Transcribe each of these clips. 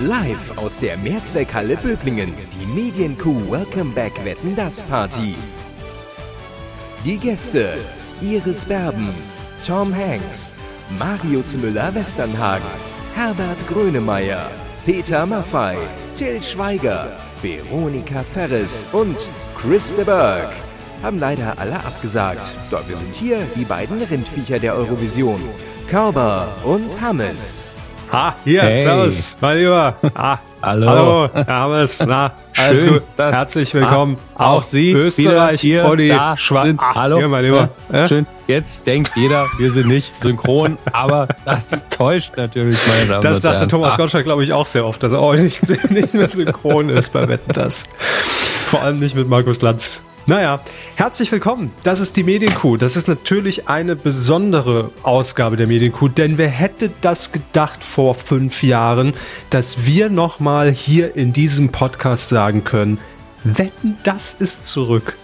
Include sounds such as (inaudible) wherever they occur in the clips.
Live aus der Mehrzweckhalle Böblingen, die Medienkuh Welcome Back Wetten das Party. Die Gäste: Iris Berben, Tom Hanks, Marius Müller-Westernhagen, Herbert Grönemeyer, Peter Maffei, Till Schweiger, Veronika Ferres und Chris de Berg. Haben leider alle abgesagt, doch wir sind hier die beiden Rindviecher der Eurovision. Körber und Hammes. Ha, hier, Hey. servus, mein Lieber. Ah, Hallo. hallo, Herr Hammes, na, alles Schön, gut. dass- Herzlich willkommen. Ah, auch Sie Österreich, hier die da sind. Ah, Hallo. Hier, mein Lieber. Ja? Schön. Jetzt denkt jeder, wir sind nicht synchron, aber das (laughs) täuscht natürlich, meine Damen Das Herren. Thomas Ah, Gottschalk, glaube ich, auch sehr oft, dass er auch (laughs) nicht, nicht mehr synchron ist bei Wetten, das. Vor allem nicht mit Markus Lanz. Naja, herzlich willkommen. Das ist die Medienkuh. Das ist natürlich eine besondere Ausgabe der Medienkuh, denn wer hätte das gedacht vor fünf Jahren, dass wir nochmal hier in diesem Podcast sagen können, Wetten, das ist zurück.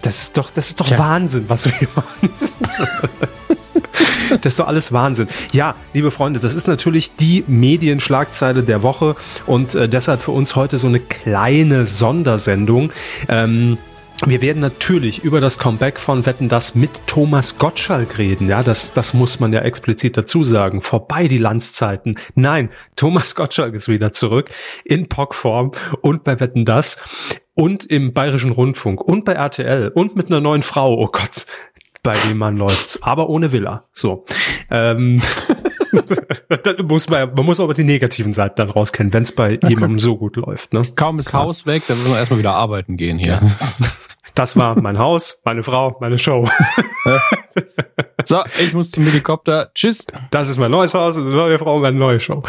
Das ist doch, das ist doch Tja. Wahnsinn, was wir machen. (laughs) (laughs) Das ist doch alles Wahnsinn. Ja, liebe Freunde, das ist natürlich die Medienschlagzeile der Woche und äh, deshalb für uns heute so eine kleine Sondersendung. Ähm, wir werden natürlich über das Comeback von Wetten das mit Thomas Gottschalk reden. Ja, das, das muss man ja explizit dazu sagen. Vorbei die Landszeiten. Nein, Thomas Gottschalk ist wieder zurück in Pockform und bei Wetten das und im Bayerischen Rundfunk und bei RTL und mit einer neuen Frau. Oh Gott, bei dem Mann läuft's, aber ohne Villa. So. Ähm, (laughs) (laughs) dann muss man, man muss aber die negativen Seiten dann rauskennen, wenn es bei jemandem so gut läuft. Ne? Kaum ist Haus weg, dann müssen wir erstmal wieder arbeiten gehen hier. Das war mein Haus, meine Frau, meine Show. (laughs) So, ich muss zum Helikopter. Tschüss. Das ist mein neues Haus, eine neue Frau, meine neue Show.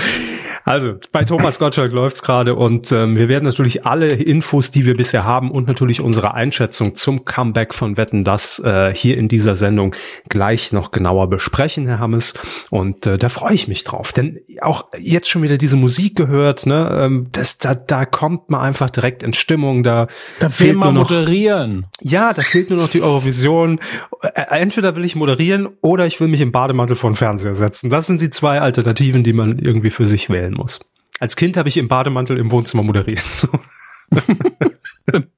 Also, bei Thomas Gottschalk läuft's gerade und ähm, wir werden natürlich alle Infos, die wir bisher haben und natürlich unsere Einschätzung zum Comeback von Wetten das äh, hier in dieser Sendung gleich noch genauer besprechen, Herr Hammes. Und äh, da freue ich mich drauf, denn auch jetzt schon wieder diese Musik gehört, ne? Ähm, das, da, da kommt man einfach direkt in Stimmung. Da, Da fehlt nur noch moderieren. ja, da fehlt nur noch die (laughs) Eurovision. Ä- Entweder will ich moderieren oder ich will mich im Bademantel vor den Fernseher setzen. Das sind die zwei Alternativen, die man irgendwie für sich wählen muss. Als Kind habe ich im Bademantel im Wohnzimmer moderiert. (laughs) So, (laughs)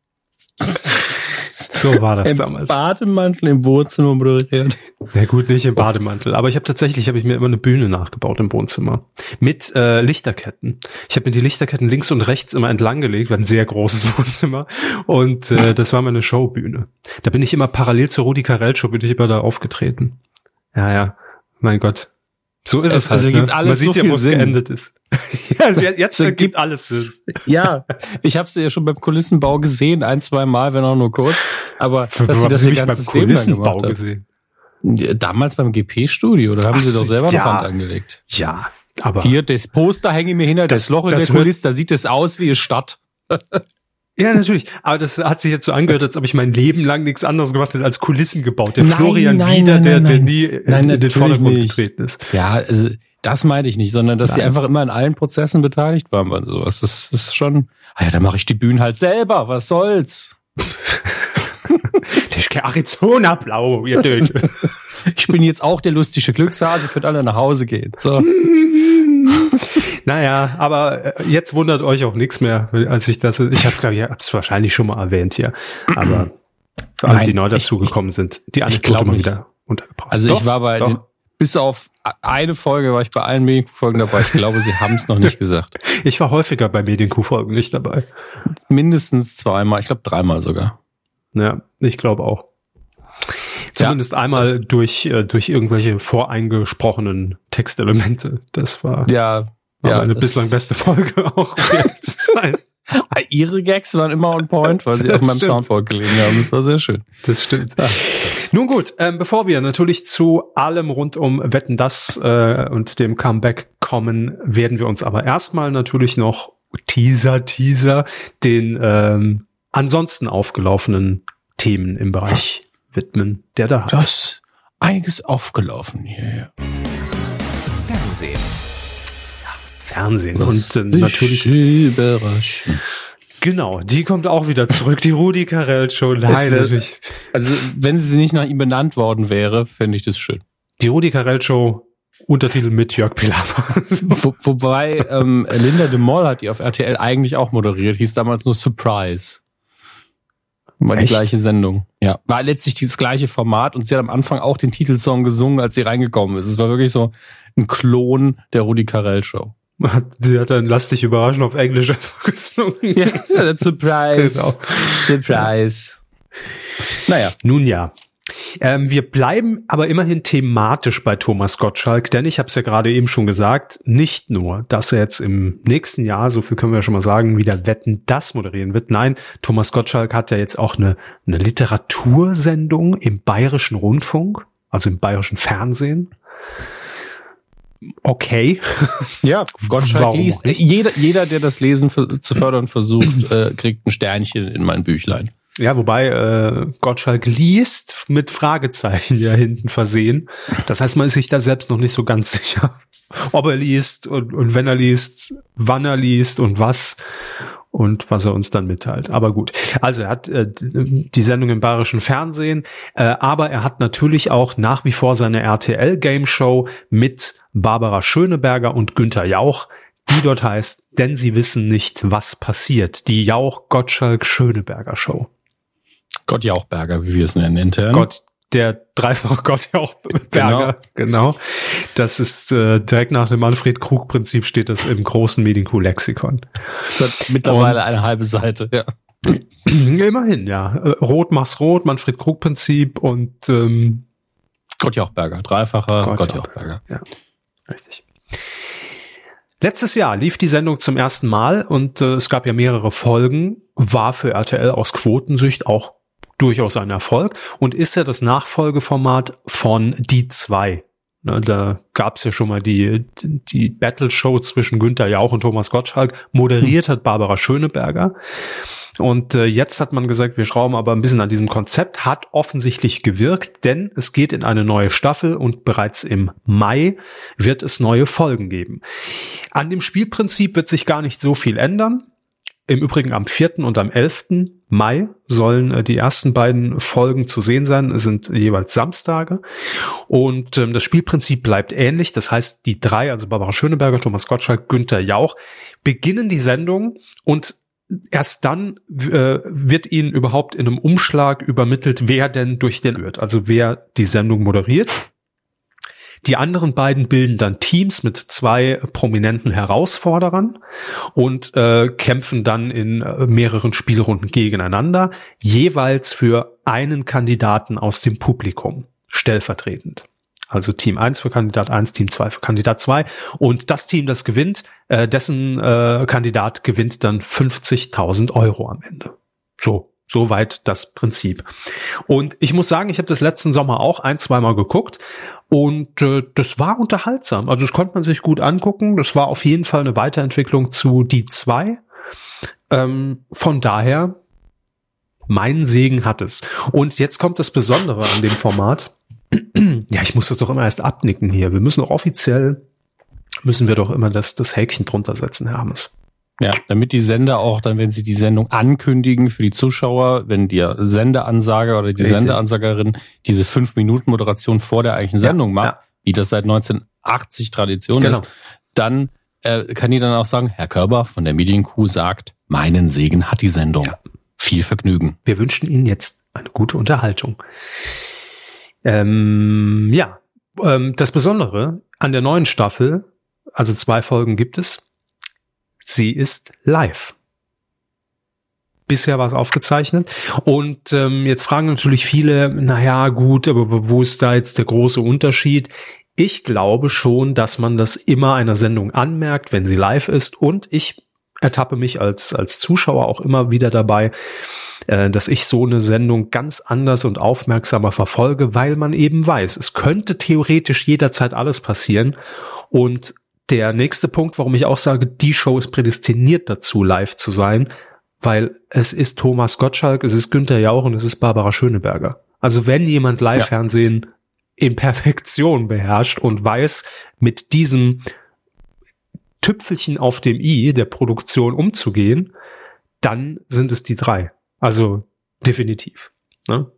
so war das Im damals. Bademantel im Wohnzimmer moderiert. Ja gut, nicht im Bademantel, aber ich habe tatsächlich habe ich mir immer eine Bühne nachgebaut im Wohnzimmer mit äh, Lichterketten. Ich habe mir die Lichterketten links und rechts immer entlang gelegt, war ein sehr großes (laughs) Wohnzimmer und äh, das war meine Showbühne. Da bin ich immer parallel zur Rudi Carell Show bin ich immer da aufgetreten. Ja, ja, mein Gott. So ist Es- es, halt. also ne? gibt alles Man sieht so ja, viel wo es Sinn. geendet ist. (laughs) ja, also jetzt, ergibt gibt- alles Sinn. Ja, ich habe sie ja schon beim Kulissenbau gesehen, ein, zwei Mal, wenn auch nur kurz. Aber Für, dass sie das Sie ihr mich beim ganzes lang Kulissenbau gesehen. Damals beim GP-Studio, da haben Ach sie doch selber ja. noch Hand angelegt. Ja, aber Hier, das Poster hänge ich mir hinter, das, Das- Loch in das der Kulisse, da sieht es aus wie eine Stadt. (laughs) Ja, natürlich. Aber das hat sich jetzt so angehört, als ob ich mein Leben lang nichts anderes gemacht hätte als Kulissen gebaut. Der Nein, Florian nein, Wieder, nein, der, der nie in, den Vordergrund nicht. getreten ist. Ja, also das meinte ich nicht, sondern dass sie einfach immer in allen Prozessen beteiligt waren bei sowas. Das ist schon, ah ja, dann mache ich die Bühnen halt selber, was soll's? (laughs) Der ist Arizona blau, ihr Död. Ich bin jetzt auch der lustige Glückshase, könnt alle nach Hause gehen. So. (laughs) naja, aber äh, jetzt wundert euch auch nichts mehr, als ich das, ich habe glaube ich, hab's wahrscheinlich schon mal erwähnt hier. Aber für (clears throat) alle, Nein, die neu dazugekommen sind, die Anekdote mal nicht. wieder untergebracht. Also Doch, ich war bei den, bis auf eine Folge war ich bei allen Medienfolgen dabei. Ich glaube, sie haben es noch nicht gesagt. (laughs) Ich war häufiger bei Medienkuh-Folgen nicht dabei. Mindestens zweimal, ich glaube dreimal sogar. Ja, ich glaube auch. Zumindest einmal durch, äh, durch irgendwelche voreingesprochenen Textelemente. Das war, Ja, war ja. meine das- bislang beste Folge (laughs) auch. sein. Ihre Gags waren immer on point, weil sie Das auf meinem stimmt. Soundboard gelegen haben. Das war sehr schön. Das stimmt. Nun gut, ähm, bevor wir natürlich zu allem rund um Wetten das äh, und dem Comeback kommen, werden wir uns aber erstmal natürlich noch Teaser, Teaser, den ähm, ansonsten aufgelaufenen Themen im Bereich widmen, der da Das hat. ist einiges aufgelaufen hier. Fernsehen. Fernsehen. Und äh, natürlich, überraschen. genau, die kommt auch wieder zurück, die Rudi Carell Show. Nein, natürlich. Also, wenn sie nicht nach ihm benannt worden wäre, fände ich das schön. Die Rudi Carell Show Untertitel mit Jörg Pilawa. (laughs) Wo, wobei ähm, Linda de Mol hat die auf RTL eigentlich auch moderiert, hieß damals nur Surprise. War Echt? die gleiche Sendung. Ja, war letztlich das gleiche Format und sie hat am Anfang auch den Titelsong gesungen, als sie reingekommen ist. Es war wirklich so ein Klon der Rudi Carell Show. Sie hat dann Lass dich überraschen auf Englisch einfach gesungen. Ja, Surprise. (laughs) Genau. Surprise. Naja. Nun ja. Ähm, wir bleiben aber immerhin thematisch bei Thomas Gottschalk, denn ich habe es ja gerade eben schon gesagt, nicht nur, dass er jetzt im nächsten Jahr, so viel können wir ja schon mal sagen, wieder Wetten das moderieren wird. Nein, Thomas Gottschalk hat ja jetzt auch eine, eine Literatursendung im bayerischen Rundfunk, also im bayerischen Fernsehen. Okay. Ja, (laughs) Gottschalk liest. Jeder, jeder, der das Lesen zu fördern versucht, (laughs) äh, kriegt ein Sternchen in mein Büchlein. Ja, wobei äh, Gottschalk liest mit Fragezeichen ja hinten versehen. Das heißt, man ist sich da selbst noch nicht so ganz (laughs) sicher, ob er liest und, und wenn er liest, wann er liest und was und was er uns dann mitteilt. Aber gut. Also er hat äh, die Sendung im bayerischen Fernsehen, äh, aber er hat natürlich auch nach wie vor seine RTL Game Show mit Barbara Schöneberger und Günther Jauch, die dort heißt, denn sie wissen nicht, was passiert. Die Jauch Gottschalk Schöneberger Show. Gott Jauchberger, wie wir es nennen intern. Gott, der dreifache Gott Jauchberger, genau. genau. Das ist äh, direkt nach dem Manfred Krug-Prinzip steht das im großen Medienkuh-Lexikon. Das hat mittlerweile Und, eine halbe Seite, ja. (clears throat) Immerhin, ja. Rot mach's rot, Manfred Krug-Prinzip und ähm, Gott Jauchberger, dreifacher Gott, Gott Jauchberger. Ja, richtig. Letztes Jahr lief die Sendung zum ersten Mal und äh, es gab ja mehrere Folgen, war für RTL aus Quotensicht auch durchaus ein Erfolg und ist ja das Nachfolgeformat von Die 2. Ne, da gab's ja schon mal die, die Battle-Show zwischen Günther Jauch und Thomas Gottschalk. Moderiert hat Barbara Schöneberger. Und äh, jetzt hat man gesagt, wir schrauben aber ein bisschen an diesem Konzept. Hat offensichtlich gewirkt, denn es geht in eine neue Staffel und bereits im Mai wird es neue Folgen geben. An dem Spielprinzip wird sich gar nicht so viel ändern. Im Übrigen am 4. und am 11. Mai sollen äh, die ersten beiden Folgen zu sehen sein, es sind jeweils Samstage. Und ähm, das Spielprinzip bleibt ähnlich. Das heißt, die drei, also Barbara Schöneberger, Thomas Gottschalk, Günther Jauch, beginnen die Sendung und erst dann äh, wird ihnen überhaupt in einem Umschlag übermittelt, wer denn durch den wird, also wer die Sendung moderiert. Die anderen beiden bilden dann Teams mit zwei prominenten Herausforderern und äh, kämpfen dann in äh, mehreren Spielrunden gegeneinander, jeweils für einen Kandidaten aus dem Publikum, stellvertretend. Also Team 1 für Kandidat 1, Team 2 für Kandidat 2. Und das Team, das gewinnt, äh, dessen äh, Kandidat gewinnt dann 50.000 Euro am Ende. So, Soweit das Prinzip. Und ich muss sagen, ich habe das letzten Sommer auch ein, zweimal geguckt und äh, das war unterhaltsam. Also das konnte man sich gut angucken. Das war auf jeden Fall eine Weiterentwicklung zu Die 2. Ähm, von daher, mein Segen hat es. Und jetzt kommt das Besondere an dem Format. (clears throat) ja, ich muss das doch immer erst abnicken hier. Wir müssen doch offiziell, müssen wir doch immer das, das Häkchen drunter setzen, Herr Hammes. Ja, damit die Sender auch dann, wenn sie die Sendung ankündigen für die Zuschauer, wenn der Sendeansager oder die Richtig. Sendeansagerin diese fünf Minuten Moderation vor der eigentlichen Sendung ja, macht, ja. wie das seit 1980 Tradition genau. ist, dann äh, kann die dann auch sagen, Herr Körber von der Medienkuh sagt, meinen Segen hat die Sendung. Ja. Viel Vergnügen. Wir wünschen Ihnen jetzt eine gute Unterhaltung. Ähm, ja, ähm, das Besondere an der neuen Staffel, also zwei Folgen gibt es, sie ist live. Bisher war es aufgezeichnet. Und ähm, jetzt fragen natürlich viele, naja, gut, aber wo ist da jetzt der große Unterschied? Ich glaube schon, dass man das immer einer Sendung anmerkt, wenn sie live ist. Und ich ertappe mich als, als Zuschauer auch immer wieder dabei, äh, dass ich so eine Sendung ganz anders und aufmerksamer verfolge, weil man eben weiß, es könnte theoretisch jederzeit alles passieren. Und der nächste Punkt, warum ich auch sage, die Show ist prädestiniert dazu, live zu sein, weil es ist Thomas Gottschalk, es ist Günther Jauch und es ist Barbara Schöneberger. Also wenn jemand Live-Fernsehen ja. in Perfektion beherrscht und weiß, mit diesem Tüpfelchen auf dem i der Produktion umzugehen, dann sind es die drei. Also definitiv. Ne?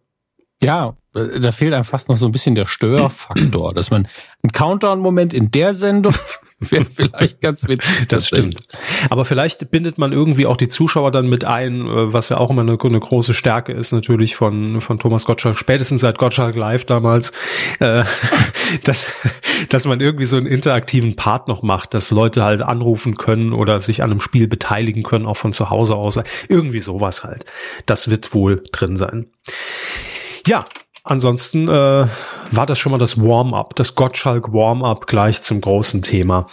Ja, da fehlt einem fast noch so ein bisschen der Störfaktor, dass man einen Countdown-Moment in der Sendung (laughs) (laughs) wäre vielleicht ganz witzig. (laughs) Das stimmt. Aber vielleicht bindet man irgendwie auch die Zuschauer dann mit ein, äh, was ja auch immer eine, eine große Stärke ist natürlich von, von Thomas Gottschalk, spätestens seit Gottschalk Live damals, äh, (laughs) dass, dass man irgendwie so einen interaktiven Part noch macht, dass Leute halt anrufen können oder sich an einem Spiel beteiligen können, auch von zu Hause aus. Irgendwie sowas halt. Das wird wohl drin sein. Ja, ansonsten äh, war das schon mal das Warm-up, das Gottschalk Warm-up gleich zum großen Thema.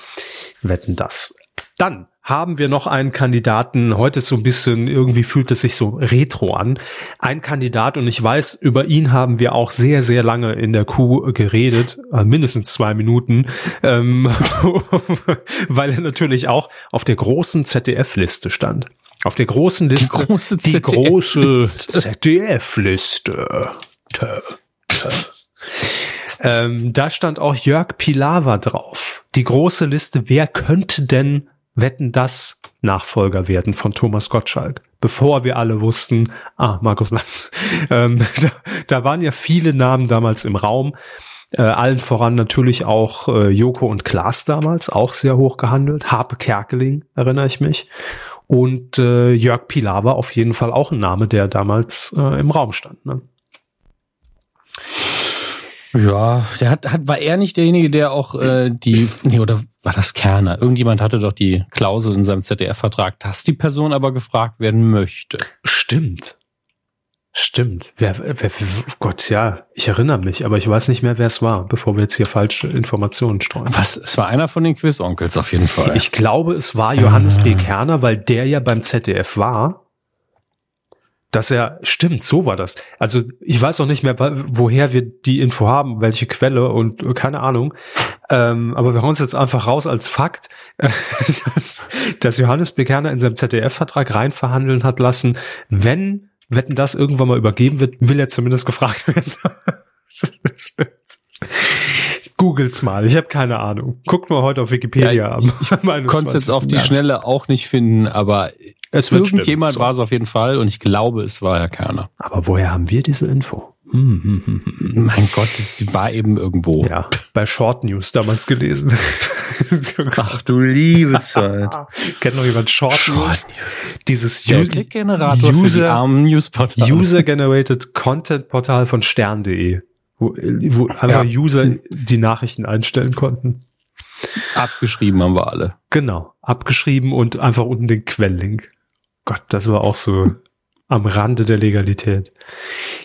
Wetten das. Dann haben wir noch einen Kandidaten. Heute ist so ein bisschen, irgendwie fühlt es sich so retro an. Ein Kandidat und ich weiß, über ihn haben wir auch sehr, sehr lange in der Kuh geredet, äh, mindestens zwei Minuten, ähm, (laughs) weil er natürlich auch auf der großen ZDF-Liste stand. Auf der großen Liste. Die große die große (laughs) ZDF-Liste. ähm, da stand auch Jörg Pilawa drauf. Die große Liste, wer könnte denn wetten das Nachfolger werden von Thomas Gottschalk? Bevor wir alle wussten, ah, Markus Lanz. (laughs) Ähm, da, da waren ja viele Namen damals im Raum. Äh, allen voran natürlich auch äh, Joko und Klaas damals, auch sehr hoch gehandelt. Harpe Kerkeling, erinnere ich mich. Und äh, Jörg Pilar war auf jeden Fall auch ein Name, der damals äh, im Raum stand. Ne? Ja, der hat, hat, war er nicht derjenige, der auch äh, die, nee, oder war das Kerner? Irgendjemand hatte doch die Klausel in seinem ZDF-Vertrag, dass die Person aber gefragt werden möchte. Stimmt. Stimmt. Wer, wer, wer, Gott, ja, ich erinnere mich, aber ich weiß nicht mehr, wer es war, bevor wir jetzt hier falsche Informationen streuen. Was? Es war einer von den Quiz-Onkels auf jeden Fall. Ich glaube, es war Johannes B. Kerner, weil der ja beim ZDF war. Dass er, stimmt, so war das. Also ich weiß auch nicht mehr, woher wir die Info haben, welche Quelle und keine Ahnung. Ähm, aber wir hauen es jetzt einfach raus als Fakt, (laughs) dass, dass Johannes B. Kerner in seinem ZDF-Vertrag reinverhandeln hat lassen, wenn Wetten das irgendwann mal übergeben wird, will er zumindest gefragt werden. (laughs) Googles mal, ich habe keine Ahnung. Guckt mal heute auf Wikipedia ja, ich, Ich (laughs) konnte es jetzt auf die Schnelle auch nicht finden, aber es irgendjemand so. war es auf jeden Fall und ich glaube, es war Herr Kerner. Aber woher haben wir diese Info? Hm, hm, hm, mein Gott, sie war eben irgendwo. Ja, bei Short News damals gelesen. (laughs) Ach du liebe Zeit. (laughs) Kennt noch jemand Short, Short News? Dieses Klickgenerator User, User Generated Content Portal von stern.de, wo, wo einfach ja. User die Nachrichten einstellen konnten. Abgeschrieben haben wir alle. Genau, abgeschrieben und einfach unten den Quelllink. Gott, das war auch so am Rande der Legalität.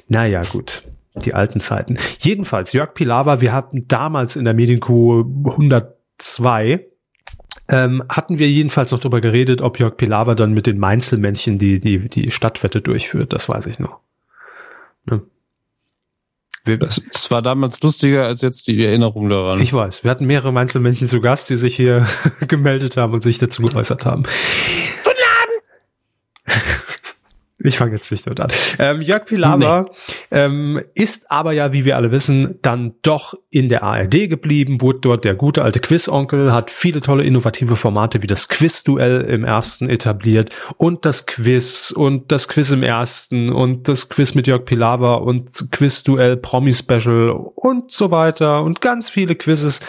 Naja, gut. Die alten Zeiten. Jedenfalls, Jörg Pilawa, wir hatten damals in der Medienkuh 102 ähm, hatten wir jedenfalls noch darüber geredet, ob Jörg Pilawa dann mit den Mainzelmännchen die, die, die Stadtwette durchführt. Das weiß ich noch. Ne? Das, das, war damals lustiger als jetzt die Erinnerung daran. Ich weiß. Wir hatten mehrere Mainzelmännchen zu Gast, die sich hier (laughs) gemeldet haben und sich dazu geäußert haben. (laughs) Ich fange jetzt nicht dort an. Ähm, Jörg Pilawa nee. ähm, ist aber ja, wie wir alle wissen, dann doch in der ARD geblieben, wurde dort der gute alte Quiz-Onkel, hat viele tolle innovative Formate wie das Quiz-Duell im ersten etabliert und das Quiz und das Quiz im ersten und das Quiz mit Jörg Pilawa und Quiz-Duell Promi-Special und so weiter und ganz viele Quizzes.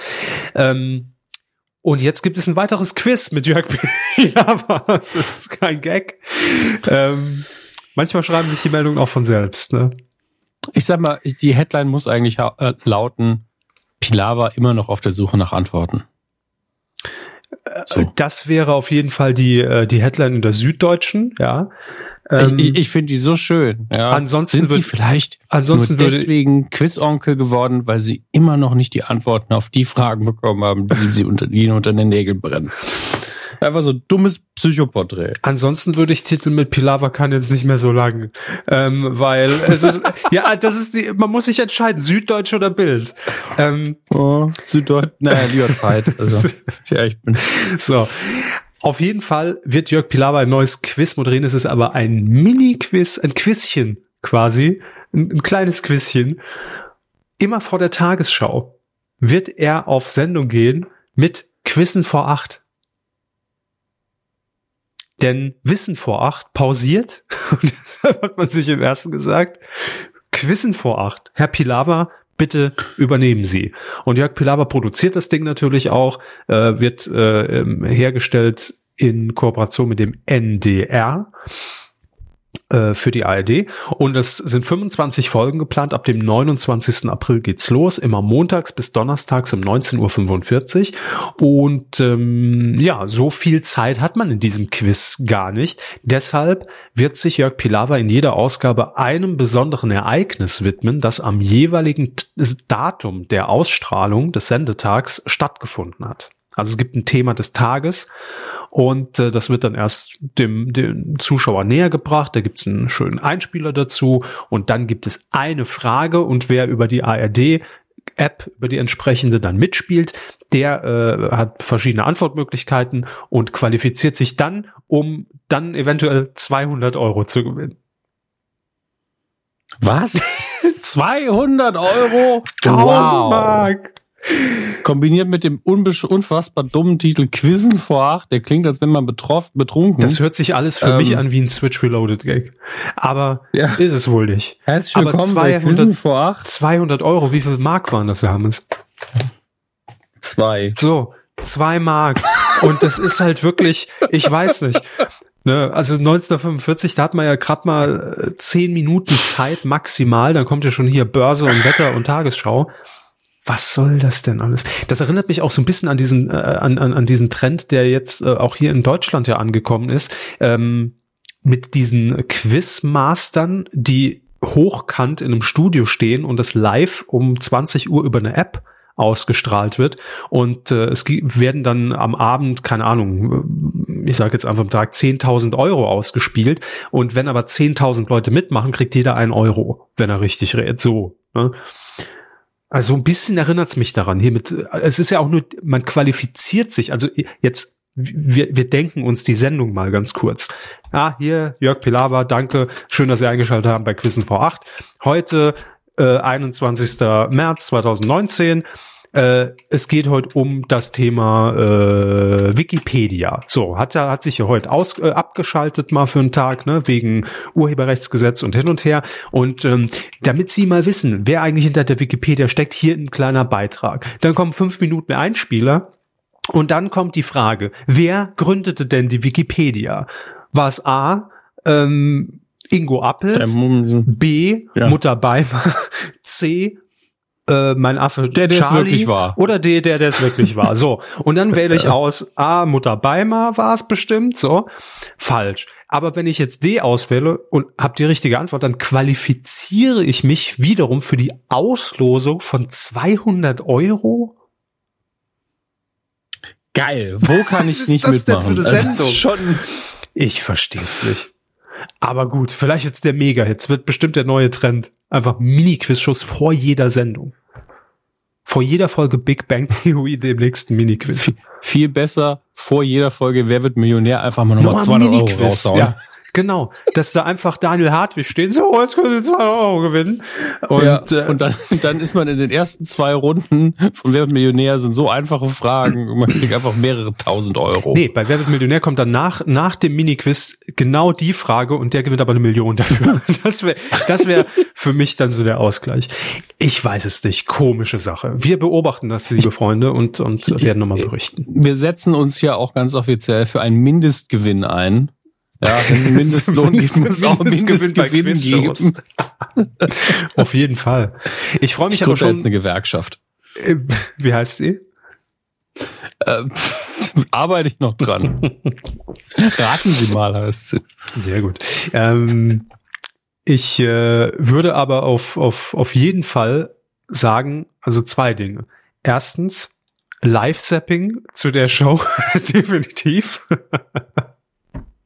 Ähm, und jetzt gibt es ein weiteres Quiz mit Jörg Pilawa. (laughs) Das ist kein Gag. Ähm, Manchmal schreiben sich die Meldungen auch von selbst, ne? Ich sag mal, die Headline muss eigentlich äh, lauten, Pilawa immer noch auf der Suche nach Antworten. So. Äh, das wäre auf jeden Fall die, äh, die Headline in der Süddeutschen, ja. Ähm, ich ich finde die so schön. Ja. Ansonsten Sind sie vielleicht ansonsten nur deswegen Quizonkel geworden, weil sie immer noch nicht die Antworten auf die Fragen bekommen haben, die sie unter, ihnen unter den Nägeln brennen. Einfach so dummes Psychoporträt. Ansonsten würde ich Titel mit Pilava kann jetzt nicht mehr so lang, ähm, weil es ist (laughs) ja, das ist die, man muss sich entscheiden, Süddeutsch oder Bild. Ähm, oh, Süddeutsch, naja, lieber Zeit. Also, (laughs) ja, ich bin so. Auf jeden Fall wird Jörg Pilawa ein neues Quiz moderieren. Es ist aber ein Mini-Quiz, ein Quizchen quasi, ein, ein kleines Quizchen. Immer vor der Tagesschau wird er auf Sendung gehen mit Quizzen vor acht. Denn Wissen vor acht pausiert, (laughs) und deshalb hat man sich im ersten gesagt, Quissen vor acht. Herr Pilawa, bitte übernehmen Sie. Und Jörg Pilawa produziert das Ding natürlich auch, äh, wird äh, ähm, hergestellt in Kooperation mit dem NDR äh, für die ARD. Und es sind 25 Folgen geplant. Ab dem 29. April geht's los, immer montags bis donnerstags um 19.45 Uhr. Und ähm, ja, so viel Zeit hat man in diesem Quiz gar nicht. Deshalb wird sich Jörg Pilawa in jeder Ausgabe einem besonderen Ereignis widmen, das am jeweiligen Datum der Ausstrahlung des Sendetags stattgefunden hat. Also es gibt ein Thema des Tages und äh, das wird dann erst dem, dem Zuschauer näher gebracht. Da gibt's einen schönen Einspieler dazu und dann gibt es eine Frage und wer über die ARD App, über die entsprechende dann mitspielt, der äh, hat verschiedene Antwortmöglichkeiten und qualifiziert sich dann, um dann eventuell 200 Euro zu gewinnen. Was? (laughs) 200 Euro? 1000 wow. Mark! Kombiniert mit dem unfassbar dummen Titel Quizzen vor acht, der klingt, als wenn man betroffen, betrunken. Das hört sich alles für ähm, mich an wie ein Switch Reloaded Gag. Aber ja. ist es wohl nicht. Herzlich willkommen Aber 200, bei Quizzen vor acht. 200 Euro, wie viel Mark waren das, Hermes? Zwei. So, zwei Mark. Und das ist halt wirklich, ich weiß nicht. Ne, also 1945, da hat man ja gerade mal äh, zehn Minuten Zeit maximal, dann kommt ja schon hier Börse und Wetter und Tagesschau was soll das denn alles? Das erinnert mich auch so ein bisschen an diesen, äh, an, an, an diesen Trend, der jetzt äh, auch hier in Deutschland ja angekommen ist, ähm, mit diesen Quizmastern, die hochkant in einem Studio stehen und das live um 20 Uhr über eine App ausgestrahlt wird und äh, es werden dann am Abend, keine Ahnung, äh, ich sage jetzt einfach am Tag 10.000 Euro ausgespielt und wenn aber 10.000 Leute mitmachen, kriegt jeder einen Euro, wenn er richtig redet, so. Ne? Also ein bisschen erinnert es mich daran. Hiermit, es ist ja auch nur, man qualifiziert sich. Also jetzt, wir, wir denken uns die Sendung mal ganz kurz. Ah, hier, Jörg Pilawa, danke. Schön, dass Sie eingeschaltet haben bei Quizen V8. Heute, äh, 21. März 2019. Äh, es geht heute um das Thema äh, Wikipedia. So, hat er hat sich ja heute aus, äh, abgeschaltet mal für einen Tag, ne, wegen Urheberrechtsgesetz und hin und her. Und ähm, damit Sie mal wissen, wer eigentlich hinter der Wikipedia steckt, hier ein kleiner Beitrag. Dann kommen fünf Minuten Einspieler und dann kommt die Frage, wer gründete denn die Wikipedia? War es A, ähm, Ingo Appel, B, ja. Mutter Beimer, (laughs) C, äh, mein Affe der, der Charlie, es wirklich war. Oder der, der, der es wirklich war. So. Und dann wähle ich (laughs) aus, A, Mutter Beimer war es bestimmt, so. Falsch. Aber wenn ich jetzt D auswähle und habe die richtige Antwort, dann qualifiziere ich mich wiederum für die Auslosung von 200 Euro. Geil. Wo (laughs) kann ich nicht das mitmachen? Denn für eine Sendung? Schon ich verstehe es nicht. Aber gut, vielleicht jetzt der Mega. Jetzt wird bestimmt der neue Trend. Einfach Mini-Quiz-Shows vor jeder Sendung. Vor jeder Folge Big Bang Theory dem nächsten Mini-Quiz. Viel besser vor jeder Folge Wer wird Millionär einfach mal nochmal 200 Euro raushauen. Ja. Genau, dass da einfach Daniel Hartwig steht, so, jetzt können Sie zwei Euro gewinnen. Und, ja, äh, und dann, (laughs) dann ist man in den ersten zwei Runden von Wer wird Millionär sind so einfache Fragen und (laughs) man kriegt einfach mehrere tausend Euro. Nee, bei Wer wird Millionär kommt dann nach, nach dem Mini-Quiz genau die Frage und der gewinnt aber eine Million dafür. (laughs) Das wäre das wäre für mich dann so der Ausgleich. Ich weiß es nicht, komische Sache. Wir beobachten das, liebe Freunde, und, und werden nochmal berichten. Wir setzen uns ja auch ganz offiziell für einen Mindestgewinn ein. Ja, wenn sie Mindestlohn (laughs) geben, muss auch Mindestgewinn geben. Auf jeden Fall. Ich freue mich ich aber schon. jetzt eine Gewerkschaft. Äh, wie heißt sie? Äh, (laughs) arbeite ich noch dran. Raten Sie mal, heißt sie. Sehr gut. Ähm, ich äh, würde aber auf, auf, auf jeden Fall sagen, also zwei Dinge. Erstens, Live-Sapping zu der Show, (laughs) definitiv.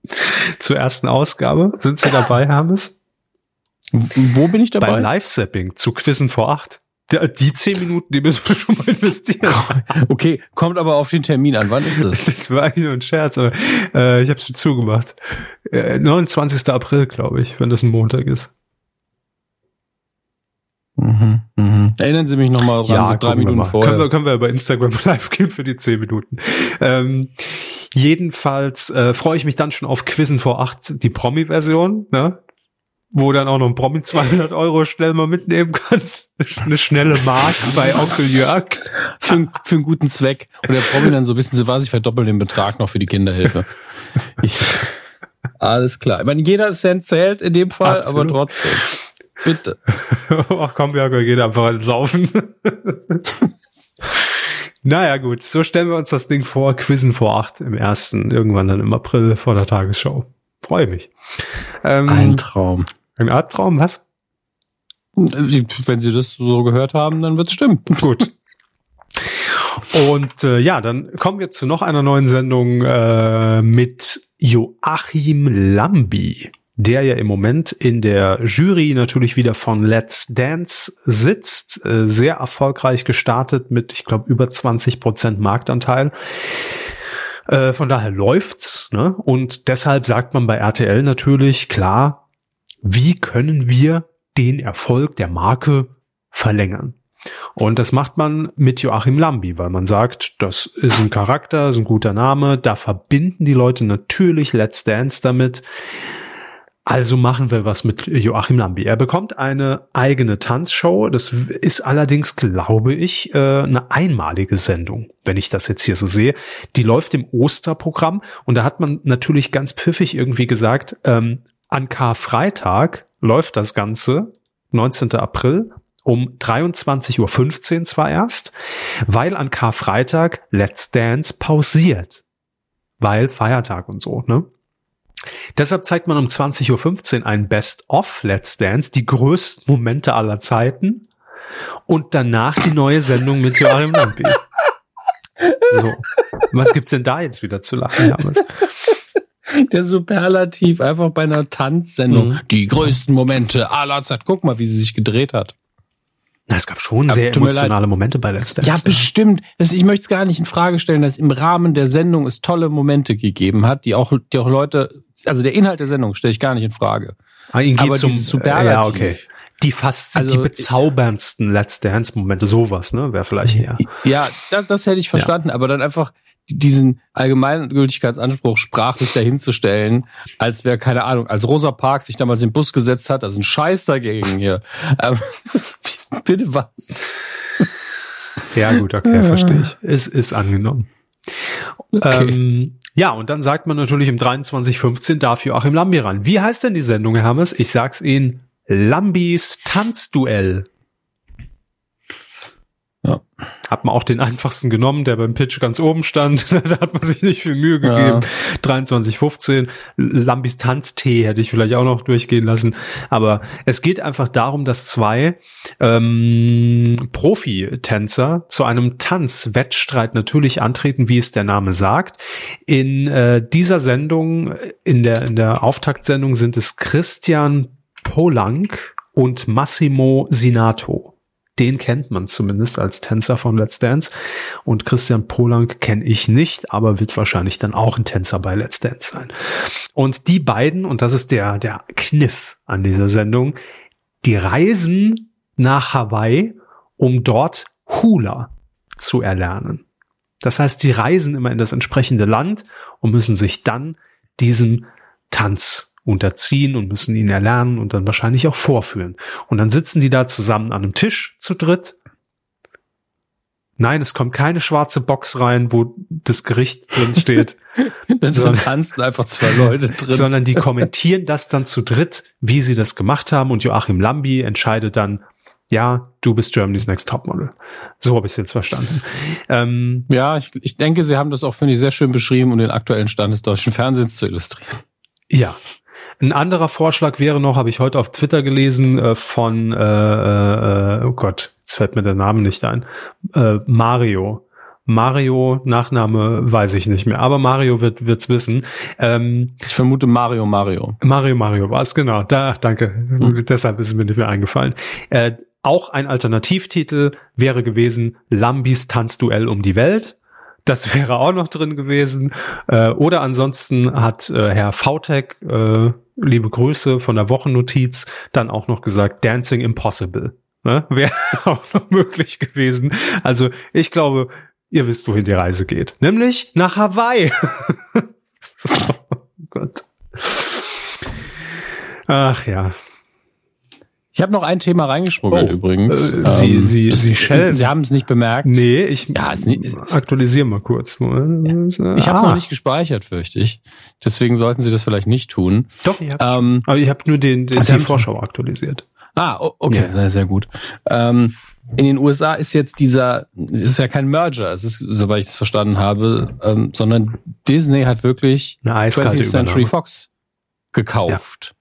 (laughs) zur ersten Ausgabe. Sind Sie dabei, Hermes? Wo bin ich dabei? Beim Live-Sapping zu Quizzen vor acht. Die zehn Minuten, die müssen wir schon mal investieren. Okay, kommt aber auf den Termin an. Wann ist das? (laughs) Das war eigentlich nur ein Scherz, aber äh, ich habe es zugemacht. Äh, 29. April, glaube ich, wenn das ein Montag ist. Mhm, mhm. Erinnern Sie mich nochmal dran, ja, so drei Minuten vorher. Können wir, können wir über Instagram (laughs) live gehen für die zehn Minuten. Ähm, jedenfalls äh, freue ich mich dann schon auf Quizzen vor acht, die Promi-Version. Ne? wo dann auch noch ein Promi 200 Euro schnell mal mitnehmen kann. (laughs) Eine schnelle Mark bei Onkel Jörg. Für, für einen guten Zweck. Und der Promi dann so, wissen Sie was, ich verdoppel den Betrag noch für die Kinderhilfe. Ich, alles klar. Ich meine, jeder Cent zählt in dem Fall, Absolut. aber trotzdem. Bitte. (laughs) Ach komm, Jörg, geht einfach halt saufen. (laughs) naja, gut. So stellen wir uns das Ding vor. Quizzen vor acht im ersten, irgendwann dann im April vor der Tagesschau. Freue mich. Ähm, Ein Traum. Ein Albtraum, was? Wenn Sie das so gehört haben, dann wird's stimmen. Gut. Und äh, ja, dann kommen wir zu noch einer neuen Sendung äh, mit Joachim Lambi, der ja im Moment in der Jury natürlich wieder von Let's Dance sitzt, äh, sehr erfolgreich gestartet mit, ich glaube, über 20 Prozent Marktanteil. Äh, von daher läuft's, ne? Und deshalb sagt man bei RTL natürlich klar, wie können wir den Erfolg der Marke verlängern? Und das macht man mit Joachim Lambi, weil man sagt, das ist ein Charakter, ist ein guter Name, da verbinden die Leute natürlich Let's Dance damit. Also machen wir was mit Joachim Lambi. Er bekommt eine eigene Tanzshow. Das ist allerdings, glaube ich, äh, eine einmalige Sendung, wenn ich das jetzt hier so sehe. Die läuft im Osterprogramm und da hat man natürlich ganz pfiffig irgendwie gesagt, ähm, an Karfreitag läuft das Ganze, 19. April, um 23.15 Uhr zwar erst, weil an Karfreitag Let's Dance pausiert. Weil Feiertag und so, ne? Deshalb zeigt man um 20.15 Uhr ein Best-of Let's Dance, die größten Momente aller Zeiten. Und danach die neue Sendung mit Joachim Lampi. (laughs) So. Was gibt's denn da jetzt wieder zu lachen, James? Der Superlativ einfach bei einer Tanzsendung. Mhm. Die größten Momente aller Zeit. Guck mal, wie sie sich gedreht hat. Na, es gab schon sehr emotionale Momente bei Let's Dance. Ja, bestimmt. Ich möchte es gar nicht in Frage stellen, dass im Rahmen der Sendung es tolle Momente gegeben hat, die auch, die auch Leute, also der Inhalt der Sendung stelle ich gar nicht in Frage. Ah, ihn geht Aber zum Superlativ. Ja, okay. Die fast also, die bezauberndsten Let's Dance Momente, sowas, ne, wäre vielleicht eher. Ja, das, das hätte ich verstanden, ja. aber dann einfach diesen Allgemeingültigkeitsanspruch sprachlich dahinzustellen, als wäre, keine Ahnung, als Rosa Parks sich damals in den Bus gesetzt hat, ist ein Scheiß dagegen hier. (laughs) Ähm, (laughs) bitte was? Ja, gut, okay, verstehe ich. Es ist angenommen. Okay. Ähm, ja, und dann sagt man natürlich im 23.15 darf Joachim Lambi ran. Wie heißt denn die Sendung, Herr Hammes? Ich sag's Ihnen. Lambis Tanzduell. Ja. Hat man auch den einfachsten genommen, der beim Pitch ganz oben stand. (laughs) da hat man sich nicht viel Mühe gegeben. Ja. 23,15. Lambis Tanztee hätte ich vielleicht auch noch durchgehen lassen. Aber es geht einfach darum, dass zwei ähm, Profi-Tänzer zu einem Tanzwettstreit natürlich antreten, wie es der Name sagt. In äh, dieser Sendung, in der, in der Auftaktsendung sind es Christian Polank und Massimo Sinato den kennt man zumindest als Tänzer von Let's Dance. Und Christian Polank kenne ich nicht, aber wird wahrscheinlich dann auch ein Tänzer bei Let's Dance sein. Und die beiden, und das ist der, der Kniff an dieser Sendung, die reisen nach Hawaii, um dort Hula zu erlernen. Das heißt, sie reisen immer in das entsprechende Land und müssen sich dann diesem Tanz unterziehen und müssen ihn erlernen und dann wahrscheinlich auch vorführen. Und dann sitzen die da zusammen an einem Tisch zu dritt. Nein, es kommt keine schwarze Box rein, wo das Gericht drin steht. dann (laughs) sondern, tanzen einfach zwei Leute drin. Sondern die kommentieren das dann zu dritt, wie sie das gemacht haben und Joachim Lambi entscheidet dann, ja, du bist Germany's Next Topmodel. So habe ich es jetzt verstanden. Ähm, ja, ich, ich denke, Sie haben das auch, finde ich, sehr schön beschrieben, um den aktuellen Stand des deutschen Fernsehens zu illustrieren. Ja, ein anderer Vorschlag wäre noch, habe ich heute auf Twitter gelesen, äh, von, äh, äh, oh Gott, jetzt fällt mir der Name nicht ein, äh, Mario. Mario, Nachname weiß ich nicht mehr, aber Mario wird wird's wissen. Ähm, ich vermute Mario Mario. Mario Mario war es, genau. Da, danke. Hm. Deshalb ist es mir nicht mehr eingefallen. Äh, auch ein Alternativtitel wäre gewesen Lambis Tanzduell um die Welt. Das wäre auch noch drin gewesen. Äh, oder ansonsten hat äh, Herr Vautek, äh, liebe Grüße von der Wochennotiz, dann auch noch gesagt, Dancing Impossible. Ne? (laughs) Wäre auch noch möglich gewesen. Also ich glaube, ihr wisst, wohin die Reise geht. Nämlich nach Hawaii. (laughs) oh Gott. Ach ja. Ich habe noch ein Thema reingeschmuggelt Oh, übrigens. äh, Sie- Ähm, Sie- Sie schelm. Sie haben es nicht bemerkt. Nee, ich Ja, nicht- ist- aktualisiere mal kurz. Ich habe es Ah, noch nicht gespeichert, fürchte ich. Deswegen sollten Sie das vielleicht nicht tun. Doch, ich Ähm. Aber ich habe nur den, den Sie die Vorschau aktualisiert. Ah, okay, Ja. sehr, sehr gut. Ähm, in den USA ist jetzt dieser, ist ja kein Merger, es ist, soweit ich es verstanden habe, ähm, sondern Disney hat wirklich Eine eiskalte 20th Century. Fox gekauft.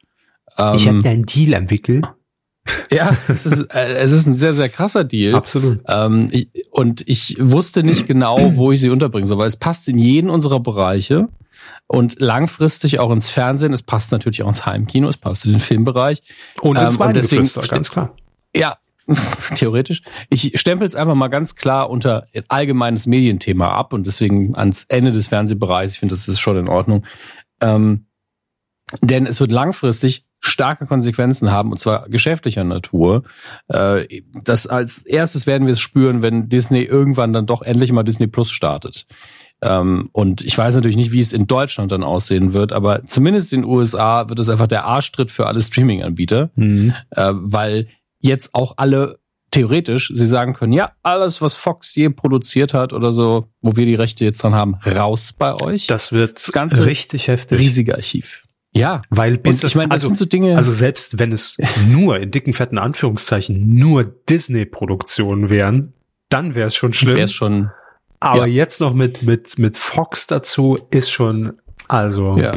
Ich habe Ähm, da einen Deal entwickelt. Ja, es ist, äh, es ist ein sehr, sehr krasser Deal. Absolut. Ähm, ich, und ich wusste nicht genau, wo ich sie unterbringen soll, weil es passt in jeden unserer Bereiche und langfristig auch ins Fernsehen. Es passt natürlich auch ins Heimkino, es passt in den Filmbereich. Und Ähm, ins und deswegen ganz klar. Ja, (laughs) theoretisch. Ich stempel es einfach mal ganz klar unter allgemeines Medienthema ab und deswegen ans Ende des Fernsehbereichs. Ich finde, das ist schon in Ordnung. Ähm, denn es wird langfristig starke Konsequenzen haben, und zwar geschäftlicher Natur. Äh, das als erstes werden wir es spüren, wenn Disney irgendwann dann doch endlich mal Disney Plus startet. Ähm, und ich weiß natürlich nicht, wie es in Deutschland dann aussehen wird, aber zumindest in den USA wird es einfach der Arschtritt für alle Streaming-Anbieter Mhm. äh, weil jetzt auch alle theoretisch sie sagen können, ja, alles, was Fox je produziert hat oder so, wo wir die Rechte jetzt dran haben, raus bei euch. Das wird Das Ganze richtig heftig. riesige Archiv. Ja. Weil bis ich meine, das also, sind so Dinge. also selbst wenn es (laughs) nur in dicken fetten Anführungszeichen nur Disney-Produktionen wären, dann wäre es schon schlimm. wäre schon, Aber ja. jetzt noch mit mit mit Fox dazu ist schon also ja.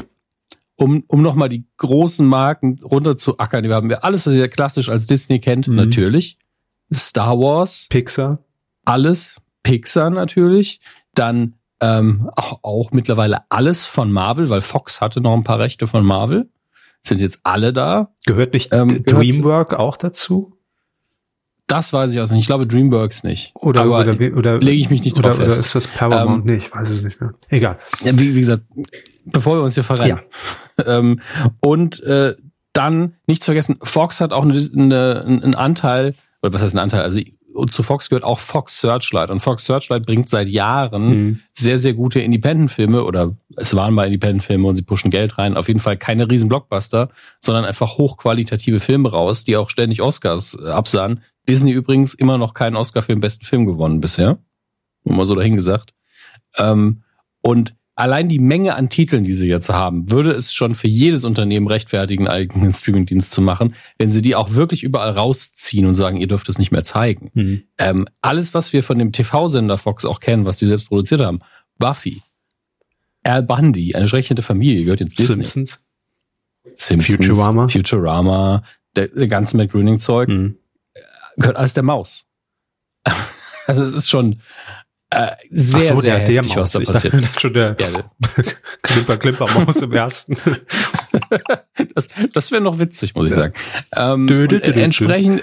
Um, um nochmal die großen Marken runter zu ackern, wir haben ja alles, was ihr klassisch als Disney kennt, Mhm. natürlich. Star Wars, Pixar. alles. Pixar natürlich. Dann ähm, auch, auch mittlerweile alles von Marvel, weil Fox hatte noch ein paar Rechte von Marvel. Sind jetzt alle da. Gehört nicht Ähm, Dreamwork auch dazu? Das weiß ich auch nicht. Ich glaube Dreamworks nicht. Oder Aber oder, oder lege ich mich nicht oder, drauf oder fest. ist das Paramount? Ähm, nee, ich weiß es nicht mehr. Egal. Ja, wie, wie gesagt, bevor wir uns hier verrennen. (laughs) ähm, und äh, dann nicht zu vergessen, Fox hat auch eine, eine, einen Anteil, oder was heißt ein Anteil? Also zu Fox gehört auch Fox Searchlight. Und Fox Searchlight bringt seit Jahren Mhm. sehr, sehr gute Independent-Filme oder es waren mal Independent-Filme und sie pushen Geld rein. Auf jeden Fall keine riesen Blockbuster, sondern einfach hochqualitative Filme raus, die auch ständig Oscars äh, absahen. Disney übrigens immer noch keinen Oscar für den besten Film gewonnen bisher. Nur mal so dahingesagt. Ähm, und allein die Menge an Titeln, die sie jetzt haben, würde es schon für jedes Unternehmen rechtfertigen, einen eigenen Streamingdienst zu machen, wenn sie die auch wirklich überall rausziehen und sagen, ihr dürft es nicht mehr zeigen. Mhm. Ähm, alles, was wir von dem TV-Sender Fox auch kennen, was die selbst produziert haben, Buffy, Al Bundy, eine schreckliche Familie, gehört jetzt Disney. Simpsons. Simpsons, Futurama. Futurama, der, der ganze Matt Groening-Zeug, Mhm. gehört alles der Maus. (laughs) also es ist schon äh, sehr, so, sehr der, der heftig, Maus. was da Ich passiert dachte, ist. Das ist schon der Ja, der- (laughs) Klimper, Klimper Maus im ersten. (laughs) das das wäre noch witzig, muss ich sagen. Ähm, Dö, entsprechend,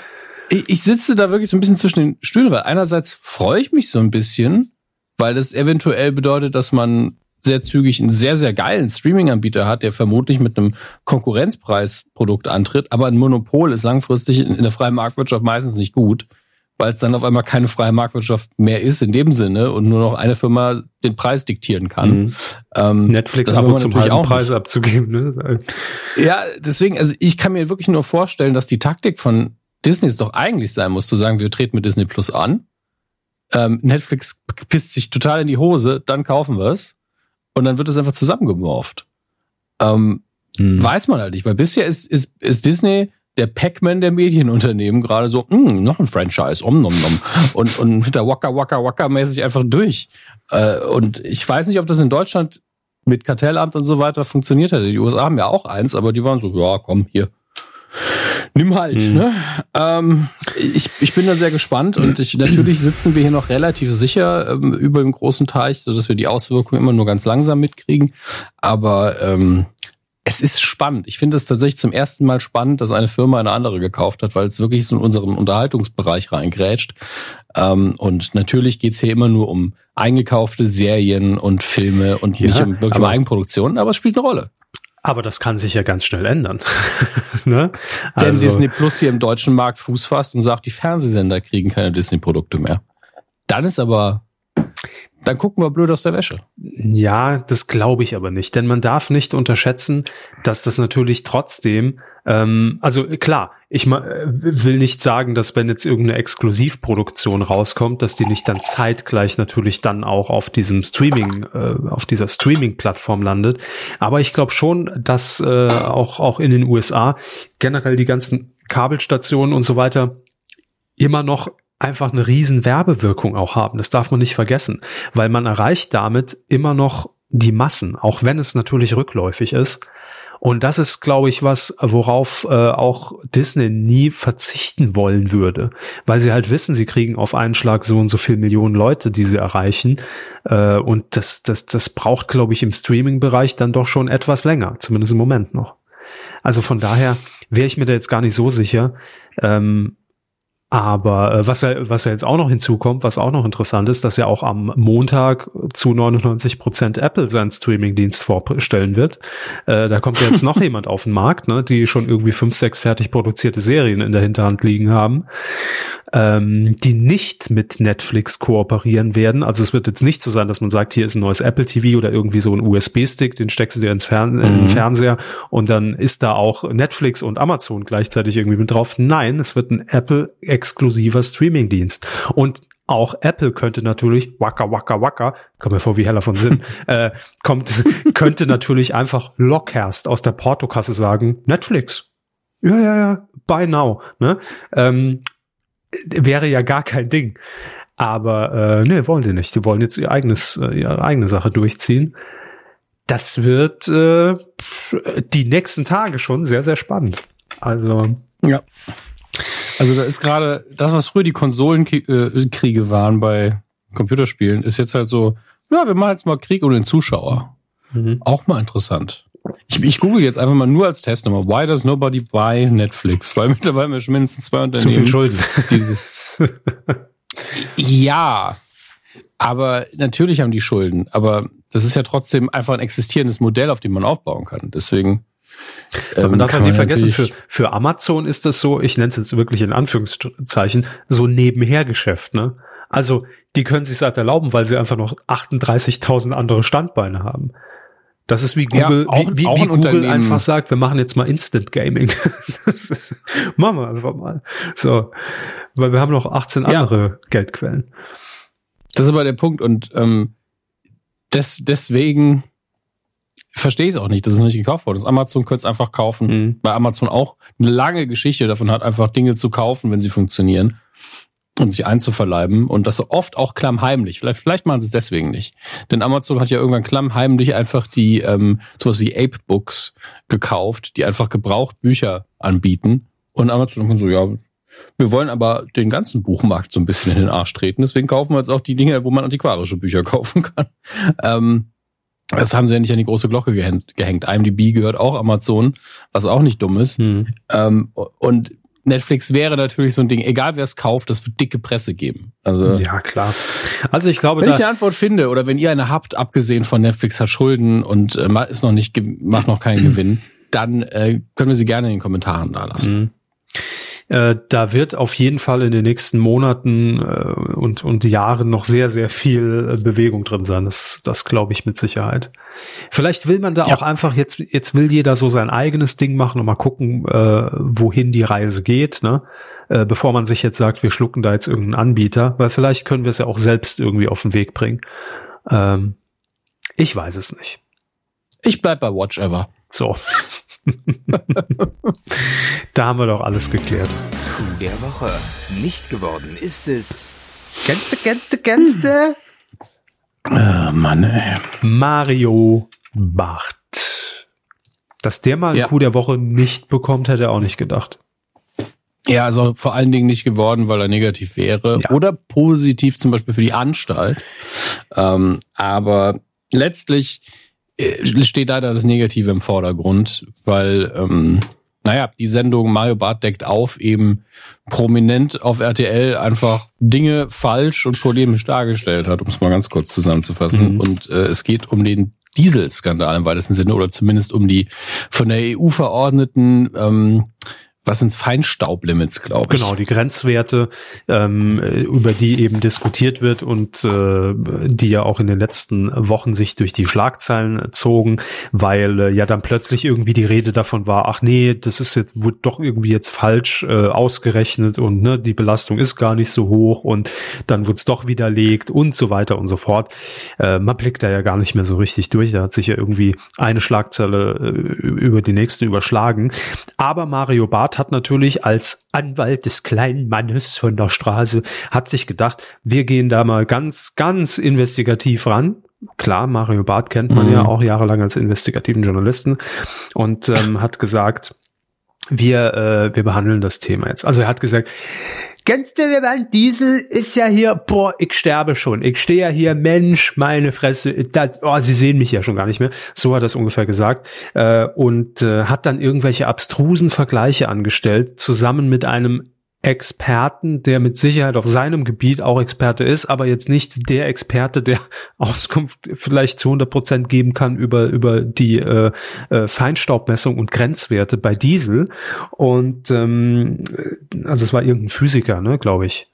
ich, ich sitze da wirklich so ein bisschen zwischen den Stühlen, weil einerseits freue ich mich so ein bisschen, weil das eventuell bedeutet, dass man sehr zügig einen sehr, sehr geilen Streaming-Anbieter hat, der vermutlich mit einem Konkurrenzpreisprodukt antritt, aber ein Monopol ist langfristig in der freien Marktwirtschaft meistens nicht gut, weil es dann auf einmal keine freie Marktwirtschaft mehr ist in dem Sinne und nur noch eine Firma den Preis diktieren kann. Mhm. Ähm, Netflix man zum natürlich halben auch Preis abzugeben. Ne? ja, deswegen, also ich kann mir wirklich nur vorstellen, dass die Taktik von Disney es doch eigentlich sein muss, zu sagen, wir treten mit Disney Plus an. Ähm, Netflix pisst sich total in die Hose, dann kaufen wir es. Und dann wird es einfach zusammengeworft. Ähm, Mhm. Weiß man halt nicht, weil bisher ist, ist, ist Disney der Pac-Man der Medienunternehmen gerade so, "Mm, noch ein Franchise, om nom nom. Und, und mit der Waka Waka Waka mäßig einfach durch. Äh, und ich weiß nicht, ob das in Deutschland mit Kartellamt und so weiter funktioniert hätte. Die USA haben ja auch eins, aber die waren so, ja, komm, hier. Nimm halt, Mhm. ne? Ähm, ich, ich bin da sehr gespannt und ich, natürlich sitzen wir hier noch relativ sicher ähm, über dem großen Teich, sodass wir die Auswirkungen immer nur ganz langsam mitkriegen. Aber ähm, es ist spannend. Ich finde es tatsächlich zum ersten Mal spannend, dass eine Firma eine andere gekauft hat, weil es wirklich so in unseren Unterhaltungsbereich reingrätscht. Ähm, und natürlich geht's hier immer nur um eingekaufte Serien und Filme und Ja, nicht um wirklich um aber- Eigenproduktionen, aber es spielt eine Rolle. Aber das kann sich ja ganz schnell ändern. (laughs) ne? Denn Also, Disney Plus hier im deutschen Markt Fuß fasst und sagt, die Fernsehsender kriegen keine Disney-Produkte mehr. Dann ist aber dann gucken wir blöd aus der Wäsche. Ja, das glaube ich aber nicht, denn man darf nicht unterschätzen, dass das natürlich trotzdem, ähm, also klar, ich will nicht sagen, dass wenn jetzt irgendeine Exklusivproduktion rauskommt, dass die nicht dann zeitgleich natürlich dann auch auf diesem Streaming, äh, auf dieser Streaming-Plattform landet. Aber ich glaube schon, dass äh, auch auch in den USA generell die ganzen Kabelstationen und so weiter immer noch einfach eine riesen Werbewirkung auch haben. Das darf man nicht vergessen, weil man erreicht damit immer noch die Massen, auch wenn es natürlich rückläufig ist. Und das ist, glaube ich, was, worauf äh, auch Disney nie verzichten wollen würde, weil sie halt wissen, sie kriegen auf einen Schlag so und so viel Millionen Leute, die sie erreichen. Äh, und das, das, das braucht, glaube ich, im Streaming-Bereich dann doch schon etwas länger, zumindest im Moment noch. Also von daher wäre ich mir da jetzt gar nicht so sicher. Ähm, aber äh, was ja, was ja jetzt auch noch hinzukommt, was auch noch interessant ist, dass ja auch am Montag zu 99 Prozent Apple seinen Streaming-Dienst vorstellen wird. Äh, da kommt ja jetzt (laughs) noch jemand auf den Markt, ne, die schon irgendwie fünf, sechs fertig produzierte Serien in der Hinterhand liegen haben, ähm, die nicht mit Netflix kooperieren werden. Also es wird jetzt nicht so sein, dass man sagt, hier ist ein neues Apple TV oder irgendwie so ein USB-Stick, den steckst du dir ins Fern mhm. in den Fernseher und dann ist da auch Netflix und Amazon gleichzeitig irgendwie mit drauf. Nein, es wird ein Apple exklusiver Streamingdienst. Und auch Apple könnte natürlich, waka waka waka, kommt mir vor wie Heller von Sinn, (laughs) äh, kommt, könnte natürlich einfach Lockhurst aus der Portokasse sagen, Netflix. Ja, ja, ja, buy now. Ne? Ähm, wäre ja gar kein Ding. Aber äh, nee, wollen sie nicht. Die wollen jetzt ihr eigenes, äh, ihre eigene Sache durchziehen. Das wird äh, die nächsten Tage schon sehr, sehr spannend. Also. Ja. Also da ist gerade das, was früher die Konsolenkriege waren bei Computerspielen, ist jetzt halt so, ja, wir machen jetzt mal Krieg um den Zuschauer. Mhm. Auch mal interessant. Ich, ich google jetzt einfach mal nur als Testnummer. Why does nobody buy Netflix? Weil (laughs) mittlerweile wir schon mindestens zwei Unternehmen. Zu viel Schulden. (laughs) Diese ja, aber natürlich haben die Schulden. Aber das ist ja trotzdem einfach ein existierendes Modell, auf dem man aufbauen kann. Deswegen ähm, man darf halt nicht vergessen, für, für Amazon ist das so, ich nenne es jetzt wirklich in Anführungszeichen, so Nebenhergeschäft, ne? Also, die können sich halt erlauben, weil sie einfach noch 38.000 andere Standbeine haben. Das ist wie Google, ja, auch, wie, wie, wie Google einfach sagt, wir machen jetzt mal Instant Gaming. (laughs) ist, machen wir einfach mal. So, weil wir haben noch 18 ja. andere Geldquellen. Das ist aber der Punkt und ähm, des, deswegen verstehe ich es auch nicht, dass es nicht gekauft wurde. Das Amazon könnte es einfach kaufen, mhm. weil Amazon auch eine lange Geschichte davon hat, einfach Dinge zu kaufen, wenn sie funktionieren und sich einzuverleiben und das oft auch klammheimlich. Vielleicht, vielleicht machen sie es deswegen nicht. Denn Amazon hat ja irgendwann klammheimlich einfach die ähm, sowas wie Ape Books gekauft, die einfach gebraucht Bücher anbieten. Und Amazon kann so, ja, wir wollen aber den ganzen Buchmarkt so ein bisschen in den Arsch treten. Deswegen kaufen wir jetzt auch die Dinge, wo man antiquarische Bücher (laughs) kaufen kann. Ähm, das haben sie ja nicht an die große Glocke gehängt. IMDb gehört auch Amazon, was auch nicht dumm ist. Hm. Ähm, und Netflix wäre natürlich so ein Ding, egal wer es kauft, das wird dicke Presse geben. Also ja klar. Also ich glaube, wenn ich eine Antwort finde oder wenn ihr eine habt, abgesehen von Netflix hat Schulden und äh, ist noch nicht macht noch keinen (clears throat) Gewinn, dann äh, können wir sie gerne in den Kommentaren da lassen. Mhm. Äh, da wird auf jeden Fall in den nächsten Monaten äh, und, und Jahren noch sehr, sehr viel äh, Bewegung drin sein. Das, das glaube ich mit Sicherheit. Vielleicht will man da ja. auch einfach, jetzt, jetzt will jeder so sein eigenes Ding machen und mal gucken, äh, wohin die Reise geht, ne? Äh, bevor man sich jetzt sagt, wir schlucken da jetzt irgendeinen Anbieter, weil vielleicht können wir es ja auch selbst irgendwie auf den Weg bringen. Ähm, ich weiß es nicht. Ich bleib bei Watch Ever. So. Da haben wir doch alles geklärt. Kuh der Woche. Nicht geworden ist es. Kennste, kennste, kennste? Äh, Mann, ey. Mario Bart. Dass der mal ja. Kuh der Woche nicht bekommt, hätte er auch nicht gedacht. Ja, also vor allen Dingen nicht geworden, weil er negativ wäre. Ja. Oder positiv zum Beispiel für die Anstalt. Ähm, aber letztlich steht leider das Negative im Vordergrund, weil, ähm, naja, die Sendung Mario Bart deckt auf, eben prominent auf RTL einfach Dinge falsch und polemisch dargestellt hat, um es mal ganz kurz zusammenzufassen. Mhm. Und äh, es geht um den Dieselskandal im weitesten Sinne oder zumindest um die von der EU verordneten ähm, was sind Feinstaublimits, glaube ich. Genau, die Grenzwerte, ähm, über die eben diskutiert wird und äh, die ja auch in den letzten Wochen sich durch die Schlagzeilen zogen, weil äh, ja dann plötzlich irgendwie die Rede davon war, ach nee, das ist jetzt, wurde doch irgendwie jetzt falsch äh, ausgerechnet und ne, die Belastung ist gar nicht so hoch und dann wurde es doch widerlegt und so weiter und so fort. Äh, man blickt da ja gar nicht mehr so richtig durch, da hat sich ja irgendwie eine Schlagzeile äh, über die nächste überschlagen. Aber Mario Barth hat natürlich als Anwalt des kleinen Mannes von der Straße, hat sich gedacht, wir gehen da mal ganz, ganz investigativ ran. Klar, Mario Barth kennt man mhm. ja auch jahrelang als investigativen Journalisten und ähm, hat gesagt, wir, äh, wir behandeln das Thema jetzt. Also er hat gesagt, Kennst du, Van Diesel ist ja hier, boah, ich sterbe schon. Ich stehe ja hier, Mensch, meine Fresse. Das, oh, sie sehen mich ja schon gar nicht mehr. So hat er es ungefähr gesagt. Äh, und äh, hat dann irgendwelche abstrusen Vergleiche angestellt, zusammen mit einem Experten, der mit Sicherheit auf seinem Gebiet auch Experte ist, aber jetzt nicht der Experte, der (laughs) Auskunft vielleicht zu 100 Prozent geben kann über, über die äh, äh, Feinstaubmessung und Grenzwerte bei Diesel. Und ähm, also es war irgendein Physiker, ne, glaube ich.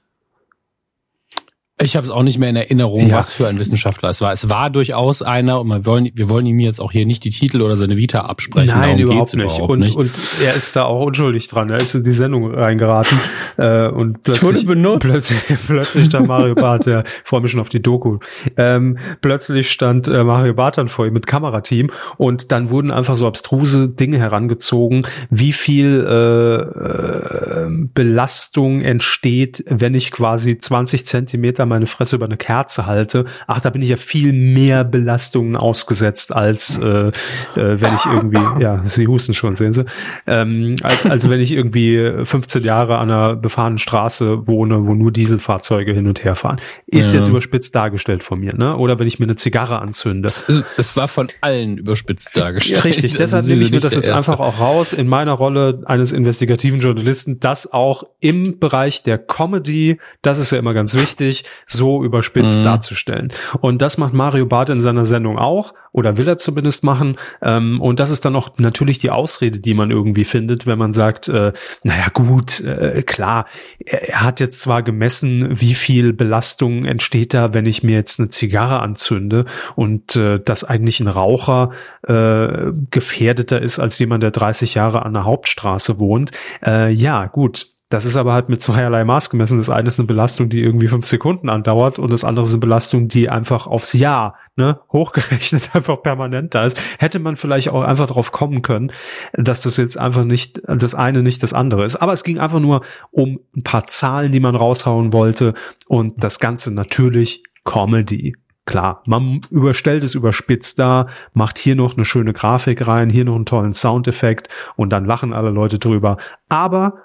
Ich habe es auch nicht mehr in Erinnerung, ja. was für ein Wissenschaftler es war. Es war durchaus einer und wir wollen, wir wollen ihm jetzt auch hier nicht die Titel oder seine Vita absprechen. Nein, überhaupt nicht. Überhaupt und, nicht. und er ist da auch unschuldig dran. Er ist in die Sendung reingeraten äh, und plötzlich, plötzlich, plötzlich stand Mario Barth, ja, freue mich schon auf die Doku. Ähm, plötzlich stand äh, Mario Barth dann vor ihm mit Kamerateam und dann wurden einfach so abstruse Dinge herangezogen, wie viel äh, äh, Belastung entsteht, wenn ich quasi 20 Zentimeter meine Fresse über eine Kerze halte, ach, da bin ich ja viel mehr Belastungen ausgesetzt, als äh, äh, wenn ich irgendwie, ja, Sie husten schon, sehen Sie, ähm, als, als wenn ich irgendwie 15 Jahre an einer befahrenen Straße wohne, wo nur Dieselfahrzeuge hin und her fahren. Ist ja. jetzt überspitzt dargestellt von mir, ne? Oder wenn ich mir eine Zigarre anzünde. Es, es war von allen überspitzt dargestellt. Richtig, (laughs) deshalb also nehme ich mir das jetzt einfach auch raus in meiner Rolle eines investigativen Journalisten, das auch im Bereich der Comedy, das ist ja immer ganz wichtig, so überspitzt mhm. darzustellen. Und das macht Mario Barth in seiner Sendung auch, oder will er zumindest machen. Ähm, und das ist dann auch natürlich die Ausrede, die man irgendwie findet, wenn man sagt, äh, naja gut, äh, klar, er, er hat jetzt zwar gemessen, wie viel Belastung entsteht da, wenn ich mir jetzt eine Zigarre anzünde und äh, dass eigentlich ein Raucher äh, gefährdeter ist als jemand, der 30 Jahre an der Hauptstraße wohnt. Äh, ja, gut, das ist aber halt mit zweierlei Maß gemessen. Das eine ist eine Belastung, die irgendwie fünf Sekunden andauert und das andere ist eine Belastung, die einfach aufs Jahr ne, hochgerechnet (laughs) einfach permanent da ist. Hätte man vielleicht auch einfach darauf kommen können, dass das jetzt einfach nicht das eine nicht das andere ist. Aber es ging einfach nur um ein paar Zahlen, die man raushauen wollte und das Ganze natürlich Comedy. Klar, man überstellt es überspitzt da, macht hier noch eine schöne Grafik rein, hier noch einen tollen Soundeffekt und dann lachen alle Leute drüber. Aber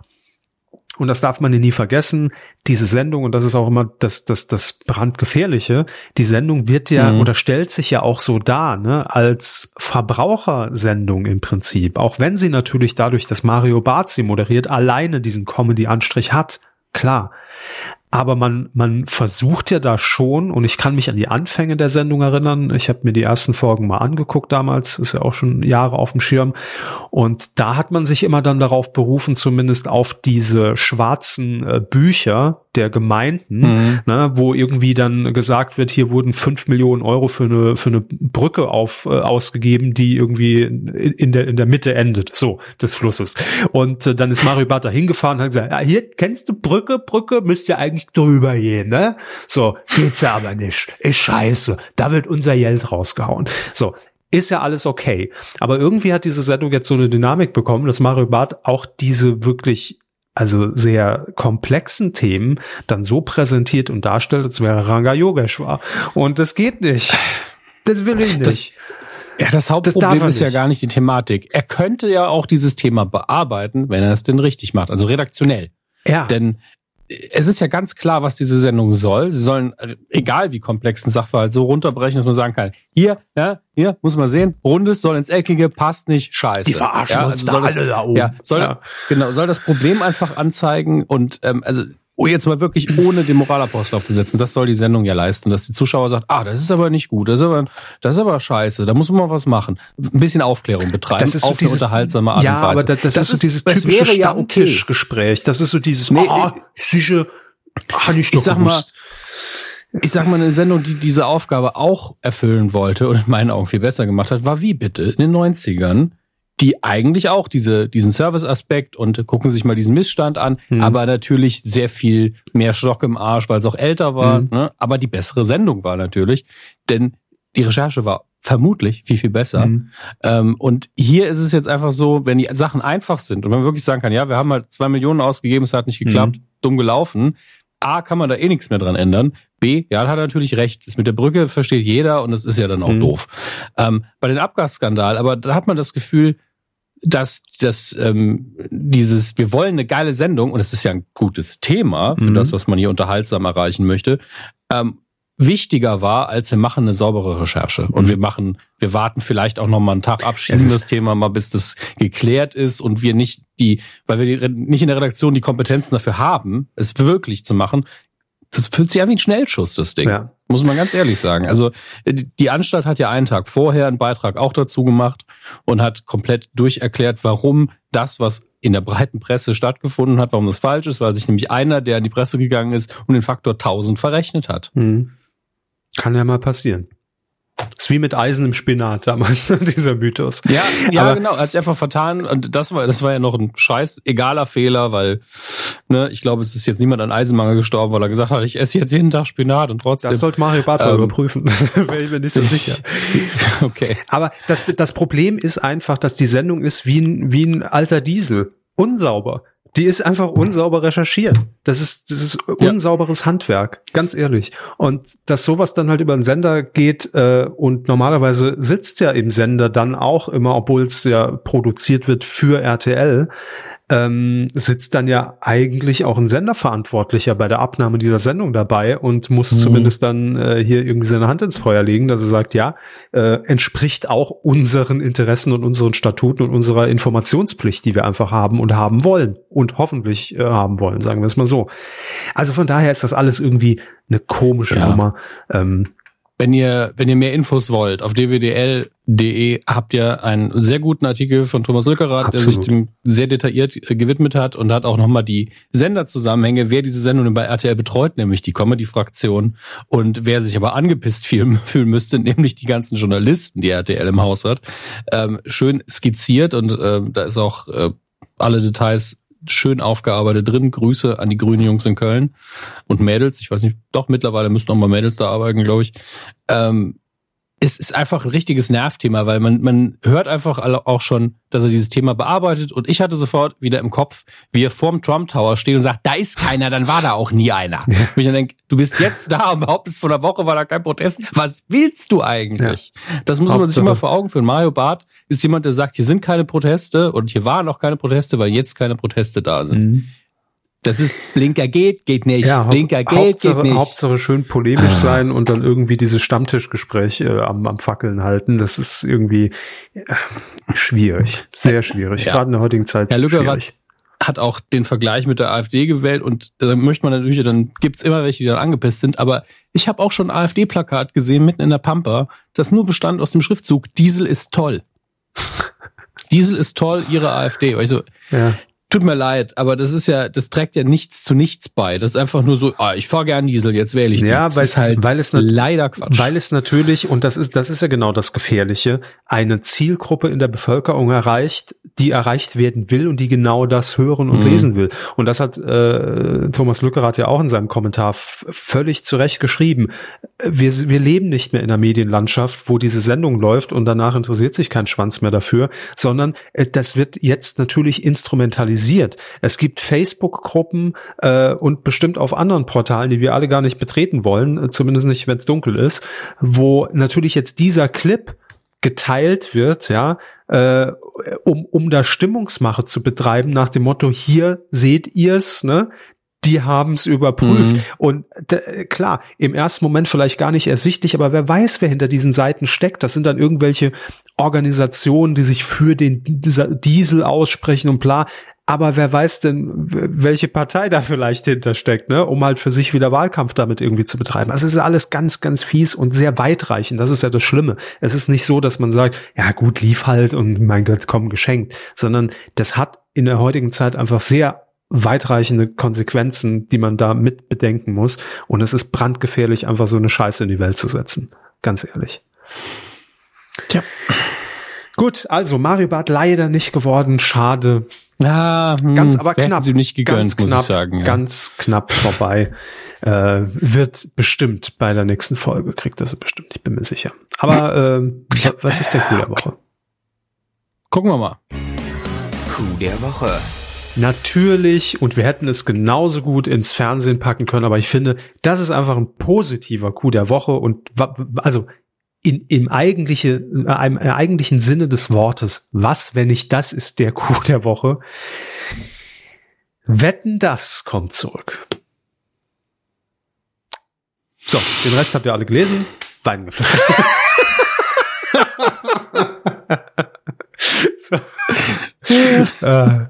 und das darf man nie vergessen, diese Sendung, und das ist auch immer das, das, das brandgefährliche, die Sendung wird ja mhm. oder stellt sich ja auch so dar, ne, als Verbrauchersendung im Prinzip. Auch wenn sie natürlich dadurch, dass Mario Barzi moderiert, alleine diesen Comedy-Anstrich hat. Klar. Aber man, man versucht ja da schon, und ich kann mich an die Anfänge der Sendung erinnern, ich habe mir die ersten Folgen mal angeguckt damals, ist ja auch schon Jahre auf dem Schirm, und da hat man sich immer dann darauf berufen, zumindest auf diese schwarzen äh, Bücher, der Gemeinden, mhm. ne, wo irgendwie dann gesagt wird, hier wurden fünf Millionen Euro für eine, für eine Brücke auf, äh, ausgegeben, die irgendwie in, der, in der Mitte endet, so, des Flusses. Und äh, dann ist Mario Barth da hingefahren und hat gesagt, ja, hier kennst du Brücke, Brücke, müsst ihr eigentlich drüber gehen, ne? So, geht's ja aber nicht. Ist scheiße. Da wird unser Geld rausgehauen. So, ist ja alles okay. Aber irgendwie hat diese Sendung jetzt so eine Dynamik bekommen, dass Mario Barth auch diese wirklich also sehr komplexen Themen dann so präsentiert und darstellt, als wäre Ranga Yogeshwar. Und das geht nicht. Das will ich nicht. Das, ja, das Hauptproblem das ist ja gar nicht die Thematik. Er könnte ja auch dieses Thema bearbeiten, wenn er es denn richtig macht, also redaktionell. Ja. Denn es ist ja ganz klar, was diese Sendung soll. Sie sollen, äh, egal wie komplex ein Sachverhalt, so runterbrechen, dass man sagen kann, hier, ja, hier, muss man sehen, rundes soll ins Eckige, passt nicht, scheiße. Die verarschen ja, also uns da alle das, da oben. Ja, soll, ja. genau, soll das Problem einfach anzeigen und, ähm, also, oh, jetzt mal wirklich ohne den Moralapostel aufzusetzen, das soll die Sendung ja leisten, dass die Zuschauer sagt, ah, das ist aber nicht gut, das ist aber, das ist aber scheiße, da muss man mal was machen. Ein bisschen Aufklärung betreiben, das ist so auf dieses, eine unterhaltsame Art ja, und Weise. aber das, das, das ist so dieses typische Stammtischgespräch. Das ist so dieses, nee, oh, sicher, ah, nicht ich sag mal, ich sag mal, eine Sendung, die diese Aufgabe auch erfüllen wollte und in meinen Augen viel besser gemacht hat, war wie bitte in den 90ern die eigentlich auch diese, diesen Service-Aspekt und gucken sich mal diesen Missstand an, mhm. aber natürlich sehr viel mehr Stock im Arsch, weil es auch älter war. Mhm. Ne? Aber die bessere Sendung war natürlich, denn die Recherche war vermutlich viel, viel besser. Mhm. Ähm, und hier ist es jetzt einfach so, wenn die Sachen einfach sind und man wirklich sagen kann, ja, wir haben halt zwei Millionen ausgegeben, es hat nicht geklappt, mhm. dumm gelaufen. A, kann man da eh nichts mehr dran ändern. B, ja, hat er natürlich recht. Das mit der Brücke versteht jeder und das ist ja dann auch mhm. doof. Ähm, bei den Abgasskandal, aber da hat man das Gefühl, dass das ähm, dieses, wir wollen eine geile Sendung und es ist ja ein gutes Thema für mhm. das, was man hier unterhaltsam erreichen möchte, ähm, wichtiger war, als wir machen eine saubere Recherche und mhm. wir machen, wir warten vielleicht auch noch mal einen Tag ab, schieben das Thema mal, bis das geklärt ist und wir nicht die, weil wir die, nicht in der Redaktion die Kompetenzen dafür haben, es wirklich zu machen, das fühlt sich ja wie ein Schnellschuss, das Ding. Ja. Muss man ganz ehrlich sagen. Also die Anstalt hat ja einen Tag vorher einen Beitrag auch dazu gemacht und hat komplett durcherklärt, warum das, was in der breiten Presse stattgefunden hat, warum das falsch ist, weil sich nämlich einer, der in die Presse gegangen ist und den Faktor 1000 verrechnet hat. Hm. Kann ja mal passieren. Das ist wie mit Eisen im Spinat damals, (laughs) dieser Mythos. Ja, ja, Aber, genau, hat sich einfach vertan. Und das war, das war ja noch ein scheiß egaler Fehler, weil, ne, ich glaube, es ist jetzt niemand an Eisenmangel gestorben, weil er gesagt hat, ich esse jetzt jeden Tag Spinat und trotzdem. Das sollte Mario Barth ähm, überprüfen. (laughs) wäre ich mir nicht so sicher. (laughs) okay. Aber das, das Problem ist einfach, dass die Sendung ist wie ein, wie ein alter Diesel. Unsauber. Die ist einfach unsauber recherchiert. Das ist, das ist unsauberes ja. Handwerk, ganz ehrlich. Und dass sowas dann halt über den Sender geht äh, und normalerweise sitzt ja im Sender dann auch immer, obwohl es ja produziert wird für RTL, ähm, sitzt dann ja eigentlich auch ein Senderverantwortlicher bei der Abnahme dieser Sendung dabei und muss mhm. zumindest dann äh, hier irgendwie seine Hand ins Feuer legen, dass er sagt, ja, äh, entspricht auch unseren Interessen und unseren Statuten und unserer Informationspflicht, die wir einfach haben und haben wollen und hoffentlich äh, haben wollen, sagen wir es mal so. Also von daher ist das alles irgendwie eine komische ja. Nummer. Ähm, wenn ihr, wenn ihr mehr Infos wollt, auf dwdl.de habt ihr einen sehr guten Artikel von Thomas Lückerath, der sich dem sehr detailliert äh, gewidmet hat und hat auch nochmal die Senderzusammenhänge, wer diese Sendung bei RTL betreut, nämlich die Comedy-Fraktion und wer sich aber angepisst fühlen, (laughs) fühlen müsste, nämlich die ganzen Journalisten, die RTL im Haus hat, ähm, schön skizziert und äh, da ist auch äh, alle Details schön aufgearbeitet drin. Grüße an die grünen Jungs in Köln und Mädels. Ich weiß nicht, doch mittlerweile müssten auch mal Mädels da arbeiten, glaube ich. Ähm, es ist einfach ein richtiges Nervthema, weil man, man hört einfach auch schon, dass er dieses Thema bearbeitet und ich hatte sofort wieder im Kopf, wie er vorm Trump Tower steht und sagt, da ist keiner, dann war da auch nie einer. Ja. Und ich dann denke, du bist jetzt da und behauptest, vor einer Woche war da kein Protest. Was willst du eigentlich? Ja. Das muss Hauptsache. man sich immer vor Augen führen. Mario Barth ist jemand, der sagt, hier sind keine Proteste und hier waren auch keine Proteste, weil jetzt keine Proteste da sind. Mhm. Das ist Blinker geht, geht nicht. Ja, Blinker geht, Hauptsache, geht nicht. Hauptsache schön polemisch ah. sein und dann irgendwie dieses Stammtischgespräch äh, am, am Fackeln halten. Das ist irgendwie äh, schwierig, sehr schwierig. Ja. Gerade in der heutigen Zeit. Herr Lücker schwierig. hat auch den Vergleich mit der AfD gewählt und da möchte man natürlich, dann gibt's immer welche, die dann angepisst sind, aber ich habe auch schon ein AfD-Plakat gesehen mitten in der Pampa, das nur bestand aus dem Schriftzug Diesel ist toll. (laughs) Diesel ist toll, ihre AfD. Also, ja. Tut mir leid, aber das ist ja, das trägt ja nichts zu nichts bei. Das ist einfach nur so, ah, ich fahre gern Diesel, jetzt wähle ich die. Ja, weil, ist halt weil es leider Quatsch. Weil es natürlich, und das ist, das ist ja genau das Gefährliche, eine Zielgruppe in der Bevölkerung erreicht, die erreicht werden will und die genau das hören und mhm. lesen will. Und das hat äh, Thomas Lückerath ja auch in seinem Kommentar völlig zu Recht geschrieben. Wir, wir leben nicht mehr in einer Medienlandschaft, wo diese Sendung läuft und danach interessiert sich kein Schwanz mehr dafür, sondern äh, das wird jetzt natürlich instrumentalisiert organisiert. Es gibt Facebook-Gruppen äh, und bestimmt auf anderen Portalen, die wir alle gar nicht betreten wollen, äh, zumindest nicht, wenn es dunkel ist, wo natürlich jetzt dieser Clip geteilt wird, ja, äh, um, um da Stimmungsmache zu betreiben nach dem Motto, hier seht ihr's, ne? die haben es überprüft. Mhm. Und klar, im ersten Moment vielleicht gar nicht ersichtlich, aber wer weiß, wer hinter diesen Seiten steckt. Das sind dann irgendwelche Organisationen, die sich für den Diesel aussprechen und bla aber wer weiß denn, welche Partei da vielleicht hintersteckt, ne, um halt für sich wieder Wahlkampf damit irgendwie zu betreiben. Also es ist alles ganz, ganz fies und sehr weitreichend. Das ist ja das Schlimme. Es ist nicht so, dass man sagt, ja gut, lief halt und mein Gott, komm, geschenkt, sondern das hat in der heutigen Zeit einfach sehr weitreichende Konsequenzen, die man da mit bedenken muss. Und es ist brandgefährlich, einfach so eine Scheiße in die Welt zu setzen. Ganz ehrlich. Tja. Gut, also Mario Bart leider nicht geworden, schade. Ja, hm, ganz aber knapp. Sie nicht gegönnt, ganz knapp, muss ich sagen. Ja. Ganz knapp vorbei. äh, wird bestimmt bei der nächsten Folge, kriegt das bestimmt, ich bin mir sicher. Aber äh, was ist der Coup der Woche? Gucken wir mal. Coup der Woche. Natürlich, und wir hätten es genauso gut ins Fernsehen packen können, aber ich finde, das ist einfach ein positiver Coup der Woche und also in, im eigentliche, in einem eigentlichen Sinne des Wortes, was, wenn nicht das ist der (laughs) Coup der Woche? Wetten, das kommt zurück. So, den Rest habt ihr alle gelesen. Wein geflossen. (laughs) so. äh,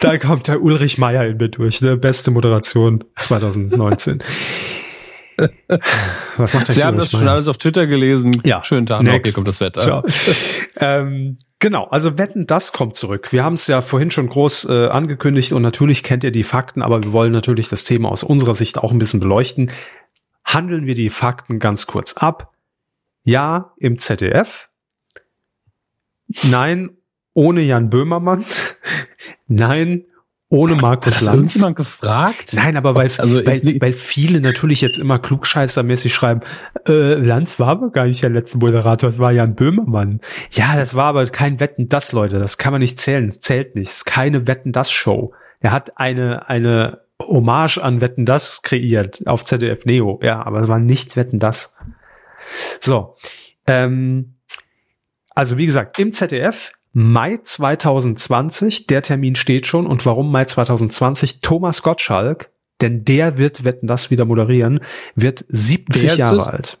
da kommt der Ulrich Meier in mir durch, ne? Beste Moderation 2019. Was macht der Sie haben das schon alles auf Twitter gelesen. Ja. Schönen Tag noch, hier kommt das Wetter. (laughs) ähm, genau, also Wetten, das kommt zurück. Wir haben es ja vorhin schon groß äh, angekündigt und natürlich kennt ihr die Fakten, aber wir wollen natürlich das Thema aus unserer Sicht auch ein bisschen beleuchten. Handeln wir die Fakten ganz kurz ab. Ja, im ZDF. Nein, ohne Jan Böhmermann. (laughs) Nein, ohne Markus Hat das Lanz. irgendjemand gefragt? Nein, aber weil, also weil, weil viele natürlich jetzt immer klugscheißermäßig schreiben, äh, Lanz war aber gar nicht der letzte Moderator, es war Jan Böhmermann. Ja, das war aber kein Wetten das, Leute, das kann man nicht zählen, es zählt nicht, es ist keine Wetten das Show. Er hat eine, eine Hommage an Wetten das kreiert auf ZDF Neo, ja, aber es war nicht Wetten das. So, ähm, also wie gesagt, im ZDF Mai 2020, der Termin steht schon. Und warum Mai 2020? Thomas Gottschalk, denn der wird, wetten das wieder moderieren, wird 70 Jahre alt.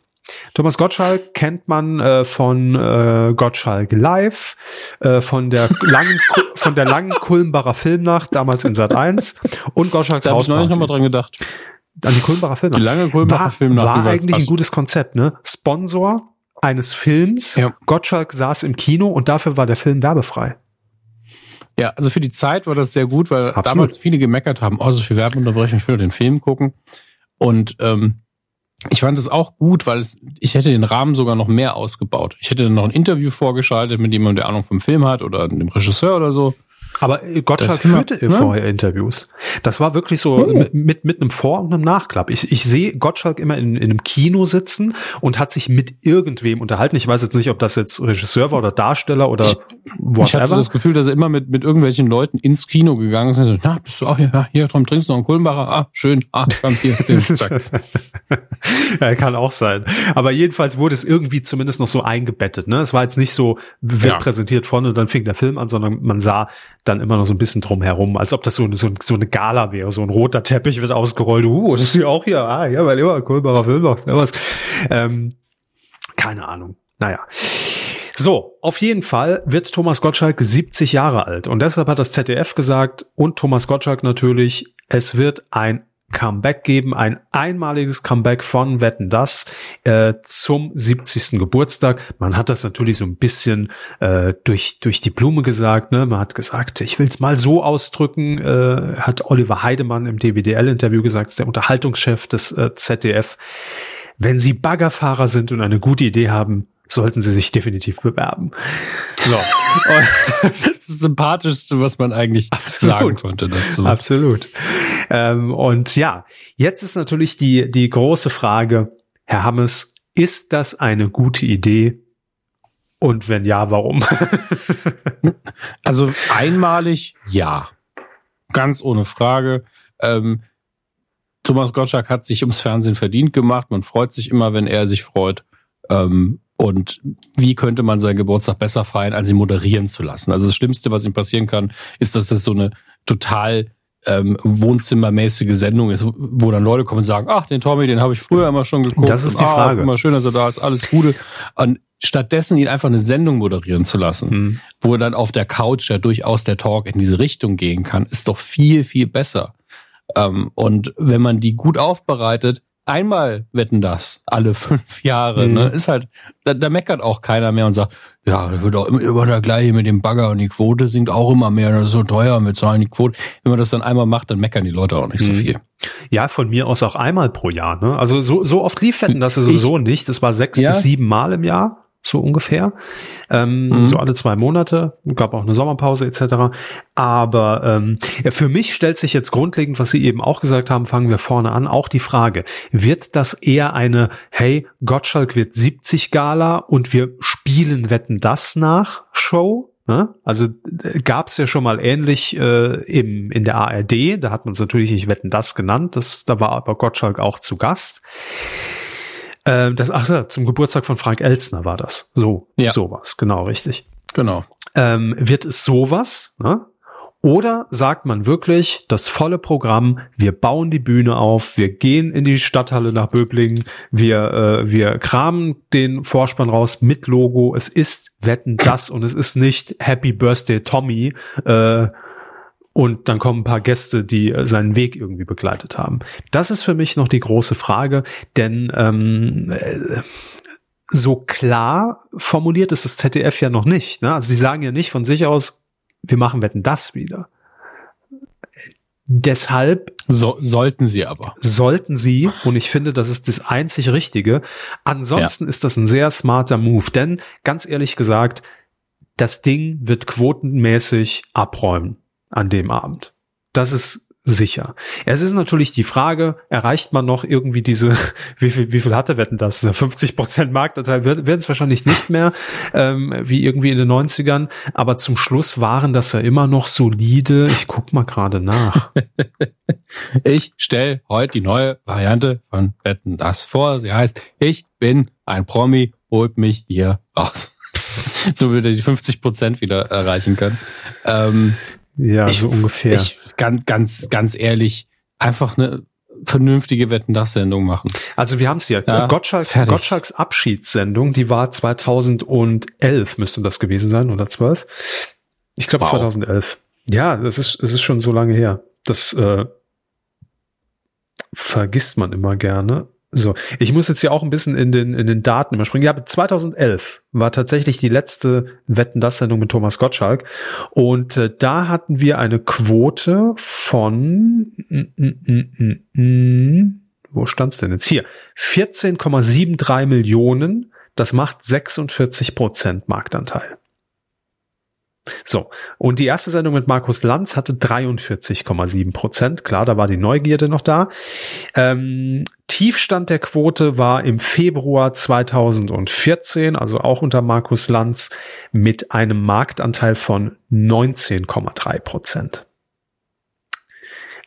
Thomas Gottschalk kennt man äh, von äh, Gottschalk Live, äh, von der (laughs) langen von der langen Kulmbacher Filmnacht damals in Sat 1 und Gottschalks da Hausparty. Da habe ich noch mal dran gedacht. An die Kulmbacher Filmnacht. Die lange Kulmbacher war, Filmnacht. War eigentlich ein gutes Konzept, ne? Sponsor eines Films. Ja. Gottschalk saß im Kino und dafür war der Film werbefrei. Ja, also für die Zeit war das sehr gut, weil Absolut. damals viele gemeckert haben, oh, so viel Werbeunterbrechung, ich will den Film gucken. Und ähm, ich fand es auch gut, weil es, ich hätte den Rahmen sogar noch mehr ausgebaut. Ich hätte noch ein Interview vorgeschaltet mit jemandem, der Ahnung vom Film hat oder dem Regisseur oder so. Aber äh, Gottschalk führte ja, vorher Interviews. Das war wirklich so oh. mit, mit einem Vor- und einem Nachklapp. Ich, ich sehe Gottschalk immer in, in einem Kino sitzen und hat sich mit irgendwem unterhalten. Ich weiß jetzt nicht, ob das jetzt Regisseur war oder Darsteller oder ich, whatever. Ich hatte das Gefühl, dass er immer mit, mit irgendwelchen Leuten ins Kino gegangen ist. So, na, bist du auch hier? Ja, hier, Tom, trinkst du noch einen Kohlenbacher? Ah, schön. Ah, komm, hier. (laughs) ja, kann auch sein. Aber jedenfalls wurde es irgendwie zumindest noch so eingebettet. Ne? Es war jetzt nicht so, wird ja. präsentiert vorne und dann fing der Film an, sondern man sah dann immer noch so ein bisschen drum herum, als ob das so, so, so eine Gala wäre. So ein roter Teppich wird ausgerollt. Uh, das ist ja auch hier. Ah, ja, weil immer Kohlbacher Film macht. Ja, was. Ähm, keine Ahnung. Naja. So, auf jeden Fall wird Thomas Gottschalk 70 Jahre alt. Und deshalb hat das ZDF gesagt und Thomas Gottschalk natürlich, es wird ein Comeback geben, ein einmaliges Comeback von Wetten das äh, zum 70. Geburtstag. Man hat das natürlich so ein bisschen äh, durch durch die Blume gesagt. Ne? Man hat gesagt, ich will es mal so ausdrücken, äh, hat Oliver Heidemann im DWDL-Interview gesagt, der Unterhaltungschef des äh, ZDF. Wenn Sie Baggerfahrer sind und eine gute Idee haben, sollten Sie sich definitiv bewerben. So. (laughs) das ist das Sympathischste, was man eigentlich Absolut. sagen konnte dazu. Absolut. Ähm, und ja, jetzt ist natürlich die, die große Frage, Herr Hammes, ist das eine gute Idee? Und wenn ja, warum? (laughs) also einmalig ja. Ganz ohne Frage. Ähm, Thomas Gottschalk hat sich ums Fernsehen verdient gemacht. Man freut sich immer, wenn er sich freut. Ähm, und wie könnte man seinen Geburtstag besser feiern, als ihn moderieren zu lassen? Also das Schlimmste, was ihm passieren kann, ist, dass es so eine total ähm, wohnzimmermäßige Sendung ist, wo dann Leute kommen und sagen, ach, den Tommy, den habe ich früher immer schon geguckt. Das ist die ah, Frage. Immer schön, dass er da ist, alles Gute. Und stattdessen ihn einfach eine Sendung moderieren zu lassen, mhm. wo dann auf der Couch ja durchaus der Talk in diese Richtung gehen kann, ist doch viel, viel besser. Ähm, und wenn man die gut aufbereitet, einmal wetten das, alle (laughs) fünf Jahre, mhm. ne, ist halt, da, da meckert auch keiner mehr und sagt, ja, das wird auch immer, immer der gleiche mit dem Bagger und die Quote sinkt auch immer mehr, das ist so teuer und wir zahlen die Quote. Wenn man das dann einmal macht, dann meckern die Leute auch nicht mhm. so viel. Ja, von mir aus auch einmal pro Jahr, ne? Also so, so oft lief Wetten das sowieso ich, nicht. Das war sechs ja. bis sieben Mal im Jahr so ungefähr. Ähm, mhm. So alle zwei Monate. Gab auch eine Sommerpause etc. Aber ähm, ja, für mich stellt sich jetzt grundlegend, was Sie eben auch gesagt haben, fangen wir vorne an, auch die Frage, wird das eher eine, hey, Gottschalk wird 70 Gala und wir spielen Wetten das nach Show? Ne? Also äh, gab es ja schon mal ähnlich äh, im, in der ARD, da hat man es natürlich nicht Wetten das genannt, das, da war aber Gottschalk auch zu Gast. Äh, das, ach so, zum Geburtstag von Frank Elstner war das. So, ja. sowas, genau, richtig. Genau. Ähm, wird es sowas, ne? Oder sagt man wirklich das volle Programm, wir bauen die Bühne auf, wir gehen in die Stadthalle nach Böblingen, wir, äh, wir kramen den Vorspann raus mit Logo, es ist Wetten das und es ist nicht Happy Birthday Tommy, äh, und dann kommen ein paar Gäste, die äh, seinen Weg irgendwie begleitet haben. Das ist für mich noch die große Frage, denn ähm, äh, so klar formuliert ist das ZDF ja noch nicht. Ne? Also sie sagen ja nicht von sich aus, wir machen Wetten das wieder. Deshalb so, sollten sie aber. Sollten sie, und ich finde, das ist das einzig Richtige. Ansonsten ja. ist das ein sehr smarter Move, denn ganz ehrlich gesagt, das Ding wird quotenmäßig abräumen an dem Abend. Das ist sicher. Es ist natürlich die Frage, erreicht man noch irgendwie diese, (laughs) wie viel, wie viel hatte Wetten das? 50 Prozent Marktanteil werden es wahrscheinlich nicht mehr, ähm, wie irgendwie in den 90ern, aber zum Schluss waren das ja immer noch solide. Ich guck mal gerade nach. (laughs) ich stell heute die neue Variante von Wetten das vor. Sie heißt, ich bin ein Promi, holt mich hier raus. (laughs) Nur damit die 50 Prozent wieder erreichen können. Ähm, ja, ich, so ungefähr. Ich, ganz, ganz, ganz ehrlich, einfach eine vernünftige Wetten das Sendung machen. Also wir haben es hier. Ja, Gottschalks, Gottschalks Abschiedssendung, die war 2011 müsste das gewesen sein oder 12. Ich glaube wow. 2011. Ja, das ist es ist schon so lange her. Das äh, vergisst man immer gerne. So, ich muss jetzt hier auch ein bisschen in den, in den Daten überspringen. Ja, 2011 war tatsächlich die letzte Wetten das Sendung mit Thomas Gottschalk. Und äh, da hatten wir eine Quote von, mm, mm, mm, wo stand's denn jetzt? Hier, 14,73 Millionen. Das macht 46 Prozent Marktanteil. So, und die erste Sendung mit Markus Lanz hatte 43,7 Prozent. Klar, da war die Neugierde noch da. Ähm, Tiefstand der Quote war im Februar 2014, also auch unter Markus Lanz, mit einem Marktanteil von 19,3 Prozent.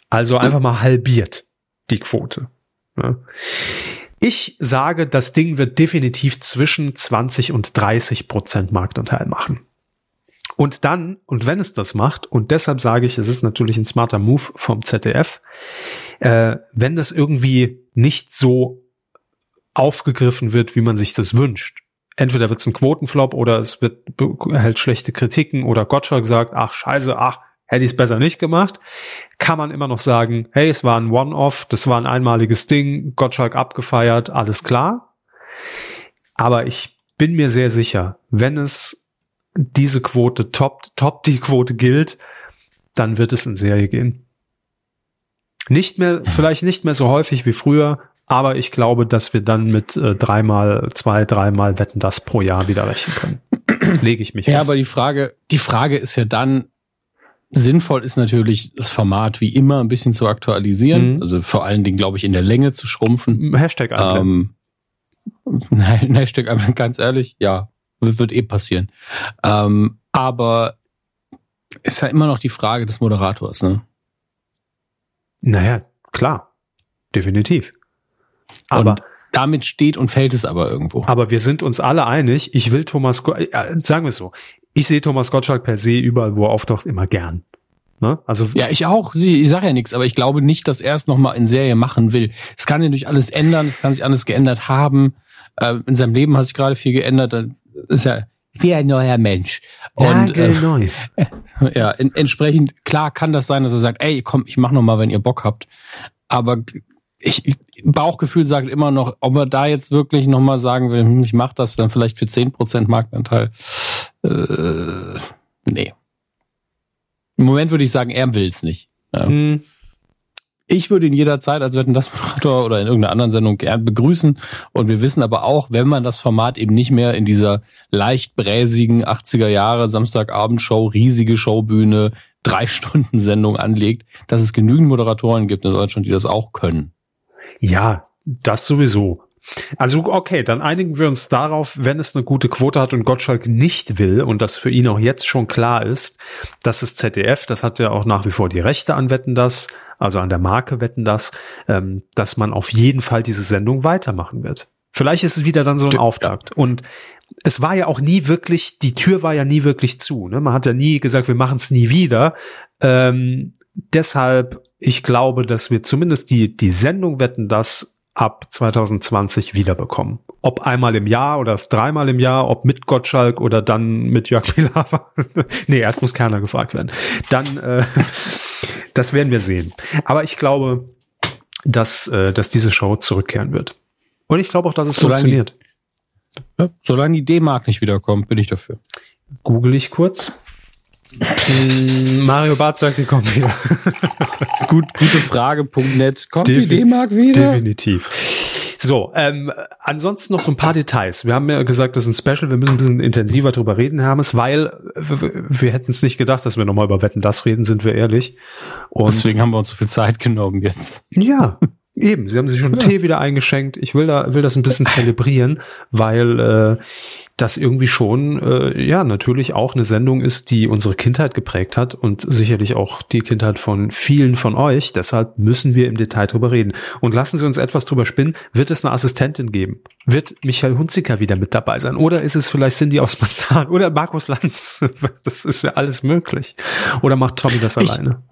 Also einfach mal halbiert die Quote. Ich sage, das Ding wird definitiv zwischen 20 und 30 Prozent Marktanteil machen. Und dann, und wenn es das macht, und deshalb sage ich, es ist natürlich ein smarter Move vom ZDF, äh, wenn das irgendwie nicht so aufgegriffen wird, wie man sich das wünscht. Entweder wird es ein Quotenflop oder es wird erhält schlechte Kritiken oder Gottschalk sagt, ach scheiße, ach, hätte ich es besser nicht gemacht, kann man immer noch sagen, hey, es war ein One-Off, das war ein einmaliges Ding, Gottschalk abgefeiert, alles klar. Aber ich bin mir sehr sicher, wenn es diese Quote toppt, top die Quote gilt, dann wird es in Serie gehen. Nicht mehr, vielleicht nicht mehr so häufig wie früher, aber ich glaube, dass wir dann mit äh, dreimal, zwei, dreimal Wetten das pro Jahr wieder rechnen können. (clears throat) Lege ich mich. Ja, fest. aber die Frage, die Frage ist ja dann, sinnvoll ist natürlich, das Format wie immer ein bisschen zu aktualisieren. Mhm. Also vor allen Dingen, glaube ich, in der Länge zu schrumpfen. Hashtag ähm, (laughs) Nein, Hashtag ganz ehrlich, ja, wird eh passieren. Ähm, aber ist ja immer noch die Frage des Moderators, ne? Naja, klar. Definitiv. Aber und damit steht und fällt es aber irgendwo. Aber wir sind uns alle einig, ich will Thomas, äh, sagen wir es so, ich sehe Thomas Gottschalk per se überall, wo er auftaucht, immer gern. Ne? Also ja, ich auch. Ich sage ja nichts, aber ich glaube nicht, dass er es nochmal in Serie machen will. Es kann sich durch alles ändern, es kann sich alles geändert haben. Äh, in seinem Leben hat sich gerade viel geändert. Dann ist ja wie ein neuer Mensch. Und äh, neu. Äh, (laughs) ja, in, entsprechend klar kann das sein, dass er sagt, ey, komm, ich mach noch mal, wenn ihr Bock habt. Aber ich, ich Bauchgefühl sagt immer noch, ob er da jetzt wirklich noch mal sagen will, hm, ich mach das dann vielleicht für zehn Prozent Marktanteil. Äh, nee. Im Moment würde ich sagen, er will es nicht. Ja. Hm. Ich würde ihn jederzeit als Wetten das Moderator oder in irgendeiner anderen Sendung gern begrüßen. Und wir wissen aber auch, wenn man das Format eben nicht mehr in dieser leicht bräsigen 80er Jahre Samstagabendshow, riesige Showbühne, drei Stunden Sendung anlegt, dass es genügend Moderatoren gibt in Deutschland, die das auch können. Ja, das sowieso. Also okay, dann einigen wir uns darauf, wenn es eine gute Quote hat und Gottschalk nicht will und das für ihn auch jetzt schon klar ist, dass das ZDF, das hat ja auch nach wie vor die Rechte an Wetten das, also an der Marke Wetten das, ähm, dass man auf jeden Fall diese Sendung weitermachen wird. Vielleicht ist es wieder dann so ein Auftakt und es war ja auch nie wirklich, die Tür war ja nie wirklich zu. Ne? Man hat ja nie gesagt, wir machen es nie wieder. Ähm, deshalb, ich glaube, dass wir zumindest die, die Sendung Wetten das ab 2020 wiederbekommen. Ob einmal im Jahr oder dreimal im Jahr, ob mit Gottschalk oder dann mit Jörg Pilawa. (laughs) nee, erst muss Kerner gefragt werden. Dann, äh, (laughs) das werden wir sehen. Aber ich glaube, dass, äh, dass diese Show zurückkehren wird. Und ich glaube auch, dass es solange funktioniert. Die, ja, solange die D-Mark nicht wiederkommt, bin ich dafür. Google ich kurz. Hm, Mario Barth sagt, die kommt wieder. (laughs) Gut, gute Frage.net. Kommt Defi die D-Mark wieder? Definitiv. So, ähm, ansonsten noch so ein paar Details. Wir haben ja gesagt, das ist ein Special, wir müssen ein bisschen intensiver drüber reden, Hermes, weil wir, wir hätten es nicht gedacht, dass wir nochmal über Wetten das reden, sind wir ehrlich. Und Deswegen haben wir uns so viel Zeit genommen jetzt. Ja, (laughs) Eben, sie haben sich schon ja. Tee wieder eingeschenkt. Ich will da will das ein bisschen zelebrieren, weil äh, das irgendwie schon äh, ja natürlich auch eine Sendung ist, die unsere Kindheit geprägt hat und sicherlich auch die Kindheit von vielen von euch. Deshalb müssen wir im Detail drüber reden. Und lassen Sie uns etwas drüber spinnen. Wird es eine Assistentin geben? Wird Michael Hunziker wieder mit dabei sein? Oder ist es vielleicht Cindy aus Marzahn oder Markus Lanz? (laughs) Das ist ja alles möglich. Oder macht Tommy das ich, alleine?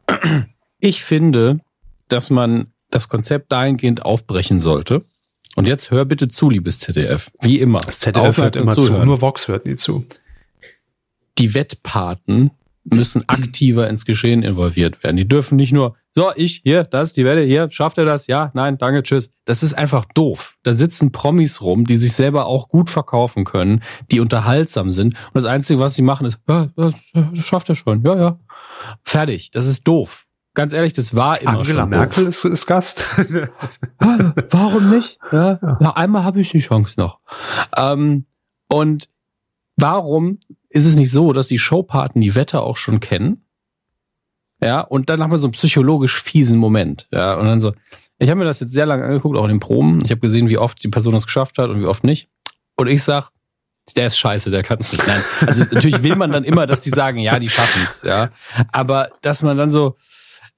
Ich finde, dass man das Konzept dahingehend aufbrechen sollte. Und jetzt hör bitte zu, liebes ZDF. Wie immer. Das ZDF hört immer zuhören. zu, nur Vox hört nie zu. Die Wettpaten müssen aktiver ins Geschehen involviert werden. Die dürfen nicht nur, so, ich, hier, das, die Wette, hier, schafft er das? Ja, nein, danke, tschüss. Das ist einfach doof. Da sitzen Promis rum, die sich selber auch gut verkaufen können, die unterhaltsam sind. Und das Einzige, was sie machen, ist, ja, das schafft er schon, ja, ja. Fertig. Das ist doof ganz ehrlich, das war immer Angela schon Merkel ist, ist Gast. Warum nicht? Ja, ja. einmal habe ich die Chance noch. Ähm, und warum ist es nicht so, dass die Showpaten die Wette auch schon kennen? Ja, und dann haben wir so einen psychologisch fiesen Moment. Ja, und dann so, ich habe mir das jetzt sehr lange angeguckt, auch in den Proben. Ich habe gesehen, wie oft die Person das geschafft hat und wie oft nicht. Und ich sag, der ist scheiße, der kann es nicht. Nein. Also natürlich will man dann immer, dass die sagen, ja, die schaffen's, ja. Aber dass man dann so,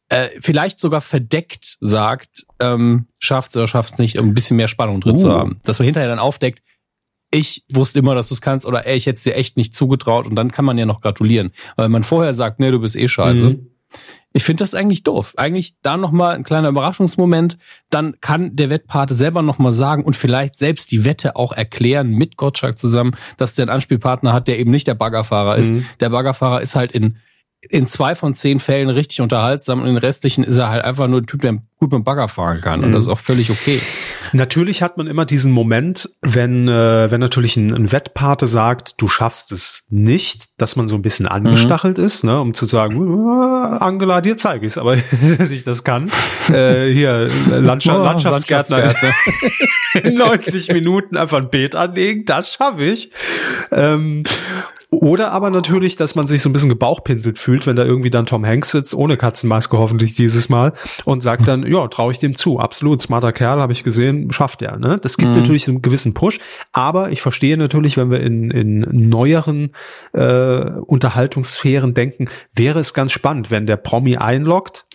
äh, vielleicht sogar verdeckt sagt, ähm, schafft oder schafft es nicht, um ein bisschen mehr Spannung drin uh. zu haben. Dass man hinterher dann aufdeckt, ich wusste immer, dass du es kannst oder ey, ich hätte es dir echt nicht zugetraut und dann kann man ja noch gratulieren. Weil man vorher sagt, nee, du bist eh scheiße. Mhm. Ich finde das eigentlich doof. Eigentlich da nochmal ein kleiner Überraschungsmoment. Dann kann der Wettpate selber nochmal sagen und vielleicht selbst die Wette auch erklären mit Gottschalk zusammen, dass der einen Anspielpartner hat, der eben nicht der Baggerfahrer ist. Mhm. Der Baggerfahrer ist halt in in zwei von zehn Fällen richtig unterhaltsam und in den restlichen ist er halt einfach nur ein Typ, der gut mit dem Bagger fahren kann. Und mhm. das ist auch völlig okay. Natürlich hat man immer diesen Moment, wenn, äh, wenn natürlich ein, ein Wettpate sagt, du schaffst es nicht, dass man so ein bisschen angestachelt mhm. ist, ne, um zu sagen, äh, Angela, dir zeige ich es, aber (laughs) dass ich das kann. Äh, hier, Landschaft, oh, Landschaftsgärtner. Landschaftsgärtner. (laughs) 90 Minuten einfach ein Beet anlegen, das schaffe ich. Ähm, oder aber natürlich, dass man sich so ein bisschen gebauchpinselt fühlt, wenn da irgendwie dann Tom Hanks sitzt, ohne Katzenmaske hoffentlich dieses Mal, und sagt dann, (laughs) ja, traue ich dem zu. Absolut, smarter Kerl, habe ich gesehen, schafft er. Ne? Das gibt mhm. natürlich einen gewissen Push, aber ich verstehe natürlich, wenn wir in, in neueren äh, Unterhaltungssphären denken, wäre es ganz spannend, wenn der Promi einloggt,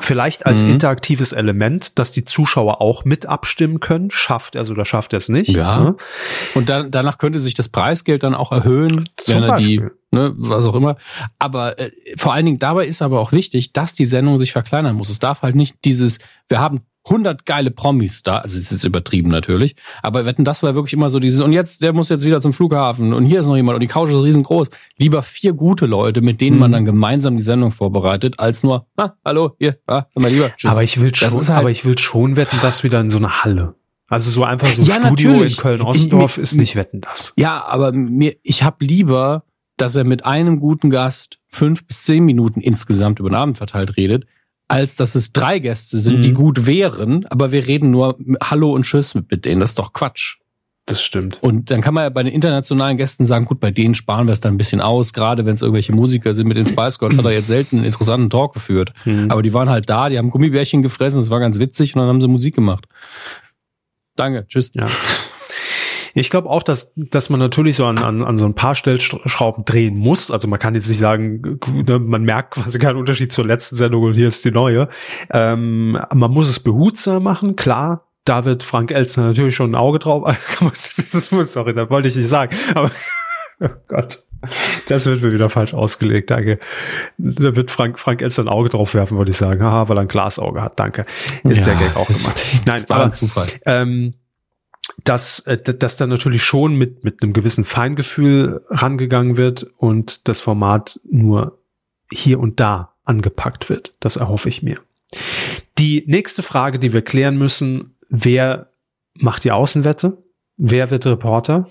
Vielleicht als mhm. interaktives Element, dass die Zuschauer auch mit abstimmen können. Schafft er es oder schafft er es nicht? Ja. Ne? Und dann, danach könnte sich das Preisgeld dann auch erhöhen, Zum wenn er Beispiel. die ne, was auch immer. Aber äh, vor allen Dingen dabei ist aber auch wichtig, dass die Sendung sich verkleinern muss. Es darf halt nicht dieses, wir haben 100 geile Promis da, also es ist übertrieben natürlich, aber wetten, das war wirklich immer so dieses, und jetzt, der muss jetzt wieder zum Flughafen und hier ist noch jemand und die Couch ist riesengroß. Lieber vier gute Leute, mit denen mhm. man dann gemeinsam die Sendung vorbereitet, als nur, ah, hallo, hier, ah, immer lieber, tschüss. Aber ich will schon, halt, aber ich will schon wetten, das wieder in so eine Halle. Also so einfach so ein ja, Studio natürlich. in Köln-Ostdorf ist nicht wetten das. Ja, aber mir, ich habe lieber dass er mit einem guten Gast fünf bis zehn Minuten insgesamt über den Abend verteilt redet, als dass es drei Gäste sind, mhm. die gut wären, aber wir reden nur Hallo und Tschüss mit denen. Das ist doch Quatsch. Das stimmt. Und dann kann man ja bei den internationalen Gästen sagen, gut, bei denen sparen wir es dann ein bisschen aus, gerade wenn es irgendwelche Musiker sind. Mit den Spice Girls hat er jetzt selten einen interessanten Talk geführt. Mhm. Aber die waren halt da, die haben Gummibärchen gefressen, das war ganz witzig und dann haben sie Musik gemacht. Danke, tschüss. Ja. Ich glaube auch, dass, dass man natürlich so an, an, an so ein paar Stellschrauben drehen muss. Also man kann jetzt nicht sagen, ne, man merkt quasi keinen Unterschied zur letzten Sendung und hier ist die neue. Ähm, man muss es behutsam machen, klar. Da wird Frank Elstner natürlich schon ein Auge drauf. (laughs) das muss, sorry, das wollte ich nicht sagen. Aber (laughs) oh Gott. Das wird mir wieder falsch ausgelegt, danke. Da wird Frank, Frank Elster ein Auge drauf werfen, würde ich sagen. Haha, weil er ein Glasauge hat, danke. Ist ja, der Gag auch gemacht. Nein, war aber, ein Zufall. Ähm, dass, äh, dass da natürlich schon mit, mit einem gewissen Feingefühl rangegangen wird und das Format nur hier und da angepackt wird. Das erhoffe ich mir. Die nächste Frage, die wir klären müssen, wer macht die Außenwette? Wer wird Reporter?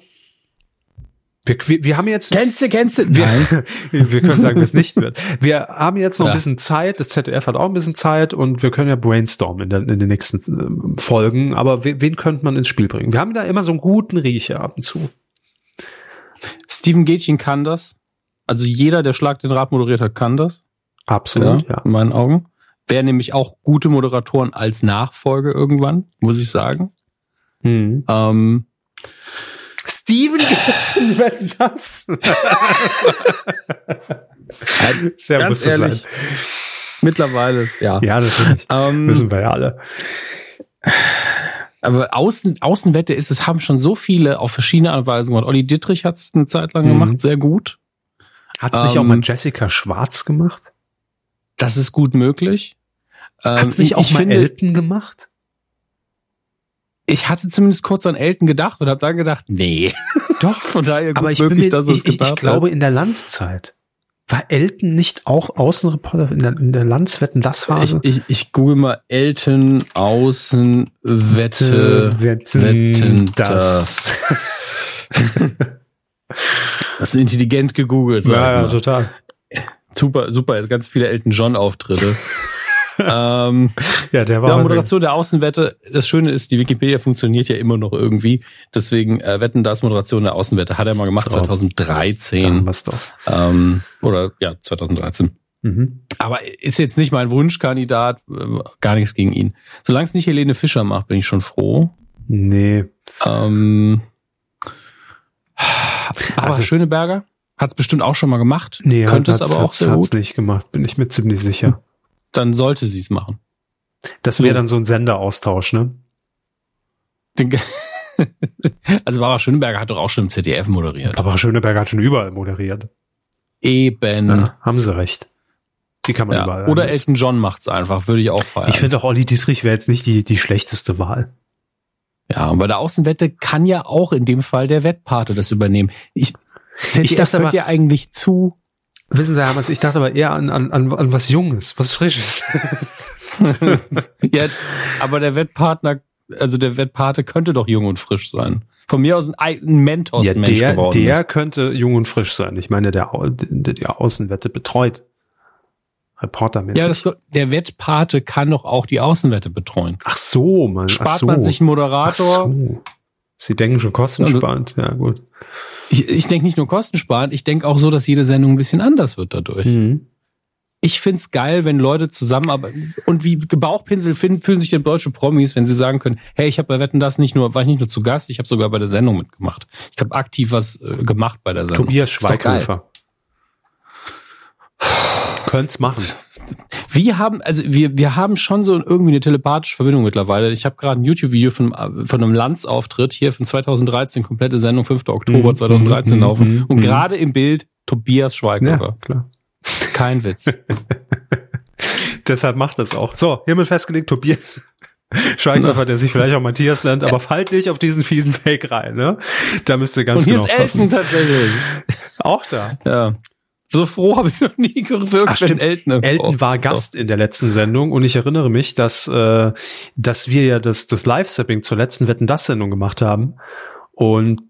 Wir, wir, wir haben jetzt. Kennst du, kennst du? Wir, (laughs) wir können sagen, wie es nicht wird. Wir haben jetzt noch ja. ein bisschen Zeit. Das ZDF hat auch ein bisschen Zeit und wir können ja brainstormen in, der, in den nächsten äh, Folgen. Aber wen, wen könnte man ins Spiel bringen? Wir haben da immer so einen guten Riecher ab und zu. Steven Gätchen kann das. Also jeder, der Schlag den Rat moderiert hat, kann das. Absolut, ja. ja. In meinen Augen. Wäre nämlich auch gute Moderatoren als Nachfolge irgendwann, muss ich sagen. Hm. Ähm, Steven (laughs) Gätchen, wenn das. Sehr Ganz ehrlich, sein. mittlerweile, ja. Ja, natürlich. Ähm, Wissen wir ja alle. Aber Außen, Außenwette ist, es haben schon so viele auf verschiedene Anweisungen gemacht. Olli Dittrich hat es eine Zeit lang mhm. gemacht, sehr gut. Hat es nicht ähm, auch mal Jessica Schwarz gemacht? Das ist gut möglich. Hat es nicht ähm, auch mal finde, Elton gemacht? Ich hatte zumindest kurz an Elton gedacht und habe dann gedacht, nee. (laughs) Doch, von daher gut aber ich möglich, mir, dass es ich, ich, ich glaube in der Landzeit. War Elton nicht auch Außenreporter in der, in der Landswetten das Phase? Ich, ich, ich google mal Elton Außenwette Wetten, Wetten das. das (laughs) ist intelligent gegoogelt. Ja, ja, total. Super, super, jetzt ganz viele Elton John Auftritte (laughs) ähm, (laughs) ja, der war. Ja, Moderation der Außenwette. Das Schöne ist, die Wikipedia funktioniert ja immer noch irgendwie. Deswegen äh, wetten das Moderation der Außenwette hat er mal gemacht so, 2013. Dann was doch. Ähm, oder ja 2013. Mhm. Aber ist jetzt nicht mein Wunschkandidat. Äh, gar nichts gegen ihn. Solange es nicht Helene Fischer macht, bin ich schon froh. Nee. Ähm, aber also, Schöneberger hat es bestimmt auch schon mal gemacht. Nee, könnte es aber auch sehr gut. nicht gemacht, bin ich mir ziemlich sicher dann sollte sie es machen. Das wäre so. dann so ein Senderaustausch, ne? (laughs) also Barbara Schöneberger hat doch auch schon im ZDF moderiert. Barbara Schöneberger hat schon überall moderiert. Eben. Ja, haben sie recht. Die kann man ja, überall. Oder. Elton John macht's einfach, würde ich auch feiern. Ich finde auch Olli Diesrich wäre jetzt nicht die, die schlechteste Wahl. Ja, und bei der Außenwette kann ja auch in dem Fall der Wettpate das übernehmen. Ich, ZDF ich dachte hört ja eigentlich zu Wissen Sie, Herr ich dachte aber eher an, an, an, an was Junges, was Frisches. (laughs) ja, aber der Wettpartner, also der Wettpate könnte doch jung und frisch sein. Von mir aus ein, ein Mentos ja, Mensch der, geworden der ist. könnte jung und frisch sein. Ich meine, der, der die Außenwette betreut. Reportermäßig. Ja, das, der Wettpate kann doch auch die Außenwette betreuen. Ach so, man. Spart so. man sich einen Moderator. So. Sie denken schon kostensparend, ja gut. Ich, ich denke nicht nur kostensparend, ich denke auch so, dass jede Sendung ein bisschen anders wird dadurch. Mhm. Ich find's geil, wenn Leute zusammenarbeiten. Und wie Bauchpinsel finden, fühlen sich die deutsche Promis, wenn sie sagen können, hey, ich habe bei Wetten das nicht nur, war ich nicht nur zu Gast, ich habe sogar bei der Sendung mitgemacht. Ich habe aktiv was äh, gemacht bei der Sendung. Tobias Schweighöfer. Könnt's machen. Wir haben, also wir, wir haben schon so irgendwie eine telepathische Verbindung mittlerweile. Ich habe gerade ein YouTube-Video von, von einem Landsauftritt hier von 2013, komplette Sendung, 5. Oktober 2013 mhm, laufen. Mhm, und mhm. gerade im Bild Tobias Schweighöfer. Ja, klar. Kein Witz. (laughs) Deshalb macht das auch. So, hiermit festgelegt, Tobias (laughs) Schweighöfer, der sich vielleicht auch Matthias nennt, aber fallt nicht auf diesen fiesen Fake rein, ne? Da müsst ihr ganz Und hier genau ist Elton tatsächlich. Auch da. Ja. So froh (laughs) habe ich noch nie gewirkt, Ach, wenn Elton, Elton war Gast in der letzten Sendung und ich erinnere mich, dass, äh, dass wir ja das, das Live-Sapping zur letzten Wetten das Sendung gemacht haben. Und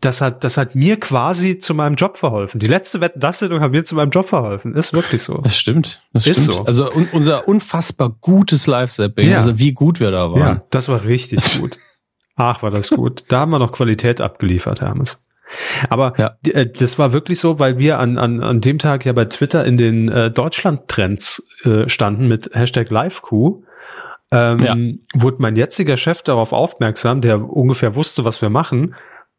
das hat, das hat mir quasi zu meinem Job verholfen. Die letzte Wetten das Sendung hat mir zu meinem Job verholfen. Ist wirklich so. Das stimmt. Das Ist stimmt. so. Also un unser unfassbar gutes Live-Sapping. Ja. Also wie gut wir da waren. Ja, das war richtig gut. (laughs) Ach, war das gut. Da haben wir noch Qualität abgeliefert, Hermes. Aber Ja. äh, das war wirklich so, weil wir an, an, an dem Tag ja bei Twitter in den äh, Deutschland-Trends äh, standen mit Hashtag LiveQ. Ähm, Ja. wurde mein jetziger Chef darauf aufmerksam, der ungefähr wusste, was wir machen,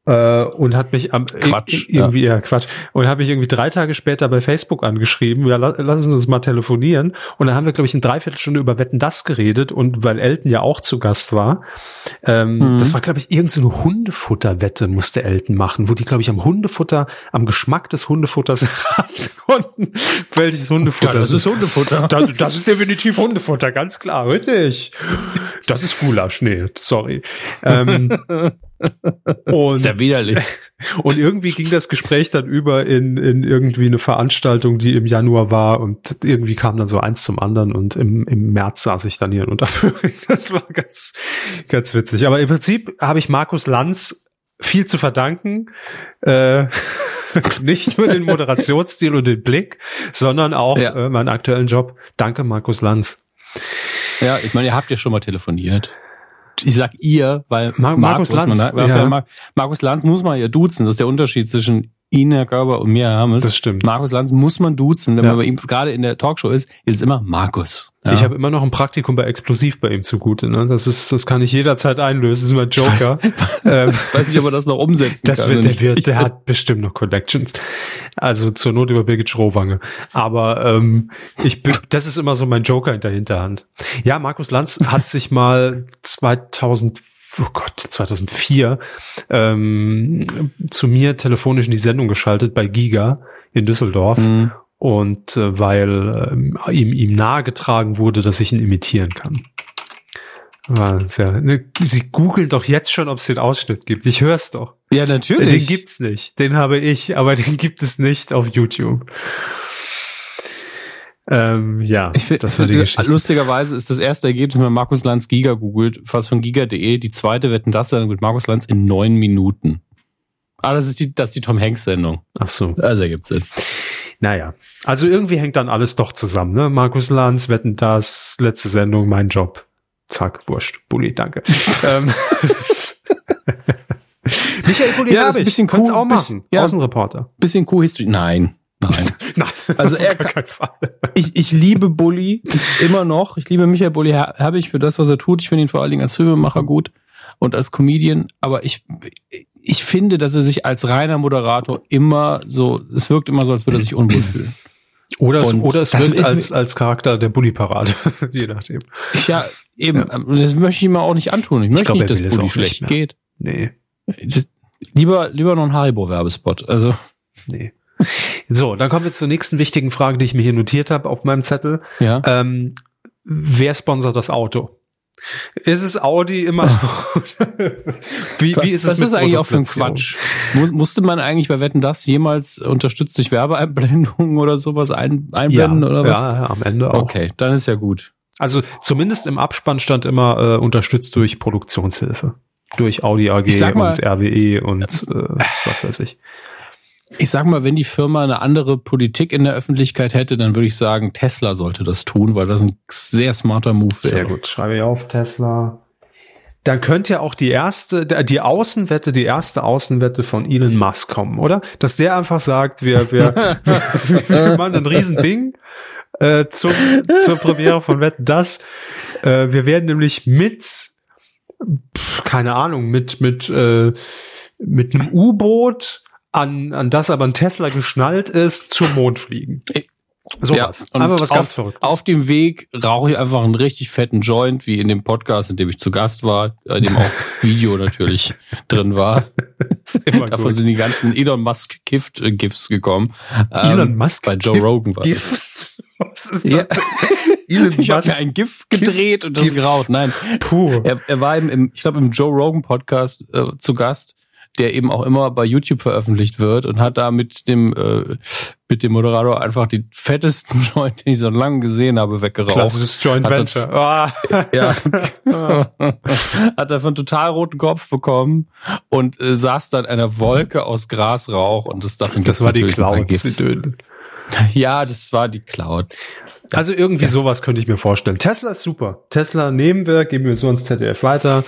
äh, und hat mich am Quatsch, irgendwie ja. Quatsch und hat mich irgendwie drei Tage später bei Facebook angeschrieben. Ja, la- lassen Sie uns mal telefonieren. Und dann haben wir glaube ich eine Dreiviertelstunde über Wetten das geredet und weil Elton ja auch zu Gast war, ähm, Mhm. das war glaube ich irgendeine so eine Hundefutterwette musste Elton machen, wo die glaube ich am Hundefutter, am Geschmack des Hundefutters (laughs) raten konnten, welches Hundefutter es ist. Hundefutter. Das, das ist definitiv Hundefutter, ganz klar, richtig. Das ist Gulasch, nee, sorry. Ähm, (laughs) und, Ist ja widerlich. (laughs) Und irgendwie ging das Gespräch dann über in, in irgendwie eine Veranstaltung, die im Januar war und irgendwie kam dann so eins zum anderen und im, im März saß ich dann hier in Unterföhring. (laughs) Das war ganz, ganz witzig. Aber im Prinzip habe ich Markus Lanz viel zu verdanken. Äh, (laughs) nicht nur den Moderationsstil und den Blick, sondern auch Ja. äh, meinen aktuellen Job. Danke, Markus Lanz. Ja, ich meine, ihr habt ja schon mal telefoniert. Ich sag ihr, weil Mar- Markus man Lanz, da- ja. Mar- Markus Lanz muss man ja duzen. Das ist der Unterschied zwischen Ihnen, Herr Körber, und mir, Herr Hammes. Das stimmt. Markus Lanz muss man duzen. Wenn Ja. man bei ihm gerade in der Talkshow ist, ist es immer Markus. Ja. Ich habe immer noch ein Praktikum bei Explosiv bei ihm zugute. Ne? Das ist, das kann ich jederzeit einlösen. Das ist mein Joker. (laughs) ähm, (laughs) weiß nicht, ob er das noch umsetzen das kann. wird, der wird, der hat bestimmt noch Connections. Also zur Not über Birgit Schrowange. Aber ähm, ich bin, das ist immer so mein Joker in der Hinterhand. Ja, Markus Lanz hat sich mal 2000, oh Gott, 2004 ähm, zu mir telefonisch in die Sendung geschaltet bei Giga in Düsseldorf. Hm. Und äh, weil ähm, ihm, ihm nahegetragen wurde, dass ich ihn imitieren kann. Sehr, ne, Sie googeln doch jetzt schon, ob es den Ausschnitt gibt. Ich hör's doch. Ja, natürlich. Den gibt's nicht. Den habe ich, aber (laughs) den gibt es nicht auf YouTube. Ähm, ja, Ich find, das war die Geschichte. Lustigerweise ist das erste Ergebnis, wenn man Markus Lanz Giga googelt, fast von giga.de, die zweite Wetten das Sendung mit Markus Lanz in neun Minuten. Ah, das ist die, das ist die Tom Hanks Sendung. Ach so. Also ergibt Sinn. Naja, also irgendwie hängt dann alles doch zusammen. Ne? Markus Lanz, Wetten das, letzte Sendung, mein Job. Zack, wurscht. Bulli, danke. (laughs) ähm, Michael Bulli, Ja, ist ein bisschen Kannst cool, auch bisschen- machen. ja. Außenreporter. Bisschen Q-History. Nein. Nein. (laughs) Nein, (laughs) Also er ich, ich liebe Bulli ich, immer noch. Ich liebe Michael Bulli Her- Herbig für das, was er tut. Ich finde ihn vor allen Dingen als Filmemacher gut und als Comedian. Aber ich, ich finde, dass er sich als reiner Moderator immer so, es wirkt immer so, als würde er sich unwohl fühlen. Oder es, Und oder es wirkt als, als Charakter der Bulli-Parade. (laughs) Je nachdem. Ich, ja, eben. Das möchte ich ihm auch nicht antun. Ich möchte glaub, er nicht, dass nicht schlecht mehr. geht. Nee, Lieber, lieber noch ein Haribo-Werbespot. Also, nee. (laughs) So, dann kommen wir zur nächsten wichtigen Frage, die ich mir hier notiert habe auf meinem Zettel. ja. Ähm, wer sponsert das Auto? Ist es Audi immer noch? (laughs) wie, wie ist es Was mit ist eigentlich auch für ein? Quatsch? Muss, musste man eigentlich bei Wetten das jemals unterstützt durch Werbeeinblendungen oder sowas ein, einblenden ja, oder was? Ja, am Ende auch. Okay, dann ist ja gut. Also zumindest im Abspann stand immer äh, unterstützt durch Produktionshilfe. Durch Audi AG mal- und RWE und äh, was weiß ich. Ich sag mal, wenn die Firma eine andere Politik in der Öffentlichkeit hätte, dann würde ich sagen, Tesla sollte das tun, weil das ein sehr smarter Move wäre. Sehr gut. Schreibe ich auf, Tesla. Dann könnte ja auch die erste, die Außenwette, die erste Außenwette von Elon Musk kommen, oder? Dass der einfach sagt, wir, wir, (laughs) wir, wir machen ein Riesending äh, zum, zur Premiere von Wetten das. Äh, wir werden nämlich mit, keine Ahnung, mit, mit, äh, mit einem U-Boot, an, an das aber ein Tesla geschnallt ist, zum Mond fliegen. Sowas. Ja, einfach was auf, ganz Verrücktes. Auf dem Weg rauche ich einfach einen richtig fetten Joint, wie in dem Podcast, in dem ich zu Gast war, in dem auch (laughs) Video natürlich drin war. (laughs) Davon gut. sind die ganzen Elon Musk Gift äh, Gifts gekommen. Elon ähm, Musk bei Joe Gift Rogan war Gifts. (laughs) Was ist das? Ja. Ich habe mir ein GIF gedreht Gift und das Gifts. geraucht. Nein, puh. Er, er war im, im, ich glaube im Joe Rogan Podcast äh, zu Gast der eben auch immer bei YouTube veröffentlicht wird und hat da mit dem äh, mit dem Moderator einfach die fettesten (laughs) Joint, den ich so lange gesehen habe, weggeraucht. Klassisches Joint hat Venture. Das, (laughs) oh. ja. (laughs) hat dafür einen total roten Kopf bekommen und äh, saß dann einer Wolke aus Grasrauch und das dachte Das war die Cloud. Ja, das war die Cloud. Also irgendwie ja. sowas könnte ich mir vorstellen. Tesla ist super. Tesla nehmen wir, geben wir so ins ZDF weiter.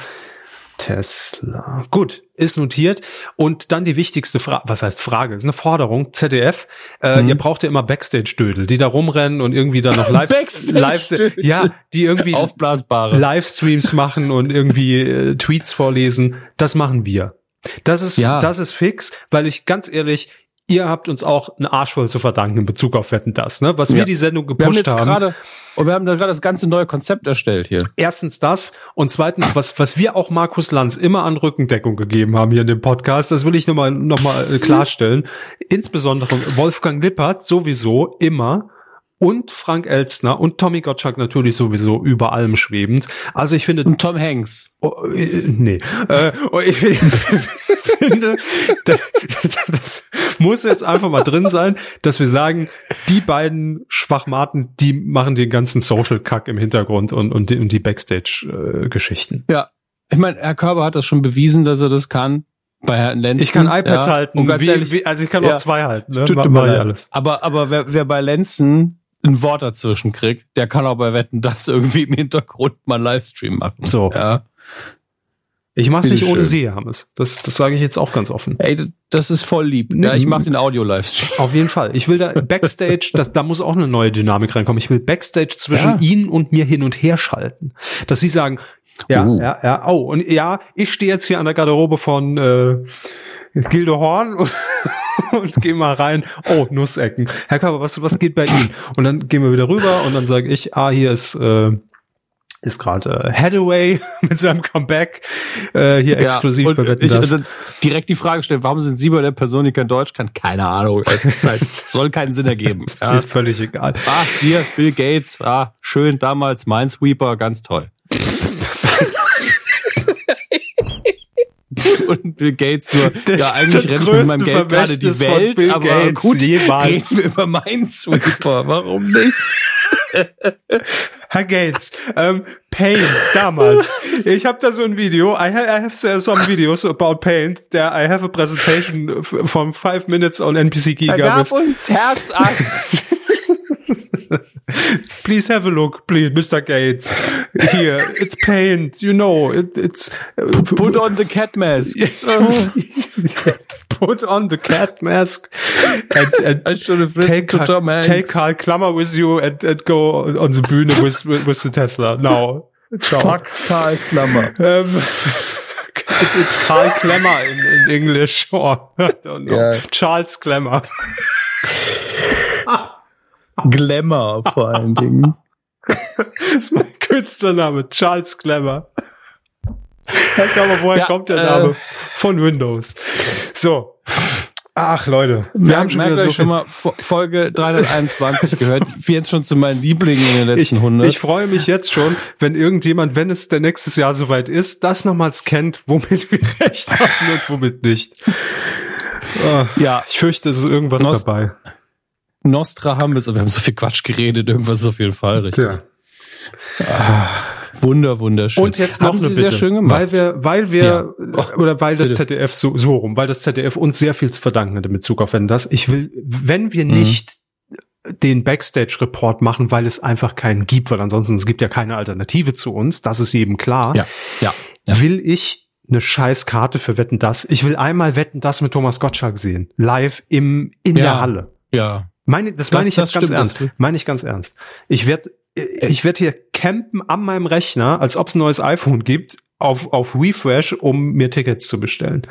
Tesla. Gut, ist notiert. Und dann die wichtigste Frage, was heißt Frage? Das ist eine Forderung. ZDF, äh, mhm. ihr braucht ja immer Backstage-Dödel, die da rumrennen und irgendwie dann noch live, (laughs) live ja, die irgendwie Aufblasbare. Livestreams machen und irgendwie äh, Tweets vorlesen. Das machen wir. Das ist, ja. das ist fix, weil ich ganz ehrlich, ihr habt uns auch einen Arsch voll zu verdanken in Bezug auf Wetten das, ne? Was ja. wir die Sendung gepusht wir haben. Grade, und wir haben da gerade das ganze neue Konzept erstellt hier. Erstens das und zweitens, was, was wir auch Markus Lanz immer an Rückendeckung gegeben haben hier in dem Podcast, das will ich nochmal noch mal äh, klarstellen. Insbesondere Wolfgang Lippert sowieso immer und Frank Elstner und Tommy Gottschalk natürlich sowieso über allem schwebend. Also ich finde und Tom Hanks. Oh, äh, nee, äh, oh, ich finde, das muss jetzt einfach mal drin sein, dass wir sagen, die beiden Schwachmaten, die machen den ganzen Social Kack im Hintergrund und und die, und die Backstage Geschichten. Ja, ich meine, Herr Körber hat das schon bewiesen, dass er das kann bei Herrn Lenzen. Ich kann iPads ja, halten. Wie, ehrlich, wie, also ich kann ja, auch zwei halten. Ne? Tut mal alles. Aber, aber wer, wer bei Lenzen ein Wort dazwischen kriegt, der kann auch bei Wetten das irgendwie im Hintergrund mal einen Livestream machen. So. Ja. Ich mach's nicht ohne Sie, Hammes. Das, das sage ich jetzt auch ganz offen. Ey, das ist voll lieb. Ja, ich mache den Audio-Livestream. Auf jeden Fall. Ich will da (laughs) Backstage, das, da muss auch eine neue Dynamik reinkommen. Ich will Backstage zwischen ja. Ihnen und mir hin und her schalten. Dass Sie sagen, ja, uh. ja, ja, oh, und ja, ich stehe jetzt hier an der Garderobe von äh, Gilde Horn und, und geh mal rein. Oh, Nussecken. Herr Körber, was, was geht bei Ihnen? Und dann gehen wir wieder rüber und dann sage ich, ah, hier ist äh, ist gerade äh, Hathaway (laughs) mit seinem Comeback äh, hier ja, exklusiv bei Wetten ich, also direkt die Frage stellen, warum sind Sie bei der Person, die kein Deutsch kann? Keine Ahnung. Halt, (laughs) soll keinen Sinn ergeben. Ja. Ist völlig egal. Ah, hier, Bill Gates, ah, schön, damals Minesweeper, ganz toll. Und Bill Gates nur, (laughs) das, ja, eigentlich renne ich mit meinem Geld gerade die Welt, aber Gates gut, jemals. reden wir über Minesweeper, warum nicht? (laughs) Herr Gates, ähm, Paint damals. (laughs) Ich habe da so ein Video. I have, I have some videos about Paint. There I have a presentation from five minutes on NPC Giga. Er gab uns Herzass. Please have a look, please, Mr. Gates. Here, it's paint, you know, it, it's. Put on the cat mask. (laughs) Put on the cat mask and, and take, take Karl Klammer with you and, and go on the Bühne with, with, with the Tesla. Now, ciao. Fuck Karl Klammer. Um, (laughs) it's Karl Klemmer in, in English, (laughs) or I don't know. Yeah. Charles Klemmer. Glamour vor allen Dingen. (laughs) das ist mein Künstlername, Charles Glamour. Aber woher ja, kommt der Name? Äh, Von Windows. So. Ach, Leute. Wir, wir haben schon wieder so schon mal Folge 321 gehört. Wie (laughs) jetzt schon zu meinen Lieblingen in den letzten ich, 100. Ich freue mich jetzt schon, wenn irgendjemand, wenn es der nächstes Jahr soweit ist, das nochmals kennt, womit wir (laughs) recht haben und womit nicht. Oh, ja. Ich fürchte, es ist irgendwas Nos dabei. Nostradamus, wir haben so viel Quatsch geredet, irgendwas ist auf jeden Fall richtig. Ja. Ah, wunder, wunderschön. Und jetzt noch haben eine Sie Bitte, sehr schön gemacht. weil wir, weil wir, ja. oh, oder weil das bitte. ZDF so, so rum, weil das ZDF uns sehr viel zu verdanken hat in Bezug auf wenn das. Ich will, wenn wir mhm. nicht den Backstage-Report machen, weil es einfach keinen gibt, weil ansonsten es gibt ja keine Alternative zu uns, das ist jedem klar. Ja, ja. ja. Will ich eine scheiß Karte für Wetten das. Ich will einmal Wetten das mit Thomas Gottschalk sehen. Live im, in ja, der Halle. Ja. Meine, das, das meine ich jetzt ganz ernst. Meine ich ganz ernst. Ich werde ich werd hier campen an meinem Rechner, als ob es ein neues iPhone gibt, auf, auf Refresh, um mir Tickets zu bestellen.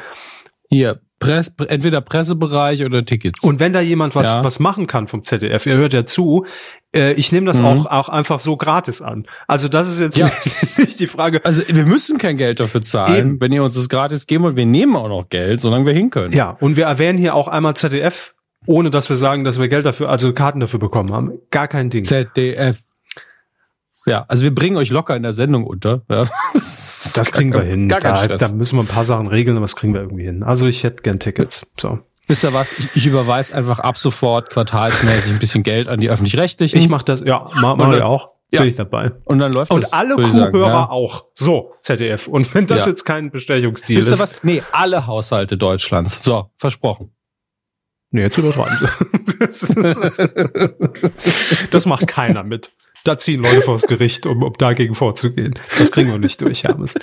Hier, Press, entweder Pressebereich oder Tickets. Und wenn da jemand was, ja. was machen kann vom ZDF, ihr hört ja zu, äh, ich nehme das mhm. auch, auch einfach so gratis an. Also das ist jetzt ja. (laughs) nicht die Frage. Also wir müssen kein Geld dafür zahlen, Eben. wenn ihr uns das gratis geben wollt. Wir nehmen auch noch Geld, solange wir hin können. Ja, und wir erwähnen hier auch einmal ZDF, ohne dass wir sagen, dass wir Geld dafür, also Karten dafür bekommen haben. Gar kein Ding. ZDF. Ja, also wir bringen euch locker in der Sendung unter. Ja. (laughs) Das kriegen wir hin. Gar da, da müssen wir ein paar Sachen regeln, aber das kriegen wir irgendwie hin. Also ich hätte gern Tickets. So. Wisst ihr was? Ich, ich überweise einfach ab sofort quartalsmäßig ein bisschen Geld an die öffentlich-rechtlichen. Ich mache das, ja, mach, mach ich auch. Ja. Bin ich dabei. Und dann läuft Und das, alle Kuhhörer ja. auch. So, ZDF. Und wenn das ja. jetzt kein Bestechungsdeal ist. Wisst ihr was? Nee, alle Haushalte Deutschlands. So, versprochen. Nee, jetzt überschreiben sie. (laughs) das macht keiner mit. Da ziehen Leute vors Gericht, um, um dagegen vorzugehen. Das kriegen wir nicht durch, Hermes.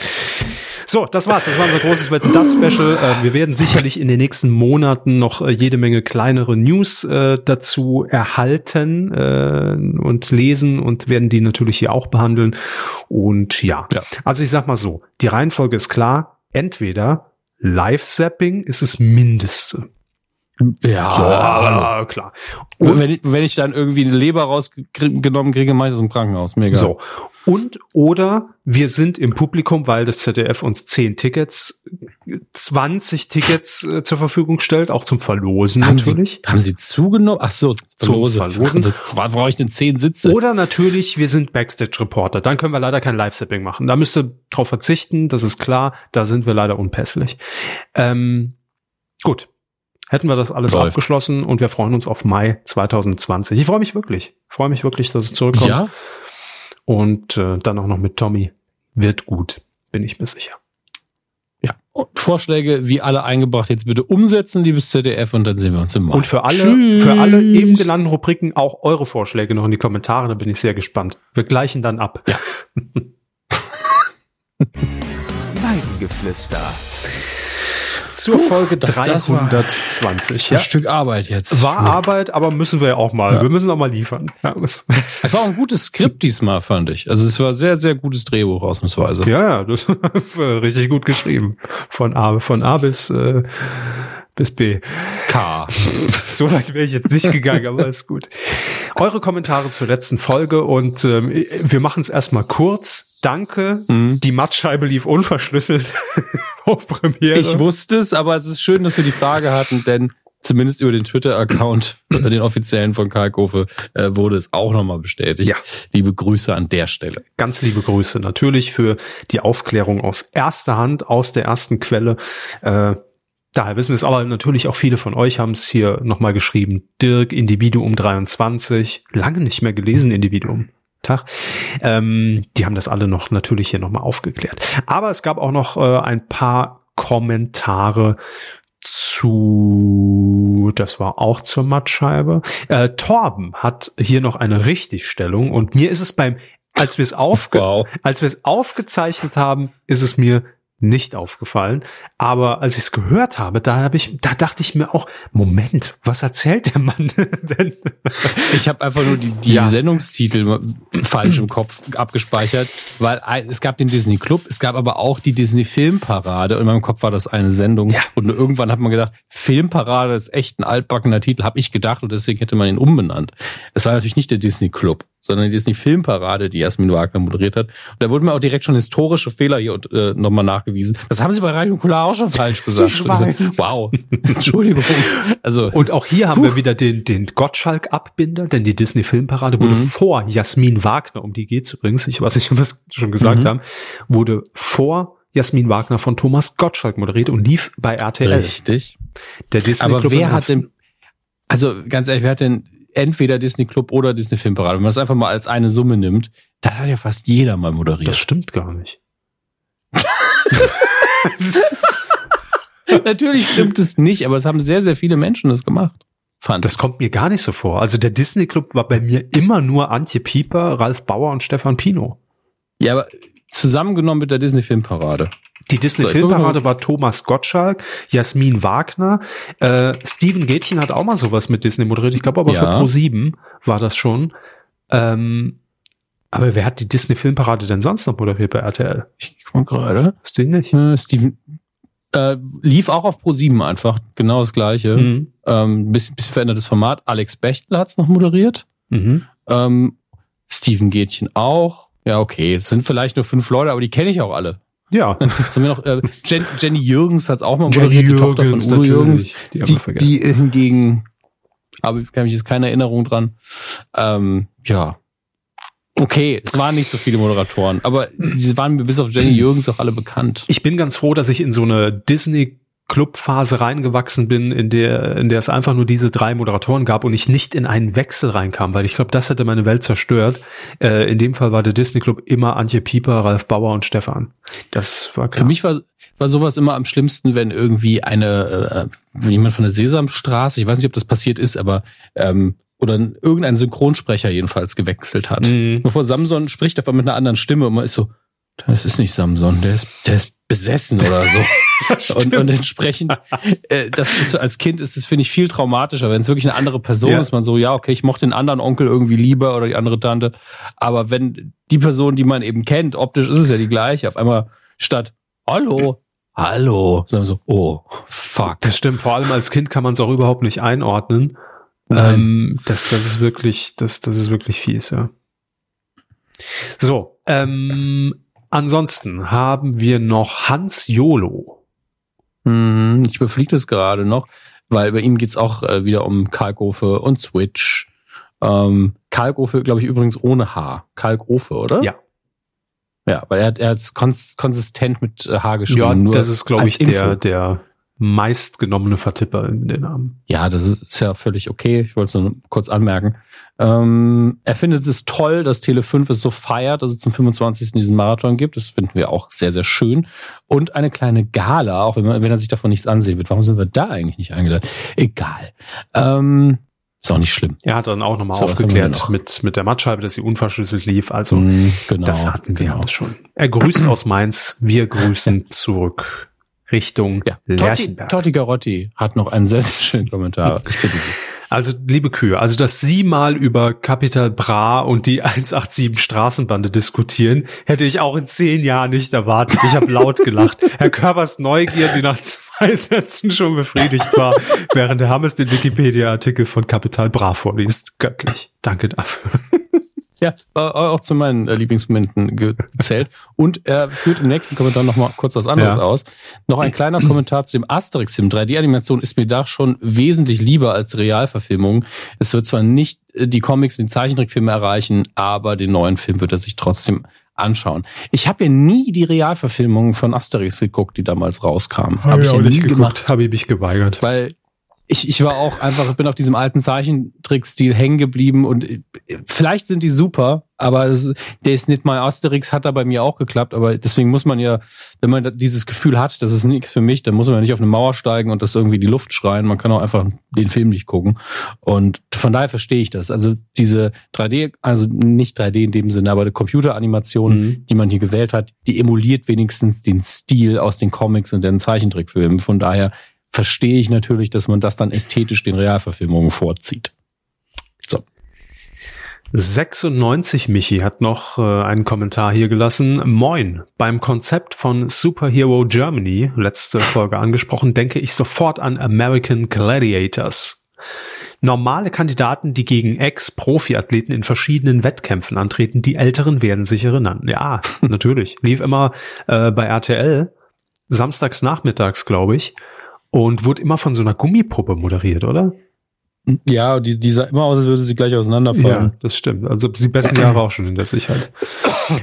So, das war's. Das war unser großes Wetten, das Special. Äh, wir werden sicherlich in den nächsten Monaten noch äh, jede Menge kleinere News äh, dazu erhalten äh, und lesen und werden die natürlich hier auch behandeln. Und ja, ja. also ich sag mal so, die Reihenfolge ist klar. Entweder Live-Zapping ist das Mindeste. Ja, so, klar. Und wenn ich, wenn ich dann irgendwie eine Leber rausgenommen kriege, mache ich das im Krankenhaus. Mega. So. Und oder wir sind im Publikum, weil das ZDF uns zehn Tickets, 20 Tickets äh, zur Verfügung stellt, auch zum Verlosen haben natürlich. Sie, haben Sie zugenommen? Ach so, zum Verlosen. Also, zwar brauche ich denn zehn Sitze. Oder natürlich, wir sind Backstage-Reporter. Dann können wir leider kein Live-Sapping machen. Da müsst ihr drauf verzichten, das ist klar. Da sind wir leider unpässlich. Ähm, gut, hätten wir das alles Läuft. abgeschlossen und wir freuen uns auf Mai 2020. Ich freue mich wirklich. Ich freue mich wirklich, dass es zurückkommt. Ja. Und äh, dann auch noch mit Tommy. Wird gut, bin ich mir sicher. Ja. Und Vorschläge, wie alle eingebracht, jetzt bitte umsetzen, liebes ZDF, und dann sehen wir uns im Mai. Und für alle, Tschüss. für alle eben genannten Rubriken auch eure Vorschläge noch in die Kommentare, da bin ich sehr gespannt. Wir gleichen dann ab. Ja. (laughs) Weidengeflüster zur Puh, Folge 320. ja. Ein Stück Arbeit jetzt. War Arbeit, aber müssen wir ja auch mal. Ja. Wir müssen auch mal liefern. Ja, (laughs) es war auch ein gutes Skript diesmal, fand ich. Also es war sehr, sehr gutes Drehbuch ausnahmsweise. Ja, ja, das (laughs) war richtig gut geschrieben. Von A, von A bis, äh, bis B. K. (laughs) so weit wäre ich jetzt nicht gegangen, aber ist gut. Eure Kommentare zur letzten Folge und ähm, wir machen es erstmal kurz. Danke. Mhm. Die Mattscheibe lief unverschlüsselt auf Premiere. Ich wusste es, aber es ist schön, dass wir die Frage hatten, denn zumindest über den Twitter-Account, (laughs) den offiziellen von Kalkofe, äh, wurde es auch nochmal bestätigt. Ja. Liebe Grüße an der Stelle. Ganz liebe Grüße natürlich für die Aufklärung aus erster Hand, aus der ersten Quelle. Äh, daher wissen wir es, aber natürlich auch viele von euch haben es hier nochmal geschrieben. Dirk, Individuum 23, lange nicht mehr gelesen, Individuum. Tag. Ähm, die haben das alle noch natürlich hier nochmal aufgeklärt. Aber es gab auch noch äh, ein paar Kommentare zu, das war auch zur Mattscheibe. Äh, Torben hat hier noch eine Richtigstellung und mir ist es beim, als wir es aufge, wow. als wir es aufgezeichnet haben, ist es mir nicht aufgefallen. Aber als ich es gehört habe, da habe ich, da dachte ich mir auch, Moment, was erzählt der Mann (laughs) denn? Ich habe einfach nur die, die ja. Sendungstitel falsch im Kopf abgespeichert, weil es gab den Disney Club, es gab aber auch die Disney Filmparade und in meinem Kopf war das eine Sendung. Ja. Und irgendwann hat man gedacht, Filmparade ist echt ein altbackener Titel, habe ich gedacht und deswegen hätte man ihn umbenannt. Es war natürlich nicht der Disney Club sondern die Disney Filmparade, die Jasmin Wagner moderiert hat. Und da wurden mir auch direkt schon historische Fehler hier äh, nochmal nachgewiesen. Das haben sie bei Radio Nukular auch schon falsch (laughs) gesagt. Wow. (laughs) Entschuldigung. Also, und auch hier haben wir wieder den, den Gottschalk-Abbinder, denn die Disney Filmparade wurde mhm. vor Jasmin Wagner, um die geht's übrigens, ich weiß nicht, was schon gesagt mhm. haben, wurde vor Jasmin Wagner von Thomas Gottschalk moderiert und lief bei RTL. Richtig. Der Disney Aber wer hat denn, also ganz ehrlich, wer hat denn entweder Disney Club oder Disney Filmparade. Wenn man das einfach mal als eine Summe nimmt, da hat ja fast jeder mal moderiert. Das stimmt gar nicht. (laughs) Natürlich stimmt es nicht, aber es haben sehr, sehr viele Menschen das gemacht. Fand. Das kommt mir gar nicht so vor. Also der Disney Club war bei mir immer nur Antje Pieper, Ralf Bauer und Stefan Pino. Ja, aber zusammengenommen mit der Disney Filmparade. Die Disney so, Filmparade war Thomas Gottschalk, Jasmin Wagner, äh, Steven Gätchen hat auch mal sowas mit Disney moderiert. Ich glaube aber ja. für Pro7 war das schon. Ähm, aber wer hat die Disney Filmparade denn sonst noch moderiert bei RTL? Ich guck mal gerade. Ihn nicht? Äh, Steven Äh, lief auch auf Pro 7 einfach, genau das gleiche. Mhm. Ähm, bisschen, bisschen verändertes Format. Alex Bechtel hat's noch moderiert. Mhm. Ähm, Steven Gätchen auch. Ja, okay. Es sind vielleicht nur fünf Leute, aber die kenne ich auch alle. Ja. Jetzt haben wir noch, äh, Jen, Jenny Jürgens hat's auch mal moderiert, Jenny die Jürgens, Tochter von Udo Jürgens. Die, die, die hingegen, aber kann mich jetzt keine Erinnerung dran. Ähm, ja. Okay, es waren nicht so viele Moderatoren, aber sie waren mir bis auf Jenny Jürgens auch alle bekannt. Ich bin ganz froh, dass ich in so eine Disney Clubphase reingewachsen bin, in der, in der es einfach nur diese drei Moderatoren gab und ich nicht in einen Wechsel reinkam, weil ich glaube, das hätte meine Welt zerstört. Äh, in dem Fall war der Disney Club immer Antje Pieper, Ralf Bauer und Stefan. Das war klar. Für mich war, war sowas immer am schlimmsten, wenn irgendwie eine, äh, jemand von der Sesamstraße, ich weiß nicht, ob das passiert ist, aber ähm, oder irgendein Synchronsprecher jedenfalls gewechselt hat. Mhm. Bevor Samson spricht aber mit einer anderen Stimme und man ist so, das ist nicht Samson, der ist, der ist besessen oder so. (laughs) (laughs) und, und entsprechend, äh, das ist als Kind ist es finde ich viel traumatischer, wenn es wirklich eine andere Person ja. ist, man so, ja, okay, ich mochte den anderen Onkel irgendwie lieber oder die andere Tante, aber wenn die Person, die man eben kennt, optisch ist es ja die gleiche, auf einmal statt Hallo, Hallo, sagen wir so, oh, fuck. Das stimmt, vor allem als Kind kann man es auch überhaupt nicht einordnen. Ähm, das, das ist wirklich, das, das ist wirklich fies, ja. So, ähm, ansonsten haben wir noch Hans Jolo. Mhm, ich überfliege das gerade noch, weil bei ihm geht's auch äh, wieder um Kalkofe und Switch. Ähm, Kalkofe, glaube ich, übrigens ohne H. Kalkofe, oder? Ja. Ja, weil er hat kons konsistent mit äh, H geschrieben. Ja, nur das ist, glaube ich, der, der meistgenommene Vertipper in den Namen. Ja, das ist ja völlig okay. Ich wollte es nur kurz anmerken. Ähm, er findet es toll, dass Tele 5 es so feiert, dass es zum 25. diesen Marathon gibt. Das finden wir auch sehr, sehr schön. Und eine kleine Gala, auch wenn, man, wenn er sich davon nichts ansehen wird. Warum sind wir da eigentlich nicht eingeladen? Egal. Ähm, ist auch nicht schlimm. Er hat dann auch nochmal so, aufgeklärt mit, mit der Mattscheibe, dass sie unverschlüsselt lief. Also mm, genau, das hatten wir genau. alles schon. Er grüßt aus Mainz, wir grüßen zurück. Richtung ja. Lerchenberg. Totti, Totti Garotti hat noch einen sehr, sehr schönen Kommentar. Ich bitte Sie. Also, liebe Kühe, also, dass Sie mal über Capital Bra und die (laughs) 187 Straßenbande diskutieren, hätte ich auch in zehn Jahren nicht erwartet. Ich habe laut gelacht. Herr Körpers Neugier, die nach zwei Sätzen schon befriedigt war, während der Hammes den Wikipedia-Artikel von Capital Bra vorliest. Göttlich. Danke dafür. Ja, auch zu meinen äh, Lieblingsmomenten gezählt. Und er führt im nächsten Kommentar noch mal kurz was anderes ja. aus. Noch ein kleiner Kommentar zu dem Asterix-Film. 3D-Animation ist mir da schon wesentlich lieber als Realverfilmung. Es wird zwar nicht äh, die Comics, den Zeichentrickfilme erreichen, aber den neuen Film wird er sich trotzdem anschauen. Ich habe ja nie die Realverfilmung von Asterix geguckt, die damals rauskam. Habe hab ich, ich ja nicht geguckt, habe ich mich geweigert. Weil ich, ich war auch einfach, bin auf diesem alten Zeichentrickstil hängen geblieben und äh, vielleicht sind die super, aber der ist nicht mal Asterix hat da bei mir auch geklappt, aber deswegen muss man ja, wenn man dieses Gefühl hat, das ist nichts für mich, dann muss man ja nicht auf eine Mauer steigen und das irgendwie die Luft schreien, man kann auch einfach den Film nicht gucken und von daher verstehe ich das. Also diese 3D, also nicht 3D in dem Sinne, aber die Computeranimation, mhm. die man hier gewählt hat, die emuliert wenigstens den Stil aus den Comics und den Zeichentrickfilmen. Von daher verstehe ich natürlich, dass man das dann ästhetisch den Realverfilmungen vorzieht. So. 96 Michi hat noch äh, einen Kommentar hier gelassen. Moin. Beim Konzept von Superhero Germany, letzte Folge angesprochen, denke ich sofort an American Gladiators. Normale Kandidaten, die gegen Ex-Profi-Athleten in verschiedenen Wettkämpfen antreten, die Älteren werden sich erinnern. Ja, natürlich. Lief immer äh, bei RTL, samstags nachmittags, glaube ich und wurde immer von so einer Gummipuppe moderiert, oder? Ja, die, die sah immer aus, als würde sie gleich auseinanderfallen. Ja, das stimmt. Also die besten Jahre auch schon in der Sicherheit.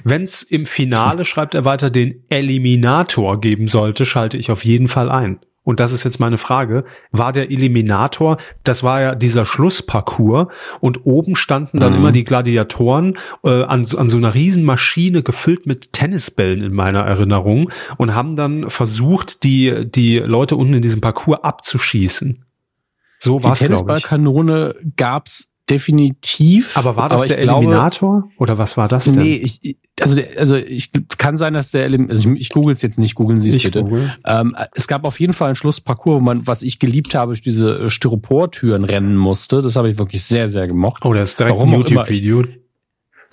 Wenn es im Finale, schreibt er weiter, den Eliminator geben sollte, schalte ich auf jeden Fall ein und das ist jetzt meine Frage, war der Eliminator, das war ja dieser Schlussparcours und oben standen dann mhm. immer die Gladiatoren äh, an, an so einer Riesenmaschine gefüllt mit Tennisbällen in meiner Erinnerung und haben dann versucht, die, die Leute unten in diesem Parcours abzuschießen. So war es, Die Tennisballkanone gab's definitiv. Aber war das aber der Eliminator glaube, oder was war das denn? Nee, ich, also, der, also ich kann sein, dass der also ich, ich google es jetzt nicht, googeln Sie es bitte. Ähm, es gab auf jeden Fall einen Schlussparcours, wo man, was ich geliebt habe, durch diese äh, Styroportüren rennen musste. Das habe ich wirklich sehr, sehr gemocht. Oh, das ist direkt Warum ein YouTube-Video.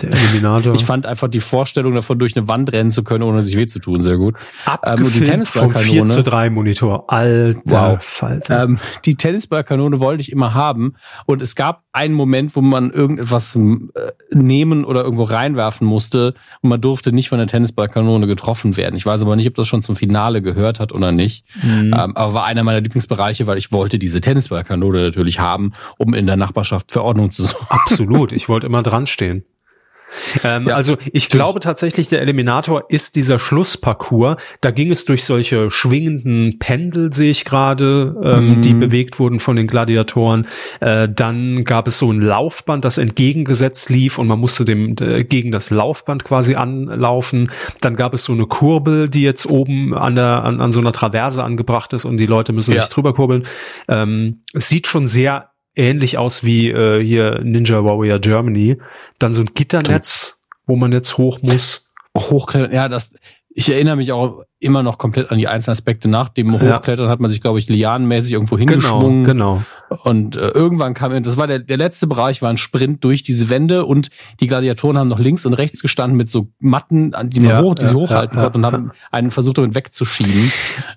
Der Eliminator. (laughs) Ich fand einfach die Vorstellung davon, durch eine Wand rennen zu können, ohne sich weh zu tun, sehr gut. Ähm, die Tennisballkanone. 4 zu 3 Monitor. Alter wow. Falter. Ähm, die Tennisballkanone wollte ich immer haben. Und es gab einen Moment, wo man irgendetwas äh, nehmen oder irgendwo reinwerfen musste. Und man durfte nicht von der Tennisballkanone getroffen werden. Ich weiß aber nicht, ob das schon zum Finale gehört hat oder nicht. Mhm. Ähm, aber war einer meiner Lieblingsbereiche, weil ich wollte diese Tennisballkanone natürlich haben, um in der Nachbarschaft für Ordnung zu sorgen. Absolut. (laughs) Ich wollte immer dran stehen. Ähm, ja, also ich glaube tatsächlich, der Eliminator ist dieser Schlussparcours. Da ging es durch solche schwingenden Pendel, sehe ich gerade, ähm, mhm. die bewegt wurden von den Gladiatoren. Äh, dann gab es so ein Laufband, das entgegengesetzt lief und man musste dem äh, gegen das Laufband quasi anlaufen. Dann gab es so eine Kurbel, die jetzt oben an der an, an so einer Traverse angebracht ist und die Leute müssen ja. sich drüber kurbeln. Ähm, es sieht schon sehr ähnlich aus wie äh, hier Ninja Warrior Germany. Dann so ein Gitternetz, wo man jetzt hoch muss. Hochklettern, ja, das, ich erinnere mich auch immer noch komplett an die einzelnen Aspekte. Nach dem Hochklettern ja. hat man sich, glaube ich, lianenmäßig irgendwo genau, hingeschwungen. Genau, genau. Und äh, irgendwann kam, das war der, der letzte Bereich, war ein Sprint durch diese Wände und die Gladiatoren haben noch links und rechts gestanden mit so Matten, die man ja, hoch, die sie ja, hochhalten ja, konnten und haben einen versucht, damit wegzuschieben.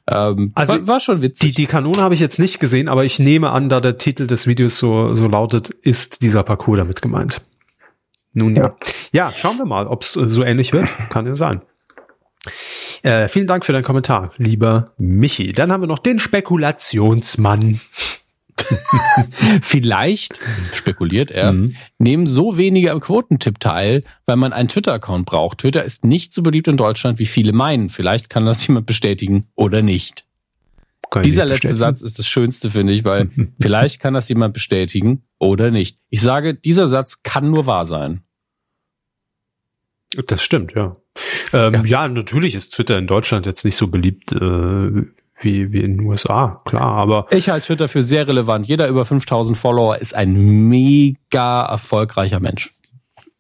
Ähm, also war, war schon witzig. Die, die Kanone habe ich jetzt nicht gesehen, aber ich nehme an, da der Titel des Videos so, so lautet, ist dieser Parcours damit gemeint. Nun ja. Ja, schauen wir mal, ob es äh, so ähnlich wird. Kann ja sein. Äh, vielen Dank für deinen Kommentar, lieber Michi. Dann haben wir noch den Spekulationsmann. (laughs) Vielleicht, spekuliert er, mhm. nehmen so wenige am Quotentipp teil, weil man einen Twitter-Account braucht. Twitter ist nicht so beliebt in Deutschland, wie viele meinen. Vielleicht kann das jemand bestätigen oder nicht. Kann Dieser letzte Satz ist das Schönste, finde ich, weil (laughs) vielleicht kann das jemand bestätigen oder nicht. Ich sage, dieser Satz kann nur wahr sein. Das stimmt, ja. Ähm, ja. ja. natürlich ist Twitter in Deutschland jetzt nicht so beliebt äh, wie, wie in den USA, klar, aber. Ich halte Twitter für sehr relevant. Jeder über 5000 Follower ist ein mega erfolgreicher Mensch.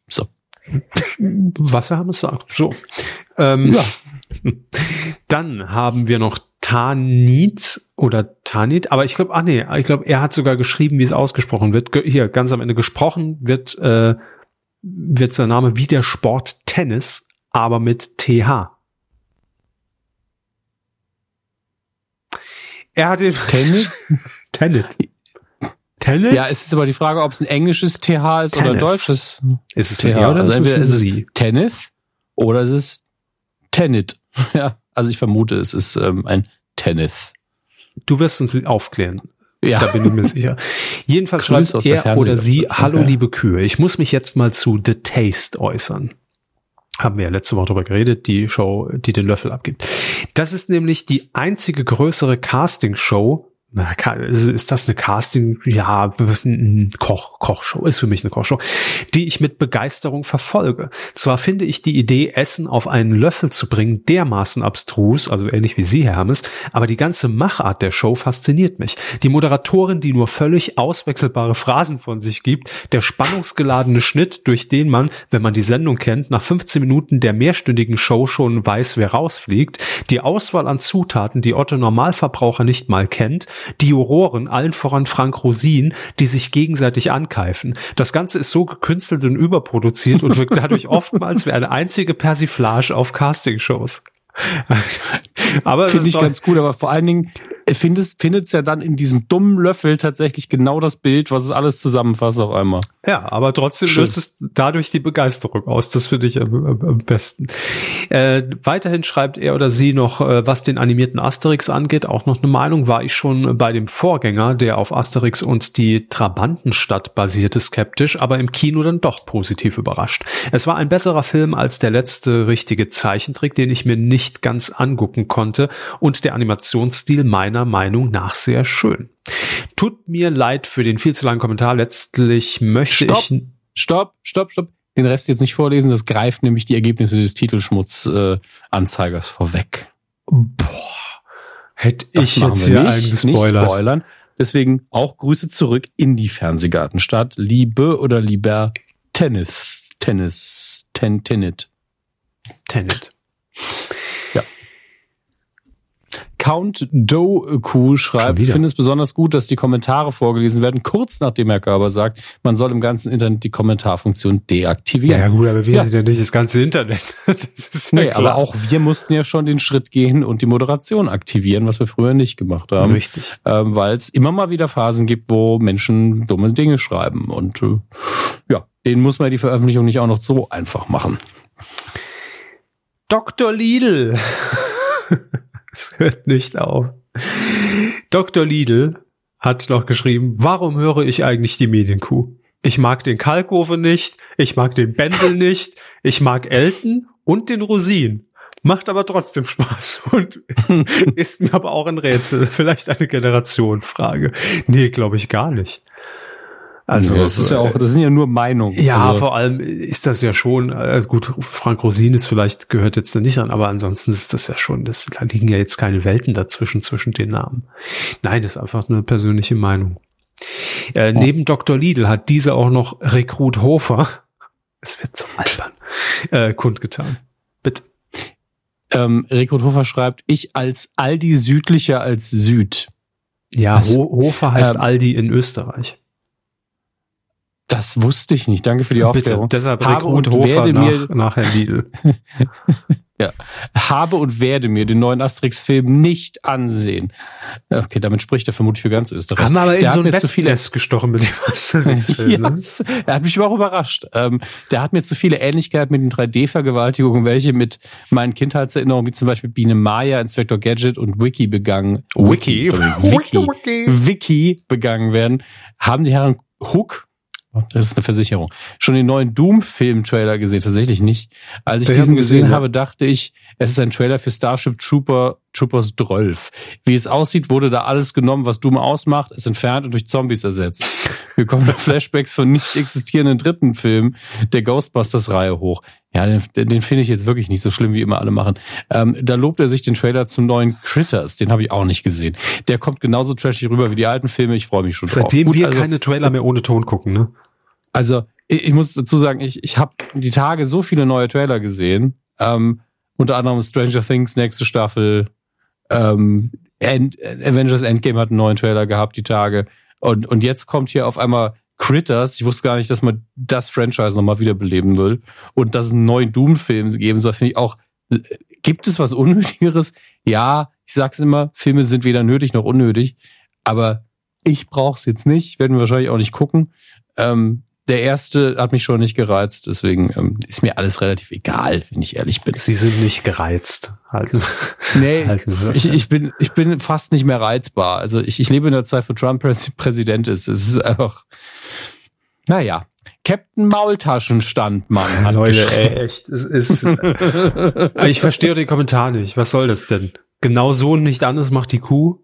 So. Was er haben sagt. So. Ähm, ja. (laughs) Dann haben wir noch Tanit oder Tanit, aber ich glaube, ah nee, ich glaube, er hat sogar geschrieben, wie es ausgesprochen wird. Hier, ganz am Ende gesprochen wird, äh, wird sein Name wie der Sport Tennis aber mit TH. Er hat den Tenet? (laughs) Tenet. Tenet? Ja, es ist aber die Frage, ob es ein englisches TH ist Tennis. oder ein deutsches ist es TH. Oder also entweder ist es Sie? Tennis oder ist es Tenet. (laughs) Ja, also ich vermute, es ist ähm, ein Tennis. Du wirst uns aufklären. Ja. Da bin ich mir sicher. (laughs) Jedenfalls schreibt er oder sie, hallo okay. liebe Kühe, ich muss mich jetzt mal zu The Taste äußern haben wir ja letzte Woche darüber geredet, die Show, die den Löffel abgibt. Das ist nämlich die einzige größere Casting-Show, na, ist das eine Casting? Ja, Koch, Kochshow ist für mich eine Kochshow, die ich mit Begeisterung verfolge. Zwar finde ich die Idee, Essen auf einen Löffel zu bringen, dermaßen abstrus, also ähnlich wie Sie, Herr Hermes, aber die ganze Machart der Show fasziniert mich. Die Moderatorin, die nur völlig auswechselbare Phrasen von sich gibt, der spannungsgeladene Schnitt, durch den man, wenn man die Sendung kennt, nach 15 Minuten der mehrstündigen Show schon weiß, wer rausfliegt, die Auswahl an Zutaten, die Otto Normalverbraucher nicht mal kennt, die Juroren, allen voran Frank Rosin, die sich gegenseitig ankeifen. Das Ganze ist so gekünstelt und überproduziert und wirkt dadurch (laughs) oftmals wie eine einzige Persiflage auf Castingshows. aber finde ich ganz gut, aber vor allen Dingen findet es ja dann in diesem dummen Löffel tatsächlich genau das Bild, was es alles zusammenfasst auf einmal. Ja, aber trotzdem Schön. löst es dadurch die Begeisterung aus. Das finde ich am, am besten. Äh, weiterhin schreibt er oder sie noch, äh, was den animierten Asterix angeht, auch noch eine Meinung. War ich schon bei dem Vorgänger, der auf Asterix und die Trabantenstadt basierte, skeptisch, aber im Kino dann doch positiv überrascht. Es war ein besserer Film als der letzte richtige Zeichentrick, den ich mir nicht ganz angucken konnte und der Animationsstil meiner meiner Meinung nach sehr schön. Tut mir leid für den viel zu langen Kommentar. Letztlich möchte stopp, ich. Stopp, stopp, stopp. Den Rest jetzt nicht vorlesen. Das greift nämlich die Ergebnisse des Titelschmutz-Anzeigers äh, vorweg. Boah. Hätte ich jetzt hier nicht, gespoilert. Nicht spoilern. Deswegen auch Grüße zurück in die Fernsehgartenstadt. Liebe oder lieber Tennis. Tennis. Ten, Tenet. Tenet. Count Doku schreibt, ich finde es besonders gut, dass die Kommentare vorgelesen werden, kurz nachdem Herr Körber sagt, man soll im ganzen Internet die Kommentarfunktion deaktivieren. Ja, ja gut, aber wir ja. sind ja nicht das ganze Internet. (laughs) Das ist mir nee, klar. Aber auch wir mussten ja schon den Schritt gehen und die Moderation aktivieren, was wir früher nicht gemacht haben. Richtig. Ähm, Weil es immer mal wieder Phasen gibt, wo Menschen dumme Dinge schreiben. Und äh, ja, denen muss man die Veröffentlichung nicht auch noch so einfach machen. Dr. Lidl. (laughs) Es hört nicht auf. Dr. Lidl hat noch geschrieben, warum höre ich eigentlich die Medienkuh? Ich mag den Kalkofe nicht, ich mag den Bendel nicht, ich mag Elton und den Rosin. Macht aber trotzdem Spaß und (laughs) ist mir aber auch ein Rätsel. Vielleicht eine Generationenfrage. Nee, glaube ich gar nicht. Also das ist ja auch, das sind ja nur Meinungen. Ja, also, vor allem ist das ja schon, also gut, Frank Rosin ist vielleicht gehört jetzt da nicht an, aber ansonsten ist das ja schon, das, da liegen ja jetzt keine Welten dazwischen zwischen den Namen. Nein, das ist einfach eine persönliche Meinung. Äh, oh. Neben Dr. Lidl hat diese auch noch Rekrut Hofer, es wird so albern, äh, kundgetan. Bitte. Ähm, Rekrut Hofer schreibt, ich als Aldi südlicher als Süd. Ja, Ho Hofer heißt ähm, Aldi in Österreich. Das wusste ich nicht. Danke für die Aufklärung. Bitte, deshalb habe und werde nach, mir nach Herrn Lidl. (laughs) ja, habe und werde mir den neuen Asterix-Film nicht ansehen. Okay, damit spricht er vermutlich für ganz Österreich. Haben aber in der so ein zu viele gestochen mit dem (laughs) Asterix-Film. ja, ne? er hat mich aber auch überrascht. Ähm, der hat mir zu viele Ähnlichkeiten mit den 3D-Vergewaltigungen, welche mit meinen Kindheitserinnerungen, wie zum Beispiel Biene Maya, Inspector Gadget und Wiki begangen. Wiki? Wiki. Wiki, Wiki begangen werden. Haben die Herren Hook das ist eine Versicherung. Schon den neuen Doom-Film-Trailer gesehen, tatsächlich nicht. Als ich Wir diesen gesehen, gesehen habe, dachte ich, es ist ein Trailer für Starship Trooper Troopers 12. Wie es aussieht, wurde da alles genommen, was Doom ausmacht, ist entfernt und durch Zombies ersetzt. Wir kommen Flashbacks von nicht existierenden dritten Filmen der Ghostbusters-Reihe hoch. Ja, den, den finde ich jetzt wirklich nicht so schlimm, wie immer alle machen. Ähm, da lobt er sich den Trailer zum neuen Critters. Den habe ich auch nicht gesehen. Der kommt genauso trashig rüber wie die alten Filme. Ich freue mich schon Seitdem drauf. Gut, wir also, keine Trailer mehr ohne Ton gucken, ne? Also, ich, ich muss dazu sagen, ich, ich habe die Tage so viele neue Trailer gesehen. Ähm, unter anderem Stranger Things, nächste Staffel. Ähm, End, Avengers Endgame hat einen neuen Trailer gehabt, die Tage. Und, und jetzt kommt hier auf einmal Critters. Ich wusste gar nicht, dass man das Franchise nochmal wiederbeleben will. Und dass es einen neuen Doom-Film geben soll, finde ich auch. Gibt es was Unnötigeres? Ja, ich sag's immer, Filme sind weder nötig noch unnötig. Aber ich brauch's jetzt nicht, werden wir wahrscheinlich auch nicht gucken. Ähm, der erste hat mich schon nicht gereizt, deswegen ähm, ist mir alles relativ egal, wenn ich ehrlich bin. Sie sind nicht gereizt. Halten. Nee, Halten ich, ich, bin, ich bin fast nicht mehr reizbar. Also ich, ich lebe in der Zeit, wo Trump Präsident ist. Es ist einfach, naja. Captain Maultaschenstand, Mann. Leute, ey, echt. Es ist, ich verstehe den Kommentar nicht. Was soll das denn? Genau so und nicht anders macht die Kuh?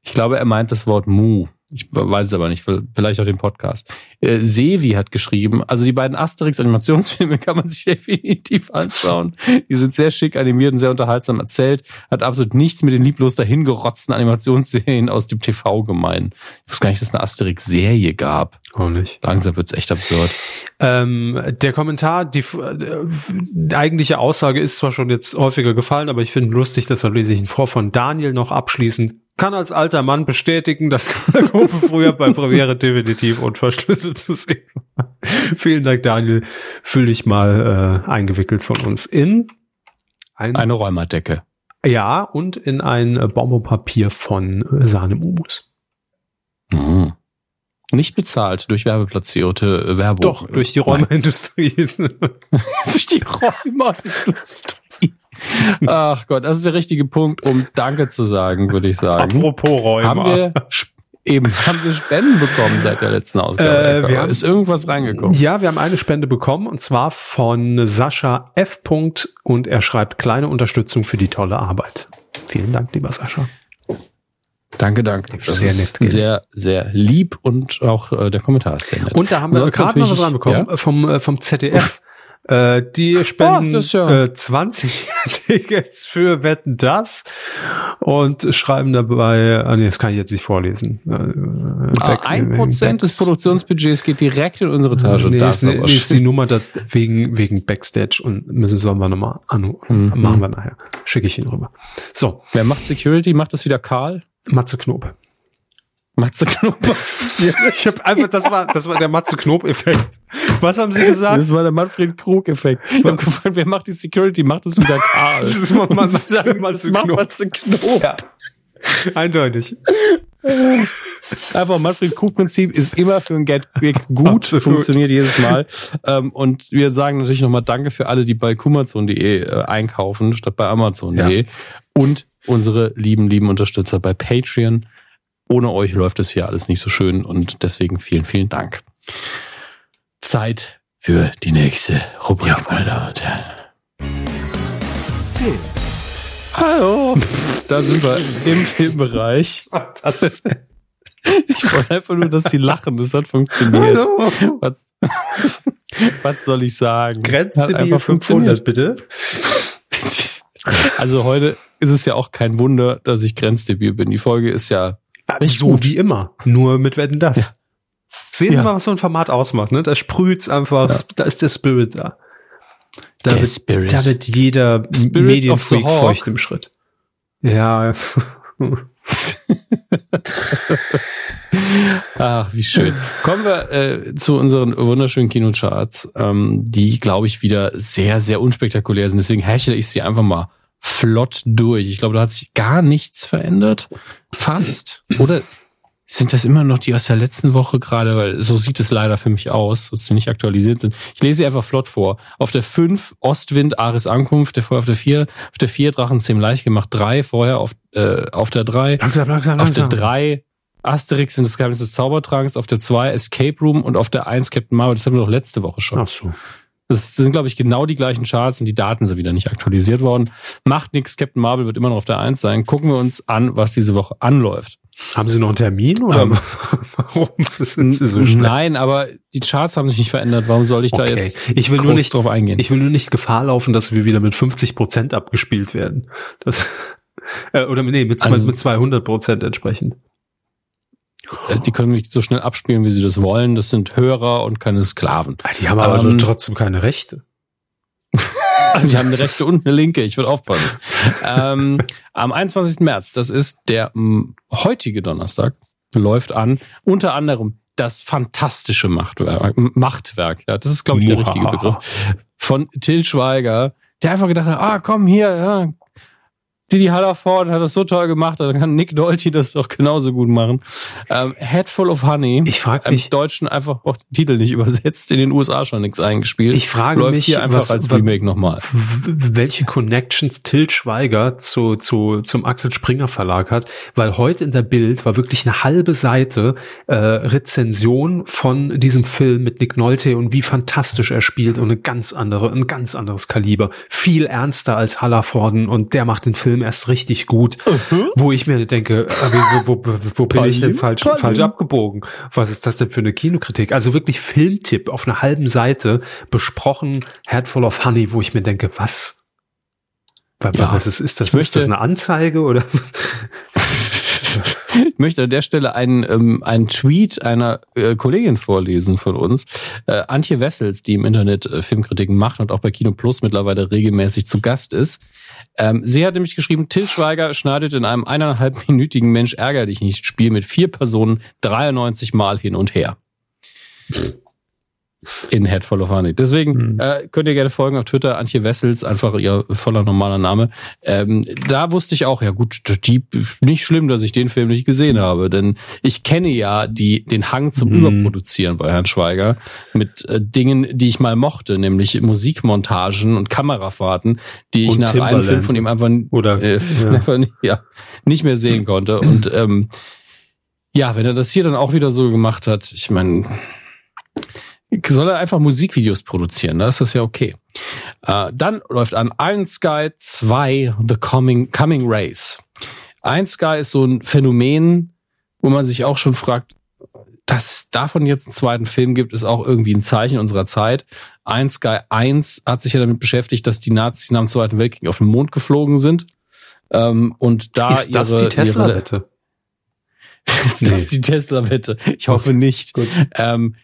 Ich glaube, er meint das Wort Mu. Ich weiß es aber nicht, vielleicht auch den Podcast. Äh, Sevi hat geschrieben, also die beiden Asterix-Animationsfilme (laughs) kann man sich (laughs) definitiv anschauen. Die sind sehr schick animiert und sehr unterhaltsam erzählt. Hat absolut nichts mit den lieblos dahingerotzten Animationsserien aus dem TV gemein. Ich wusste gar nicht, dass es eine Asterix-Serie gab. Auch nicht. Langsam wird's echt absurd. Ähm, der Kommentar, die, die eigentliche Aussage ist zwar schon jetzt häufiger gefallen, aber ich finde lustig, deshalb lese ich ihn vor von Daniel noch abschließend kann als alter Mann bestätigen, dass (laughs) Katastrophe früher bei Premiere definitiv unverschlüsselt zu sehen war. Vielen Dank, Daniel. Fühl dich mal äh, eingewickelt von uns in ein, eine Räumerdecke. Ja, und in ein Bonbonpapier von Sahnemumus. Mhm. Nicht bezahlt durch werbeplatzierte äh, Werbung. Doch, durch die Räumerindustrie. (laughs) durch die Räumerindustrie. (laughs) Ach Gott, das ist der richtige Punkt, um Danke zu sagen, würde ich sagen. Apropos Räumer. Haben wir Eben, haben wir Spenden bekommen seit der letzten Ausgabe? Äh, wir haben, ist irgendwas reingekommen? Ja, wir haben eine Spende bekommen und zwar von Sascha F. und er schreibt kleine Unterstützung für die tolle Arbeit. Vielen Dank, lieber Sascha. Danke, danke. Das sehr ist nett, sehr, sehr lieb und auch äh, der Kommentar ist sehr nett. Und da haben wir gerade noch was reinbekommen ja? vom, äh, vom ZDF. Äh, die spenden oh, ja. äh, 20 (laughs) Tickets für Wetten das und schreiben dabei, ah, nee, das kann ich jetzt nicht vorlesen. Äh, ah, ein Prozent des Produktionsbudgets geht direkt in unsere Tasche. Nee, das ist, nee, ist die Nummer da wegen, wegen Backstage und müssen sollen wir nochmal an, mhm. machen wir nachher. Schicke ich ihn rüber. So. Wer macht Security? Macht das wieder Karl? Matze Knob. Matze Knob. ich habe einfach, das war, das war der Matze Knob-Effekt. Was haben Sie gesagt? Das war der Manfred Krug-Effekt. Ich habe gefragt, wer macht die Security? Macht das wieder Karl? das ist mal Matze, Matze, Knob. Matze Knob. Ja. Eindeutig. Einfach Manfred Krug-Prinzip ist immer für ein Get gut, Absolut. funktioniert jedes Mal. Ähm, und wir sagen natürlich nochmal Danke für alle, die bei kumazon.de äh, einkaufen, statt bei amazon.de. Ja. Und unsere lieben, lieben Unterstützer bei Patreon ohne euch läuft es hier alles nicht so schön und deswegen vielen, vielen Dank. Zeit für die nächste Rubrik, ja. meine Damen und Herren. Film. Hallo, da sind wir im Filmbereich. (laughs) Ich wollte einfach nur, dass sie lachen. Das hat funktioniert. Hallo. Was, was soll ich sagen? Grenzt einfach 500, bitte. Also heute ist es ja auch kein Wunder, dass ich grenzdebil bin. Die Folge ist ja so gut. wie immer, nur mit Wetten das. Ja. Sehen Sie mal, was so ein Format ausmacht, ne? Da sprüht's einfach, ja. da ist der Spirit da. Da, der wird, Spirit. da wird jeder Spirit Medienfreak feucht im Schritt. Ja. (laughs) Ach, wie schön. Kommen wir äh, zu unseren wunderschönen Kinocharts, ähm, die, glaube ich, wieder sehr, sehr unspektakulär sind. Deswegen hechle ich sie einfach mal flott durch. Ich glaube, da hat sich gar nichts verändert. Fast. Oder sind das immer noch die aus der letzten Woche gerade, weil so sieht es leider für mich aus, dass sie nicht aktualisiert sind. Ich lese sie einfach flott vor. Auf der 5 Ostwind Ares Ankunft, der vorher auf der 4, auf der 4 Drachenzähm leicht gemacht, 3 vorher auf, äh, auf der 3. Langsam, langsam, auf der 3 Asterix und das Geheimnis des Zaubertragens, auf der 2 Escape Room und auf der 1 Captain Marvel. Das hatten wir doch letzte Woche schon. Ach so. Das sind, glaube ich, genau die gleichen Charts und die Daten sind wieder nicht aktualisiert worden. Macht nichts, Captain Marvel wird immer noch auf der Eins sein. Gucken wir uns an, was diese Woche anläuft. Haben Sie noch einen Termin oder ähm, (laughs) warum sind Sie so schnell? Nein, aber die Charts haben sich nicht verändert. Warum soll ich okay. da jetzt ich will nur nicht drauf eingehen? Ich will nur nicht Gefahr laufen, dass wir wieder mit 50 Prozent abgespielt werden. Das, (laughs) äh, oder nee, mit, also, mit 200 Prozent entsprechend. Äh, die können nicht so schnell abspielen, wie sie das wollen. Das sind Hörer und keine Sklaven. Ah, die haben aber ähm, trotzdem keine Rechte. (laughs) sie haben eine rechte und eine linke. Ich würde aufpassen. (laughs) ähm, am 21. März, das ist der m, heutige Donnerstag, läuft an unter anderem das fantastische Machtwerk. Machtwerk, ja, das ist glaube ich der richtige Begriff von Till Schweiger, der einfach gedacht hat, ah komm hier, ja, Didi Hallerford hat das so toll gemacht, dann kann Nick Nolte das doch genauso gut machen. Ähm, Head Full of Honey. Ich frage mich. Im Deutschen einfach auch den Titel nicht übersetzt, in den USA schon nichts eingespielt. Ich frage Läuft mich, hier einfach was, als Remake nochmal. Welche Connections Till Schweiger zu, zu, zum Axel Springer Verlag hat, weil heute in der Bild war wirklich eine halbe Seite äh, Rezension von diesem Film mit Nick Nolte und wie fantastisch er spielt und eine ganz andere, ein ganz anderes Kaliber. Viel ernster als Hallerforden und der macht den Film erst richtig gut, -huh. wo ich mir denke, wo, wo, wo, wo bin ich denn falsch, falsch abgebogen? Was ist das denn für eine Kinokritik? Also wirklich Filmtipp auf einer halben Seite besprochen, Headful of Honey, wo ich mir denke, was? Was, ja, ist, ist das? Ist das eine Anzeige oder? (laughs) Ich möchte an der Stelle einen, ähm, einen Tweet einer äh, Kollegin vorlesen von uns, äh, Antje Wessels, die im Internet äh, Filmkritiken macht und auch bei Kino Plus mittlerweile regelmäßig zu Gast ist. Ähm, sie hat nämlich geschrieben, Till Schweiger schneidet in einem eineinhalbminütigen Mensch ärger dich nicht Spiel mit vier Personen 93 Mal hin und her in Head Full of Honey. Deswegen mhm. äh, könnt ihr gerne folgen auf Twitter, Antje Wessels, einfach ihr voller normaler Name. Ähm, da wusste ich auch, ja gut, die, nicht schlimm, dass ich den Film nicht gesehen habe, denn ich kenne ja die, den Hang zum mhm. Überproduzieren bei Herrn Schweiger mit äh, Dingen, die ich mal mochte, nämlich Musikmontagen und Kamerafahrten, die ich und nach Timberland. einem Film von ihm einfach, Oder, äh, ja. (laughs) einfach nicht, ja, nicht mehr sehen konnte. Und ähm, ja, wenn er das hier dann auch wieder so gemacht hat, ich meine, soll er einfach Musikvideos produzieren, da ist das ja okay. Äh, dann läuft an Iron Sky 2 The Coming, Coming Race. Iron Sky ist so ein Phänomen, wo man sich auch schon fragt, das, davon jetzt einen zweiten Film gibt, ist auch irgendwie ein Zeichen unserer Zeit. Ein Sky 1 hat sich ja damit beschäftigt, dass die Nazis nach dem Zweiten Weltkrieg auf den Mond geflogen sind. Ähm, und da ist das ihre, die Tesla-Wette? (laughs) ist nee. das die Tesla-Wette? Ich hoffe nicht. Ähm,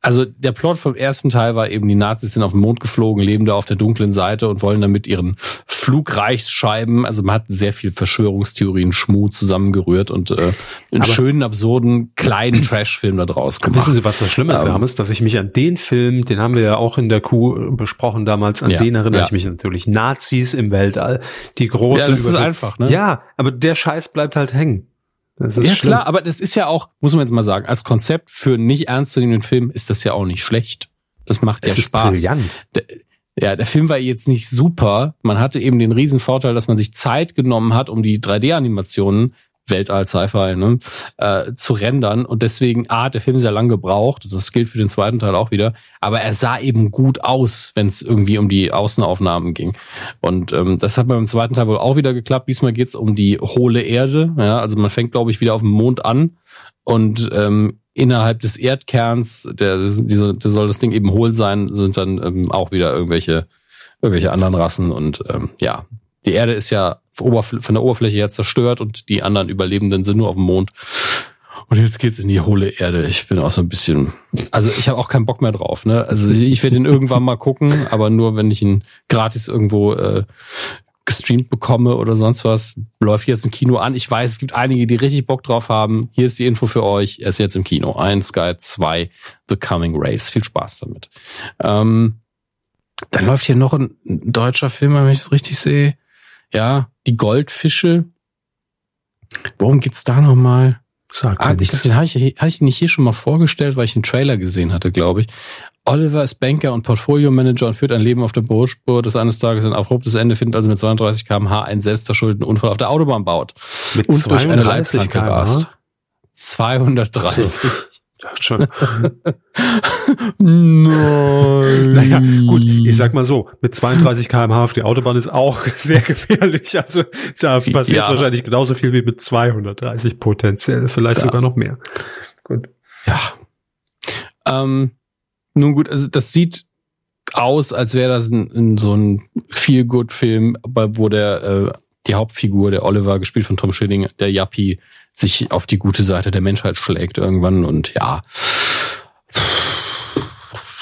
also der Plot vom ersten Teil war eben, die Nazis sind auf den Mond geflogen, leben da auf der dunklen Seite und wollen damit ihren Flugreichsscheiben, also man hat sehr viel Verschwörungstheorien, Schmu zusammengerührt und äh, einen Aber schönen, absurden, kleinen Trash-Film da draus gemacht. Wissen Sie, was das Schlimme ist, ähm, ist, dass ich mich an den Film, den haben wir ja auch in der Kuh besprochen damals, an ja, den erinnere ja. ich mich natürlich. Nazis im Weltall, die große... Ja, das ist einfach, ne? Ja, aber der Scheiß bleibt halt hängen ja, schlimm. klar, aber das ist ja auch, muss man jetzt mal sagen, als Konzept für einen nicht ernstzunehmenden Film ist das ja auch nicht schlecht. Das macht ja es Spaß. Ist brillant. Der, ja, der Film war jetzt nicht super. Man hatte eben den riesen Vorteil, dass man sich Zeit genommen hat, um die 3D-Animationen Weltall Sci-Fi, ne, äh, zu rendern. Und deswegen, A, hat der Film sehr lang gebraucht. Das gilt für den zweiten Teil auch wieder. Aber er sah eben gut aus, wenn es irgendwie um die Außenaufnahmen ging. Und ähm, das hat beim zweiten Teil wohl auch wieder geklappt. Diesmal geht's um die hohle Erde. Ja, also man fängt, glaube ich, wieder auf dem Mond an. Und ähm, innerhalb des Erdkerns, der, dieser, der soll das Ding eben hohl sein, sind dann ähm, auch wieder irgendwelche, irgendwelche anderen Rassen. Und ähm, ja, die Erde ist ja von der Oberfläche her zerstört und die anderen Überlebenden sind nur auf dem Mond. Und jetzt geht's in die hohle Erde. Ich bin auch so ein bisschen, also ich habe auch keinen Bock mehr drauf. Ne? Also ich werde ihn irgendwann mal gucken, aber nur wenn ich ihn gratis irgendwo äh, gestreamt bekomme oder sonst was. Läuft jetzt im Kino an. Ich weiß, es gibt einige, die richtig Bock drauf haben. Hier ist die Info für euch. Er ist jetzt im Kino. Ein Sky 2, The Coming Race. Viel Spaß damit. Ähm, dann läuft hier noch ein deutscher Film, wenn ich es richtig sehe. Ja, die Goldfische. Worum geht's da nochmal? Sag ah, ich, den habe ich, hatte ich nicht hier schon mal vorgestellt, weil ich einen Trailer gesehen hatte, glaube ich. Oliver ist Banker und Portfolio-Manager und führt ein Leben auf der Bootspur, das eines Tages ein abruptes Ende findet, also mit 32 km/h einen selbstverschuldeten Unfall auf der Autobahn baut. Mit und 32 km/h? 230. So dachte schon. (laughs) Nein. Naja, gut, ich sag mal so, mit 32 kmh auf die Autobahn ist auch (laughs) sehr gefährlich. Also da Sie, passiert ja. wahrscheinlich genauso viel wie mit 230 potenziell, vielleicht ja. sogar noch mehr. Gut. Ja. Ähm, nun gut, also das sieht aus, als wäre das ein, ein, so ein Feel-Good-Film, wo der äh, die Hauptfigur, der Oliver, gespielt von Tom Schilling, der Yuppie, sich auf die gute Seite der Menschheit schlägt irgendwann und ja.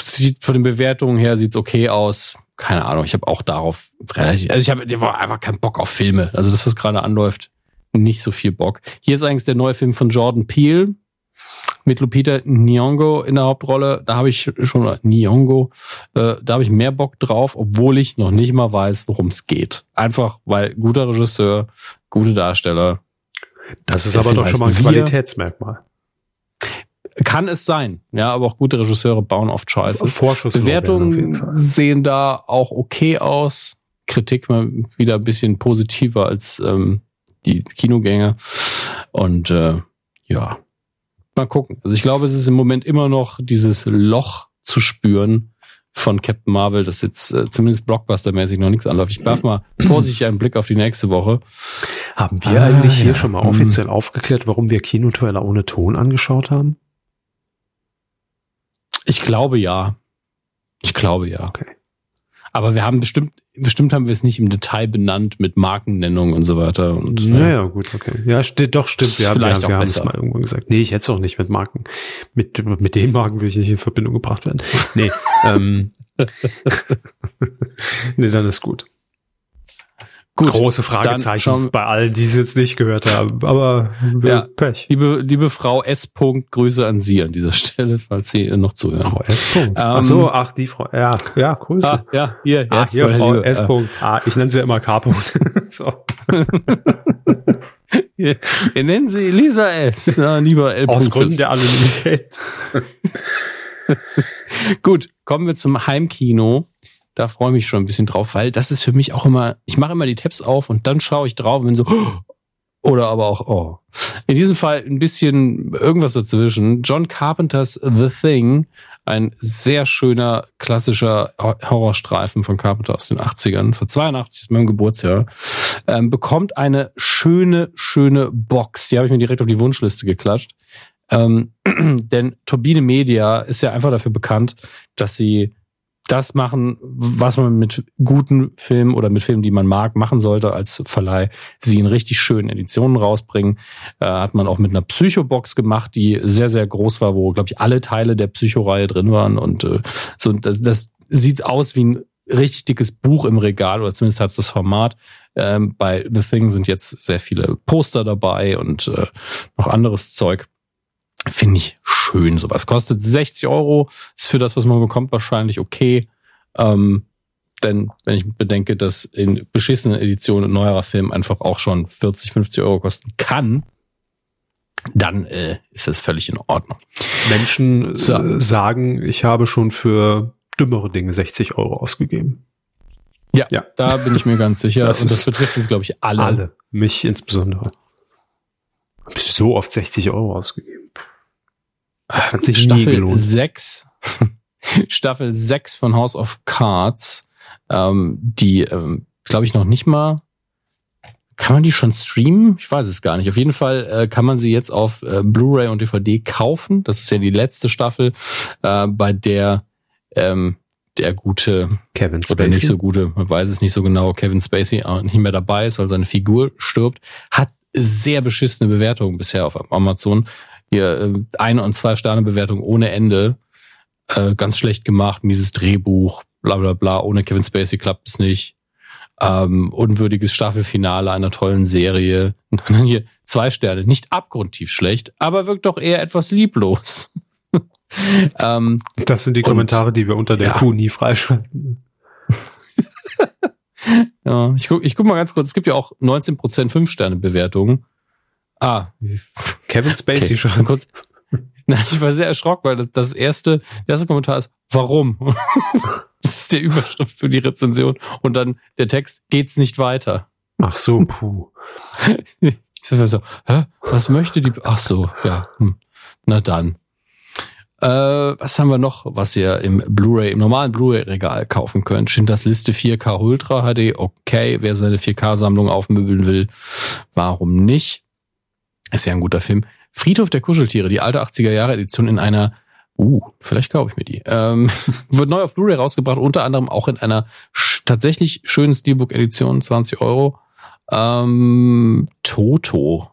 Sieht von den Bewertungen her sieht's okay aus. Keine Ahnung, ich habe auch darauf relativ, also ich habe einfach keinen Bock auf Filme. Also das, was gerade anläuft, nicht so viel Bock. Hier ist eigentlich der neue Film von Jordan Peele mit Lupita Nyong'o in der Hauptrolle. Da habe ich schon Nyong'o, äh, da habe ich mehr Bock drauf, obwohl ich noch nicht mal weiß, worum es geht. Einfach weil guter Regisseur, gute Darsteller, das ist aber doch schon mal ein Qualitätsmerkmal. Kann es sein, ja, aber auch gute Regisseure bauen oft Scheiße. Vorschuss Bewertungen sehen da auch okay aus. Kritik mal wieder ein bisschen positiver als ähm, die Kinogänge. Und äh, ja, mal gucken. Also ich glaube, es ist im Moment immer noch dieses Loch zu spüren, von Captain Marvel, das jetzt äh, zumindest Blockbuster-mäßig noch nichts anläuft. Ich werf mal vorsichtig einen Blick auf die nächste Woche. Haben wir ah, eigentlich hier ja. schon mal offiziell aufgeklärt, warum wir Kinotrailer ohne Ton angeschaut haben? Ich glaube ja. Ich glaube ja. Okay. Aber wir haben bestimmt, bestimmt haben wir es nicht im Detail benannt mit Markennennung und so weiter. Und, naja, gut, okay. Ja, steht, doch, stimmt. Wir, vielleicht wir, wir haben es mal irgendwo gesagt. Nee, ich hätte es auch nicht mit Marken. Mit, mit den Marken will ich nicht in Verbindung gebracht werden. Nee, (laughs) ähm, (laughs) nee, dann ist gut. Gut, Große Fragezeichen bei allen, die es jetzt nicht gehört haben. Aber ja, Pech. Liebe, liebe Frau S. -Punkt, Grüße an Sie an dieser (laughs) Stelle, falls Sie noch zuhören. Frau S. -Punkt. Ähm, ach so, ach, die Frau. Ja, ja, Grüße. Ah, ja, hier, ah, hier Frau S. -Punkt. Ah, ich nenne sie ja immer K. -Punkt. (laughs) so. (laughs) Wir nennen sie Lisa S. Ja, lieber L. Aus Gründen der Anonymität. Gut, kommen wir zum Heimkino. Da freue ich mich schon ein bisschen drauf, weil das ist für mich auch immer, ich mache immer die Tabs auf und dann schaue ich drauf und bin so, (gasps) oder aber auch, oh. In diesem Fall ein bisschen irgendwas dazwischen. John Carpenters The Thing, ein sehr schöner, klassischer Horrorstreifen von Carpenter aus den 80ern, vor 82 ist meinem Geburtsjahr, ähm, bekommt eine schöne, schöne Box. Die habe ich mir direkt auf die Wunschliste geklatscht. Ähm, (clears throat) denn Turbine Media ist ja einfach dafür bekannt, dass sie das machen, was man mit guten Filmen oder mit Filmen, die man mag, machen sollte als Verleih. Sie in richtig schönen Editionen rausbringen. Äh, hat man auch mit einer Psycho-Box gemacht, die sehr, sehr groß war, wo, glaube ich, alle Teile der Psycho-Reihe drin waren. Und äh, so das, das sieht aus wie ein richtig dickes Buch im Regal, oder zumindest hat es das Format. Ähm, bei The Thing sind jetzt sehr viele Poster dabei und äh, noch anderes Zeug. Finde ich schön. Sowas kostet 60 Euro. Ist für das, was man bekommt, wahrscheinlich okay. Ähm, denn wenn ich bedenke, dass in beschissenen Editionen neuerer Film einfach auch schon 40, 50 Euro kosten kann, dann äh, ist das völlig in Ordnung. Menschen so. sagen, ich habe schon für dümmere Dinge 60 Euro ausgegeben. Ja, ja. da bin ich mir ganz sicher. Das Und das betrifft jetzt, glaube ich, alle. Alle, mich insbesondere. Ich so oft 60 Euro ausgegeben. Hat sich Staffel 6. (laughs) Staffel 6 von House of Cards, ähm, die, ähm, glaube ich, noch nicht mal. Kann man die schon streamen? Ich weiß es gar nicht. Auf jeden Fall äh, kann man sie jetzt auf äh, Blu-ray und DVD kaufen. Das ist ja die letzte Staffel, äh, bei der ähm, der gute Kevin Spacey. oder nicht so gute, man weiß es nicht so genau, Kevin Spacey nicht mehr dabei ist, weil seine Figur stirbt, hat sehr beschissene Bewertungen bisher auf Amazon hier äh, ein- und zwei Sterne Bewertung ohne Ende. Äh, ganz schlecht gemacht, mieses Drehbuch, bla bla bla. Ohne Kevin Spacey klappt es nicht. Ähm, unwürdiges Staffelfinale einer tollen Serie. (laughs) Und dann hier zwei Sterne. Nicht abgrundtief schlecht, aber wirkt doch eher etwas lieblos. (laughs) ähm, das sind die Kommentare, und, die wir unter der ja. Kuh nie freischalten. (laughs) ja, ich guck, ich guck mal ganz kurz. Es gibt ja auch 19% 5-Sterne-Bewertungen. Ah, Kevin Spacey okay. schon. Kurz. (laughs) Nein, ich war sehr erschrocken, weil das, das erste, der erste Kommentar ist, warum? (laughs) das ist der Überschrift für die Rezension. Und dann der Text, geht's nicht weiter. Ach so, puh. ich so, hä? Was möchte die? Ach so, ja. Hm. Na dann. Äh, was haben wir noch, was ihr im Blu-ray, im normalen Blu-ray-Regal kaufen könnt? Schindlers Liste 4K Ultra HD. Okay, wer seine 4K-Sammlung aufmöbeln will, warum nicht? Ist ja ein guter Film. Friedhof der Kuscheltiere, die alte 80er Jahre Edition in einer, uh, vielleicht kaufe ich mir die. Ähm, (laughs) wird neu auf Blu-ray rausgebracht, unter anderem auch in einer tatsächlich schönen Steelbook-Edition, 20 Euro. Ähm, Toto.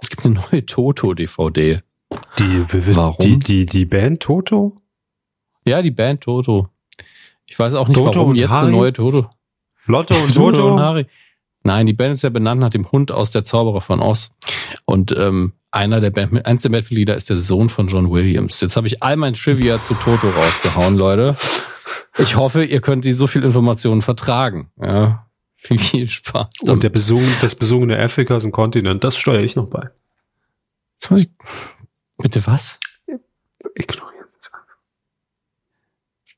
Es gibt eine neue Toto-DVD. Die, Warum? Die, die, die Band Toto? Ja, die Band Toto. Ich weiß auch nicht, Toto warum jetzt Harry? eine neue Toto. Lotto und Toto, Toto und Harry. Nein, die Band ist ja benannt nach dem Hund aus der Zauberer von Oz. Und ähm, einer der Band, eins der Bandmitglieder ist der Sohn von John Williams. Jetzt habe ich all mein Trivia zu Toto rausgehauen, Leute. Ich hoffe, ihr könnt die so viel Informationen vertragen. Ja, viel, (laughs) viel Spaß. Damit. Und der besung, das besungene Afrika ist ein Kontinent, das steuere ich noch bei. Jetzt muss ich, bitte was? Ignorieren.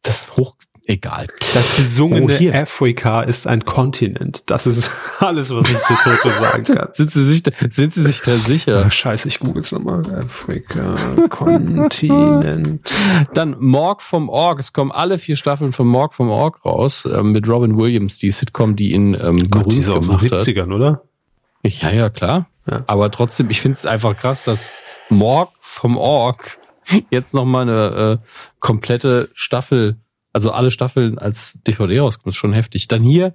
Das hoch, egal. Das besungene oh, Afrika ist ein Kontinent. Das ist (laughs) alles, was ich zu Toto sagen (laughs) kann. sind, Sie sich da, sind Sie sich da sicher? Ach, scheiße, ich google es nochmal. Afrika, (laughs) Kontinent. Dann Morg vom Org. Es kommen alle vier Staffeln von Morg vom Org raus. Ähm, mit Robin Williams, die Sitcom, die ihn ähm, Gott, berühmt die ist aus den 70ern, oder? Ja, ja, klar. Ja. Aber trotzdem, ich finde es einfach krass, dass Morg vom Org jetzt nochmal eine äh, komplette Staffel also alle Staffeln als DVD rauskommen, ist schon heftig. Dann hier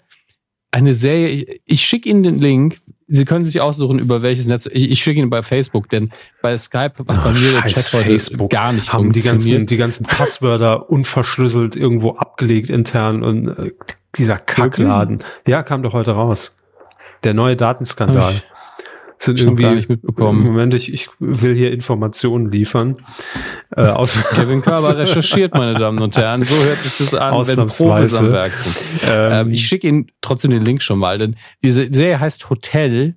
eine Serie, ich, ich schicke Ihnen den Link. Sie können sich aussuchen, über welches Netz. Ich, ich schicke Ihnen bei Facebook, denn bei Skype hat bei mir der Chat heute Facebook. gar nicht haben die ganzen, die ganzen Passwörter unverschlüsselt irgendwo abgelegt intern und äh, dieser Kackladen. Ja, kam doch heute raus. Der neue Datenskandal sind ich irgendwie nicht mitbekommen. Moment, ich, ich will hier Informationen liefern. Äh, (laughs) aus Kevin Körber recherchiert, meine Damen und Herren. So hört sich das an, wenn Profis am Werk sind. Ähm, ähm, ich schicke Ihnen trotzdem den Link schon mal, denn diese Serie heißt Hotel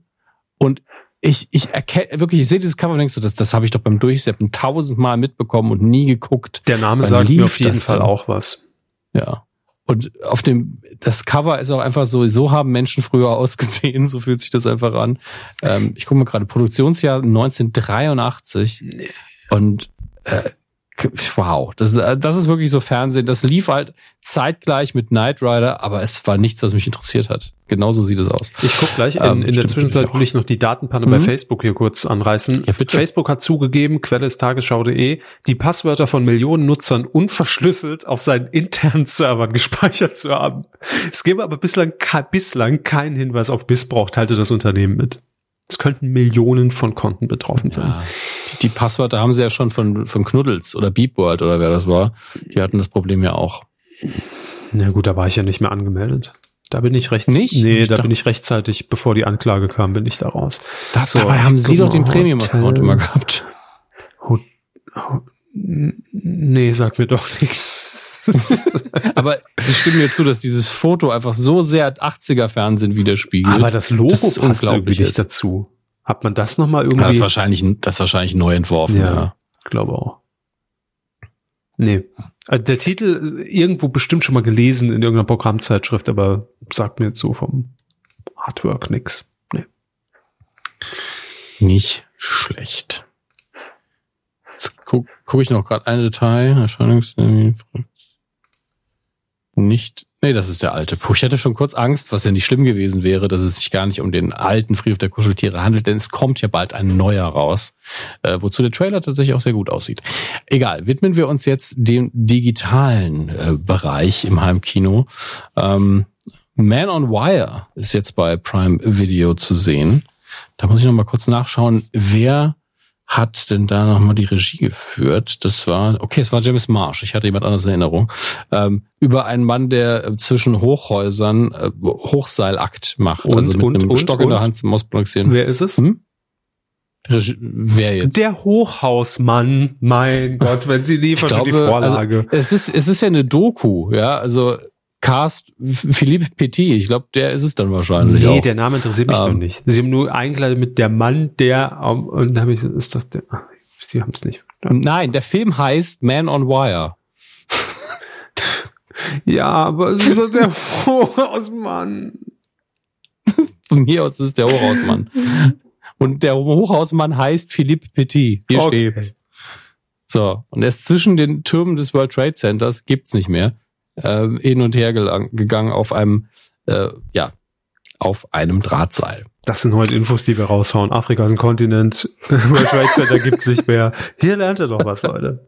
und ich, ich erkenne wirklich, ich sehe dieses Cover und denkst so, das, das habe ich doch beim Durchseppen tausendmal mitbekommen und nie geguckt. Der Name sagt mir auf jeden Fall auch was. Ja. Und auf dem, das Cover ist auch einfach so, so haben Menschen früher (laughs) ausgesehen, so fühlt sich das einfach an. Ähm, ich gucke mal gerade, Produktionsjahr 1983. Nee. Und äh, wow, das, äh, das ist wirklich so Fernsehen. Das lief halt zeitgleich mit Knight Rider, aber es war nichts, was mich interessiert hat. Genauso sieht es aus. Ich guck gleich. In, ähm, in der Zwischenzeit will ich noch die Datenpanne mhm. bei Facebook hier kurz anreißen. Ja, Facebook hat zugegeben, Quelle ist tagesschau.de, die Passwörter von Millionen Nutzern unverschlüsselt auf seinen internen Servern gespeichert zu haben. Es gäbe aber bislang, bislang keinen Hinweis auf Missbrauch, teilte das Unternehmen mit. Es könnten Millionen von Konten betroffen sein. Ja, die, die, Passwörter haben sie ja schon von, von Knuddels oder Beepworld oder wer das war. Die hatten das Problem ja auch. Na gut, da war ich ja nicht mehr angemeldet. Da bin ich rechts. Nicht? Nee, ich da bin ich rechtzeitig, bevor die Anklage kam, bin ich da raus. Das, so, dabei haben Sie doch den Premium-Account immer gehabt. Ho nee, sag mir doch (laughs) nichts. (laughs) Aber Sie stimmen mir zu, dass dieses Foto einfach so sehr 80er-Fernsehen widerspiegelt. Aber das Logo das passt irgendwie nicht dazu. Hat man das nochmal irgendwie? das ist wahrscheinlich, das ist wahrscheinlich neu entworfen. Ja, ja. glaube auch. Nee. Äh, der Titel irgendwo bestimmt schon mal gelesen in irgendeiner Programmzeitschrift, aber sagt mir jetzt so vom Artwork nix. Nee. Nicht schlecht. Jetzt gucke guck ich noch gerade ein Detail. Erscheinungstermin nicht. Nee, das ist der alte. Puh, ich hatte schon kurz Angst, was ja nicht schlimm gewesen wäre, dass es sich gar nicht um den alten Friedhof der Kuscheltiere handelt, denn es kommt ja bald ein neuer raus, äh, wozu der Trailer tatsächlich auch sehr gut aussieht. Egal, widmen wir uns jetzt dem digitalen äh, Bereich im Heimkino. Ähm, Man on Wire ist jetzt bei Prime Video zu sehen. Da muss ich noch mal kurz nachschauen, wer hat denn da nochmal die Regie geführt? Das war, okay, es war James Marsh, ich hatte jemand anderes in Erinnerung, ähm, über einen Mann, der äh, zwischen Hochhäusern äh, Hochseilakt macht, und, also mit und, einem und, Stock in der Hand zum Ausbalancieren. Wer ist es? Hm? Wer jetzt? Der Hochhausmann, mein (laughs) Gott, wenn sie liefern glaube, die Vorlage. Also, es ist, es ist ja eine Doku, ja, also Cast Philippe Petit, ich glaube, der ist es dann wahrscheinlich. Nee, auch. der Name interessiert mich ähm, doch nicht. Sie haben nur eingeladen mit der Mann, der um, und da habe ich ist doch der. Ach, Sie haben es nicht. Nein, der Film heißt Man on Wire. ja, aber es ist doch der Hochhausmann. Von mir aus ist es der Hochhausmann. Und der Hochhausmann heißt Philippe Petit. Hier okay. steht's. So, und er ist zwischen den Türmen des World Trade Centers, gibt's nicht mehr äh, hin und her gegangen auf einem, äh, ja, auf einem Drahtseil. Das sind heute Infos, die wir raushauen. Afrika ist ein Kontinent, (laughs) World Trade Center gibt's nicht mehr. Hier lernt ihr doch was, Leute.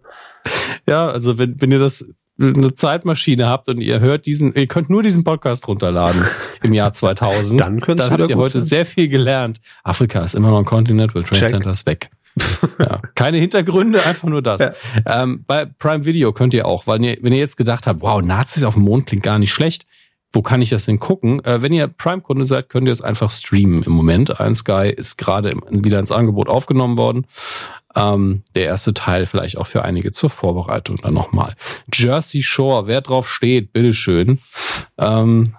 Ja, also wenn, wenn ihr das eine Zeitmaschine habt und ihr hört diesen, ihr könnt nur diesen Podcast runterladen (laughs) im Jahr 2000, dann, dann habt ihr heute sein. sehr viel gelernt. Afrika ist immer noch ein Kontinent, World Trade Check. Center ist weg ja, keine Hintergründe, einfach nur das. Ja. Ähm, bei Prime Video könnt ihr auch, weil ihr, wenn ihr jetzt gedacht habt, wow, Nazis auf dem Mond klingt gar nicht schlecht, wo kann ich das denn gucken? Äh, wenn ihr Prime-Kunde seid, könnt ihr es einfach streamen im Moment. Ein Sky ist gerade wieder ins Angebot aufgenommen worden. Ähm, der erste Teil vielleicht auch für einige zur Vorbereitung dann nochmal. Jersey Shore, wer drauf steht, bitteschön. Ähm,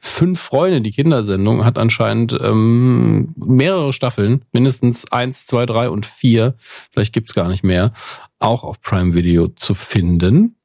Fünf Freunde, die Kindersendung, hat anscheinend ähm, mehrere Staffeln, mindestens eins, zwei, drei und vier, vielleicht gibt's gar nicht mehr, auch auf Prime Video zu finden.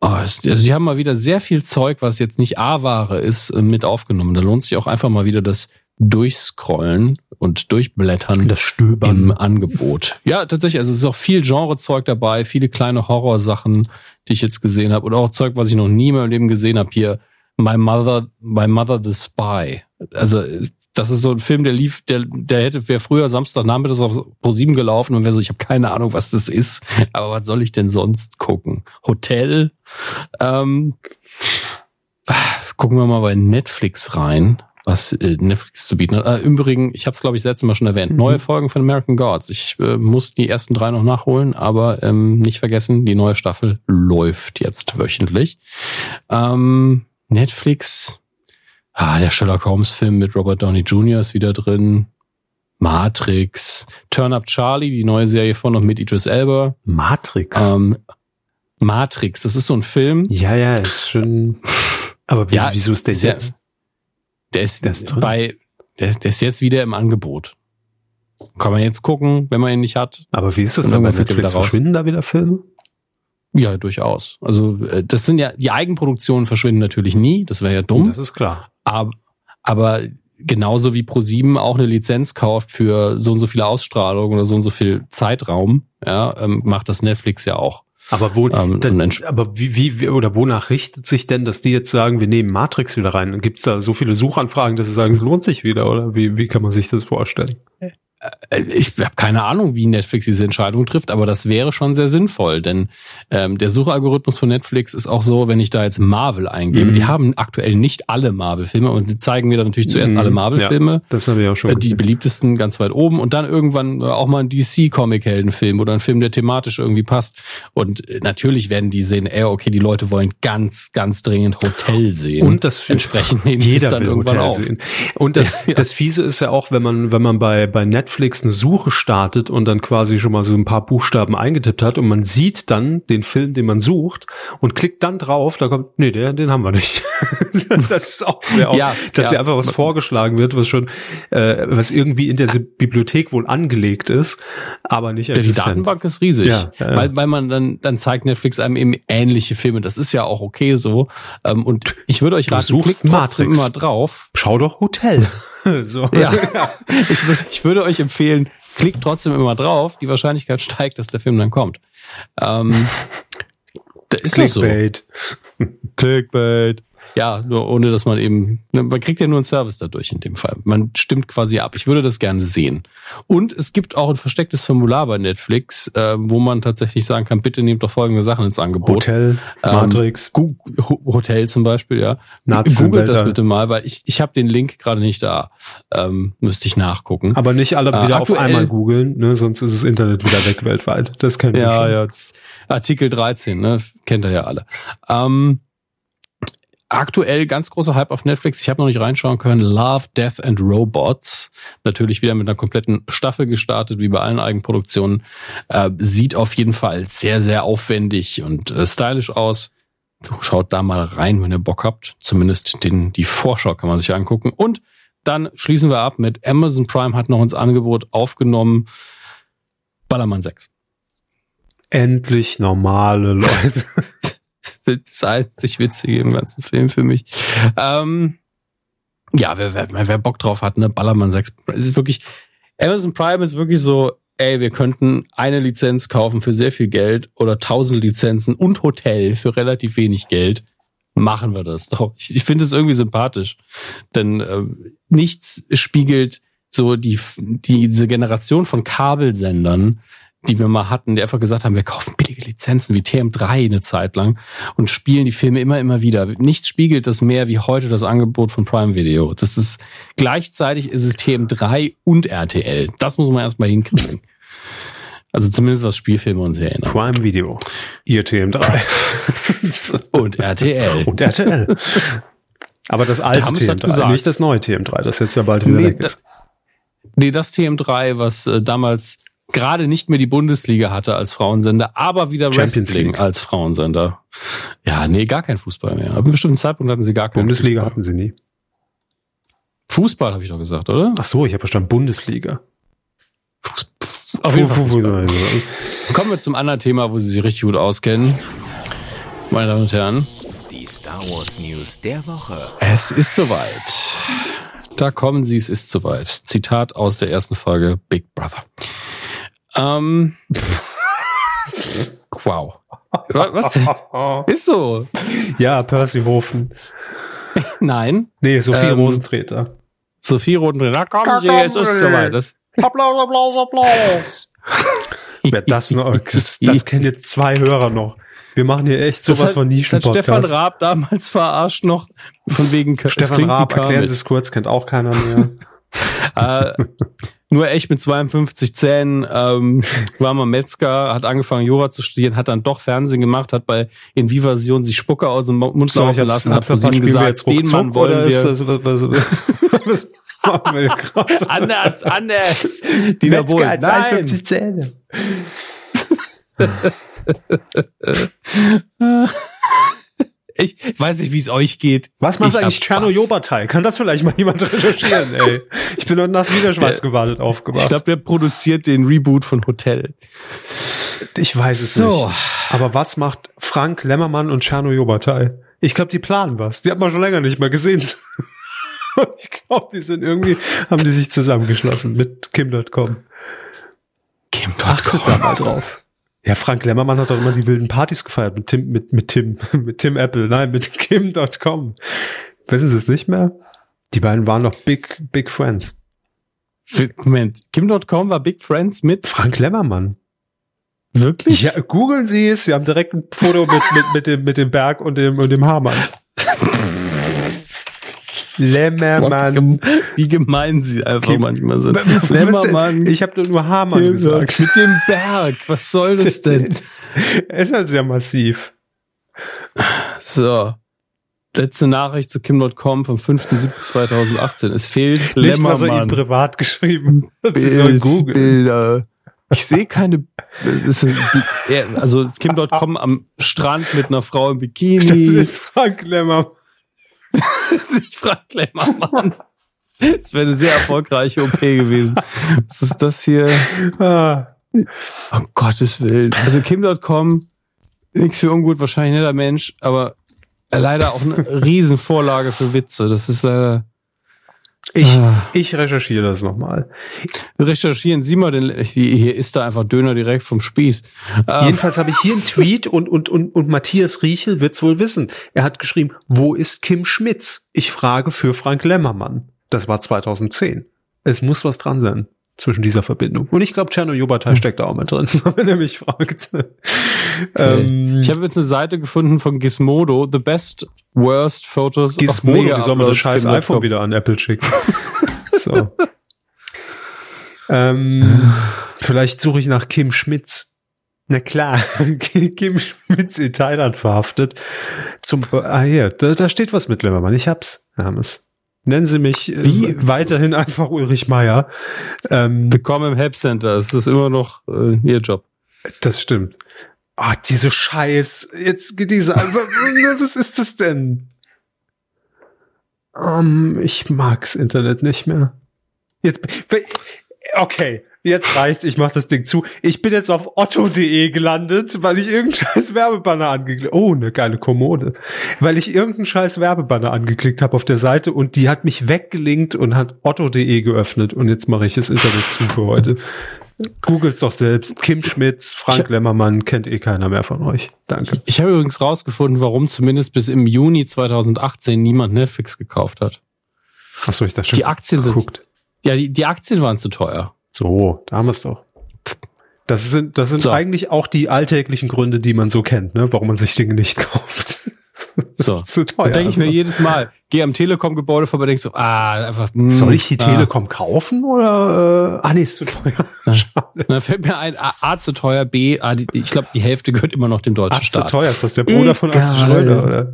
Oh, also die haben mal wieder sehr viel Zeug, was jetzt nicht A-Ware ist, äh, mit aufgenommen. Da lohnt sich auch einfach mal wieder das Durchscrollen und Durchblättern das Stöbern im Angebot. Ja, tatsächlich, also es ist auch viel Genrezeug dabei, viele kleine Horrorsachen, die ich jetzt gesehen habe und auch Zeug, was ich noch nie in meinem Leben gesehen habe. Hier My Mother, My Mother the Spy. Also das ist so ein Film, der lief, der, der hätte wäre früher Samstagnachmittags auf Pro 7 gelaufen und wäre so, ich habe keine Ahnung, was das ist, aber was soll ich denn sonst gucken? Hotel. Ähm, gucken wir mal bei Netflix rein, was äh, Netflix zu bieten hat. Äh, Im Übrigen, ich habe es glaube ich letztes Mal schon erwähnt, neue mhm. Folgen von American Gods. Ich äh, muss die ersten drei noch nachholen, aber ähm, nicht vergessen, die neue Staffel läuft jetzt wöchentlich. Ähm, Netflix, ah, der Sherlock Holmes Film mit Robert Downey Jr. ist wieder drin. Matrix, Turn Up Charlie, die neue Serie von und mit Idris Elba. Matrix? Ähm, Matrix, das ist so ein Film. Ja, ja, ist schon. Aber wie, ja, wieso ist der ist jetzt? Der ist, der ist drin? bei, der, der ist jetzt wieder im Angebot. Kann man jetzt gucken, wenn man ihn nicht hat. Aber wie ist das dann bei Netflix? Verschwinden da wieder Filme? Ja, durchaus. Also äh, das sind ja, die Eigenproduktionen verschwinden natürlich nie, das wäre ja dumm. Das ist klar. Aber, aber genauso wie Pro7 auch eine Lizenz kauft für so und so viele Ausstrahlungen oder so und so viel Zeitraum, ja, ähm, macht das Netflix ja auch. Aber wo, ähm, dann, aber wie, wie, oder wonach richtet sich denn, dass die jetzt sagen, wir nehmen Matrix wieder rein? Gibt es da so viele Suchanfragen, dass sie sagen, es lohnt sich wieder? Oder wie, wie kann man sich das vorstellen? Äh, ich habe keine Ahnung, wie Netflix diese Entscheidung trifft, aber das wäre schon sehr sinnvoll, denn ähm, der Suchalgorithmus von Netflix ist auch so, wenn ich da jetzt Marvel eingebe, mhm. die haben aktuell nicht alle Marvel-Filme und sie zeigen mir dann natürlich zuerst mhm. alle Marvel-Filme. Ja, das habe ich auch schon. Äh, die beliebtesten ganz weit oben und dann irgendwann äh, auch mal ein DC-Comic-Heldenfilm oder ein Film, der thematisch irgendwie passt. Und äh, natürlich werden die sehen, ey, okay, die Leute wollen ganz, ganz dringend Hotel sehen. Und das entsprechend (laughs) nehmen jeder dann irgendwann Hotel auf. Sehen. Und das, (laughs) ja. das Fiese ist ja auch, wenn man, wenn man bei, bei Netflix Netflix eine Suche startet und dann quasi schon mal so ein paar Buchstaben eingetippt hat und man sieht dann den Film, den man sucht und klickt dann drauf, da kommt, nee, der, den haben wir nicht. (laughs) das ist auch, auch ja, dass ja. dir einfach was vorgeschlagen wird, was schon, äh, was irgendwie in der Bibliothek wohl angelegt ist, aber nicht existent. Die Datenbank ist riesig, ja, ja, weil, weil man dann, dann zeigt Netflix einem eben ähnliche Filme. Das ist ja auch okay so. Ähm, und ich würde euch raten, klickt trotzdem immer drauf. Schau doch Hotel. (laughs) (laughs) so. Ja. (laughs) Ich, würde, ich würde euch empfehlen, klickt trotzdem immer drauf. Die Wahrscheinlichkeit steigt, dass der Film dann kommt. Ähm, das (laughs) ist Clickbait. So. Clickbait. Ja, nur ohne dass man eben, ne, man kriegt ja nur einen Service dadurch in dem Fall. Man stimmt quasi ab. Ich würde das gerne sehen. Und es gibt auch ein verstecktes Formular bei Netflix, äh, wo man tatsächlich sagen kann, bitte nehmt doch folgende Sachen ins Angebot. Hotel, ähm, Matrix. Ähm, Hotel zum Beispiel, ja. Nazis Googelt das bitte mal, weil ich, ich habe den Link gerade nicht da. Ähm, müsste ich nachgucken. Aber nicht alle wieder äh, auf einmal googeln, ne? sonst ist das Internet wieder weg weltweit. Das kennt ihr ja, schon. Ja, Artikel 13, ne? kennt ihr ja alle. Ähm, Aktuell ganz großer Hype auf Netflix. Ich habe noch nicht reinschauen können. Love, Death and Robots. Natürlich wieder mit einer kompletten Staffel gestartet, wie bei allen Eigenproduktionen. Äh, sieht auf jeden Fall sehr, sehr aufwendig und äh, stylisch aus. Schaut da mal rein, wenn ihr Bock habt. Zumindest den, die Vorschau kann man sich angucken. Und dann schließen wir ab mit Amazon Prime hat noch ins Angebot aufgenommen. Ballermann 6. Endlich normale Leute. (laughs) das einzig Witzige im ganzen Film für mich. Ähm, ja, wer, wer, wer Bock drauf hat, ne, Ballermann 6. Es ist wirklich, Amazon Prime ist wirklich so, ey, wir könnten eine Lizenz kaufen für sehr viel Geld oder tausend Lizenzen und Hotel für relativ wenig Geld. Machen wir das doch. Ich, ich finde es irgendwie sympathisch. Denn äh, nichts spiegelt so die, die, diese Generation von Kabelsendern die wir mal hatten, die einfach gesagt haben, wir kaufen billige Lizenzen wie TM3 eine Zeit lang und spielen die Filme immer, immer wieder. Nichts spiegelt das mehr wie heute das Angebot von Prime Video. Das ist, gleichzeitig ist es TM3 und RTL. Das muss man erstmal hinkriegen. Also zumindest was Spielfilme und Serien. Prime Video. Ihr TM3. (laughs) und RTL. Und RTL. Aber das alte TM3, nicht das neue TM3, das jetzt ja bald wieder nee, weg ist. nee, das TM3, was äh, damals gerade nicht mehr die Bundesliga hatte als Frauensender, aber wieder Champions Wrestling League. als Frauensender. Ja, nee, gar kein Fußball mehr. Ab einem bestimmten Zeitpunkt hatten sie gar keinen Bundesliga Fußball. hatten sie nie. Fußball habe ich doch gesagt, oder? Ach so, ich habe verstanden Bundesliga. Fuß, auf jeden Fall Fußball. Kommen wir zum anderen Thema, wo sie sich richtig gut auskennen. Meine Damen und Herren. Die Star Wars News der Woche. Es ist soweit. Da kommen sie, es ist soweit. Zitat aus der ersten Folge Big Brother. Ähm, wow. Was denn? (laughs) Ist so. Ja, Percy Hofen. Nein. Nee, Sophie ähm, Rosentreter. Sophie Rosentreter. Da kommen Sie, es ist soweit. Das Applaus, Applaus, Applaus. (laughs) Wer das noch, das, das kennen jetzt zwei Hörer noch. Wir machen hier echt sowas hat, von Nischen-Podcast. Stefan Raab damals (laughs) verarscht noch von wegen Stefan Raab, erklären Sie es kurz, kennt auch keiner mehr. äh, nur echt mit 52 Zähnen, ähm, (laughs) war mal Metzger, hat angefangen Jura zu studieren, hat dann doch Fernsehen gemacht, hat bei Invivasion sich Spucke aus dem Mund so, laufen lassen, hat von ihm gesagt, den Mann wollen wir. Das, was, was, (laughs) was (laughs) anders, anders. Dieter Bohlen. 52 Zähne. Ich weiß nicht, wie es euch geht. Was macht ich eigentlich Tscherno Jobatai? Kann das vielleicht mal jemand recherchieren, ey? Ich bin heute Nacht wieder schwarz gewartet aufgewacht. Ich glaube, der produziert den Reboot von Hotel. Ich weiß es so. nicht. Aber was macht Frank Lemmermann und Tscherno Jobatai? Ich glaube, die planen was. Die hat man schon länger nicht mehr gesehen. (laughs) ich glaube, die sind irgendwie, haben die sich zusammengeschlossen mit Kim.com. Kim.com. Achtet da mal drauf. Ja, Frank Lemmermann hat doch immer die wilden Partys gefeiert mit Tim, mit, mit Tim, (laughs) mit Tim Apple, nein, mit (laughs) Kim.com. Wissen Sie es nicht mehr? Die beiden waren doch Big, Big Friends. Moment, Kim.com war Big Friends mit Frank Lemmermann. Wirklich? Ja, googeln Sie es. Sie haben direkt ein Foto mit, mit, mit, dem, mit dem Berg und dem, und dem Hamann. Lämmermann. Wie gemein sie einfach Kim. manchmal sind. (laughs) Lämmermann. Ich habe nur Hamann gesagt. Mit dem Berg. Was soll das denn? (laughs) Er ist halt sehr massiv. So. Letzte Nachricht zu Kim.com vom 5.7.2018. Es fehlt Nicht, Lämmermann. was er ihm privat geschrieben (laughs) hat. Bild, Bilder. Ich sehe keine. also Kim.com am Strand mit einer Frau im Bikini. Das ist Frank Lemmermann. (laughs) Das ist nicht Frank Lemmermann. Das wäre eine sehr erfolgreiche OP gewesen. Was ist das hier? Ah. Um Gottes Willen. Also Kim.com, nichts für ungut, wahrscheinlich netter Mensch, aber leider auch eine Riesenvorlage für Witze. Das ist leider. Ich, ah. ich recherchiere das nochmal. Recherchieren Sie mal, denn hier ist da einfach Döner direkt vom Spieß. Ähm. Jedenfalls habe ich hier einen Tweet und, und, und, und Matthias Riechel wird's wohl wissen. Er hat geschrieben, wo ist Kim Schmitz? Ich frage für Frank Lemmermann. Das war 2010. Es muss was dran sein zwischen dieser Verbindung. Und ich glaube, Czerno Jobatai hm. steckt da auch mit drin, (laughs) wenn er mich fragt. Okay. Ähm, ich habe jetzt eine Seite gefunden von Gizmodo, The Best Worst Photos Gizmodo, die soll man das scheiß iPhone wieder an Apple schicken. (laughs) so. ähm, vielleicht suche ich nach Kim Schmitz. Na klar, (laughs) Kim Schmitz in Thailand verhaftet. Zum, ah hier, da, da steht was mit Lemmermann. Ich hab's. Wir haben es. Nennen Sie mich äh, Wie? weiterhin einfach Ulrich Meier. Ähm, Willkommen im Help Center. Es ist immer noch äh, Ihr Job. Das stimmt. Ah, diese Scheiß. Jetzt geht diese. (laughs) was ist das denn? Um, ich mag's Internet nicht mehr. Jetzt. Okay jetzt reicht's, ich mach das Ding zu. Ich bin jetzt auf otto.de gelandet, weil ich irgendeinen (laughs) scheiß Werbebanner angeklickt Oh, eine geile Kommode. Weil ich irgendeinen scheiß Werbebanner angeklickt habe auf der Seite und die hat mich weggelinkt und hat otto.de geöffnet und jetzt mache ich das Internet zu für heute. Googles doch selbst. Kim Schmitz, Frank ich, Lemmermann, kennt eh keiner mehr von euch. Danke. Ich habe übrigens rausgefunden, warum zumindest bis im Juni 2018 niemand Netflix gekauft hat. Achso, ich dachte schon. Die Aktien sind. Ja, die, die Aktien waren zu teuer. So, da haben wir es doch. Das sind, das sind so. eigentlich auch die alltäglichen Gründe, die man so kennt, ne? warum man sich Dinge nicht (laughs) kauft. So, zu teuer, das denke ich mir jedes Mal. Gehe am Telekom-Gebäude vorbei, denkst so, ah, einfach. Mh, Soll ich die ah. Telekom kaufen oder? Äh, ah, nee, ist zu teuer. Schade. Dann fällt mir ein, A, A zu teuer, B, A, die, ich glaube, die Hälfte gehört immer noch dem deutschen A Staat. zu teuer, ist das der Bruder Egal. von Arzt Schröder, oder?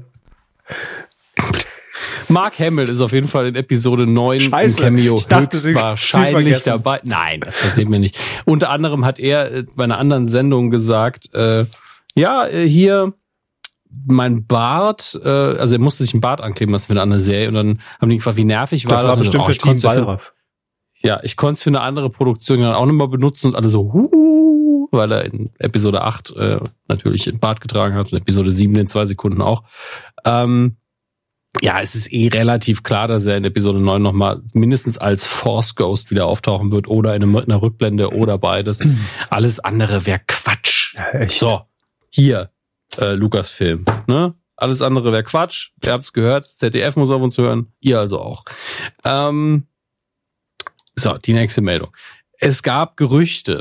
Mark Hamill ist auf jeden Fall in Episode 9 Scheiße, im Cameo höchstwahrscheinlich dabei. Nein, das passiert mir nicht. Unter anderem hat er äh, bei einer anderen Sendung gesagt, äh, ja, äh, hier mein Bart, äh, also er musste sich ein Bart ankleben lassen für eine andere Serie und dann haben die gefragt, wie nervig war das. Das war bestimmt oh, für Team. Ja, ich konnte es für eine andere Produktion dann auch nochmal benutzen und alle so, huhu, weil er in Episode 8 äh, natürlich ein Bart getragen hat und Episode 7 in zwei Sekunden auch. Ähm, ja, es ist eh relativ klar, dass er in Episode 9 nochmal mindestens als Force Ghost wieder auftauchen wird oder in einer Rückblende oder beides. (clears throat) Alles andere wäre Quatsch. Echt? So, hier, äh, Lukas-Film. Ne? Alles andere wäre Quatsch. Ihr habt's gehört, ZDF muss auf uns hören, ihr also auch. Ähm, so, die nächste Meldung. Es gab Gerüchte,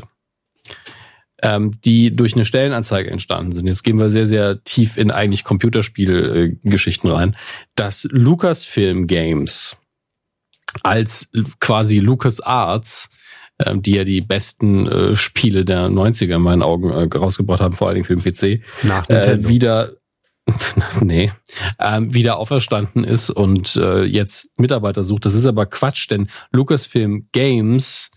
ähm, die durch eine Stellenanzeige entstanden sind. Jetzt gehen wir sehr, sehr tief in eigentlich Computerspielgeschichten äh, rein, dass Lucasfilm Games als quasi Lucas Arts ähm, die ja die besten äh, Spiele der 90er in meinen Augen äh, rausgebracht haben, vor allen Dingen für den PC, Nach äh, wieder (laughs) nee, ähm, wieder auferstanden ist und äh, jetzt Mitarbeiter sucht. Das ist aber Quatsch, denn Lucasfilm Games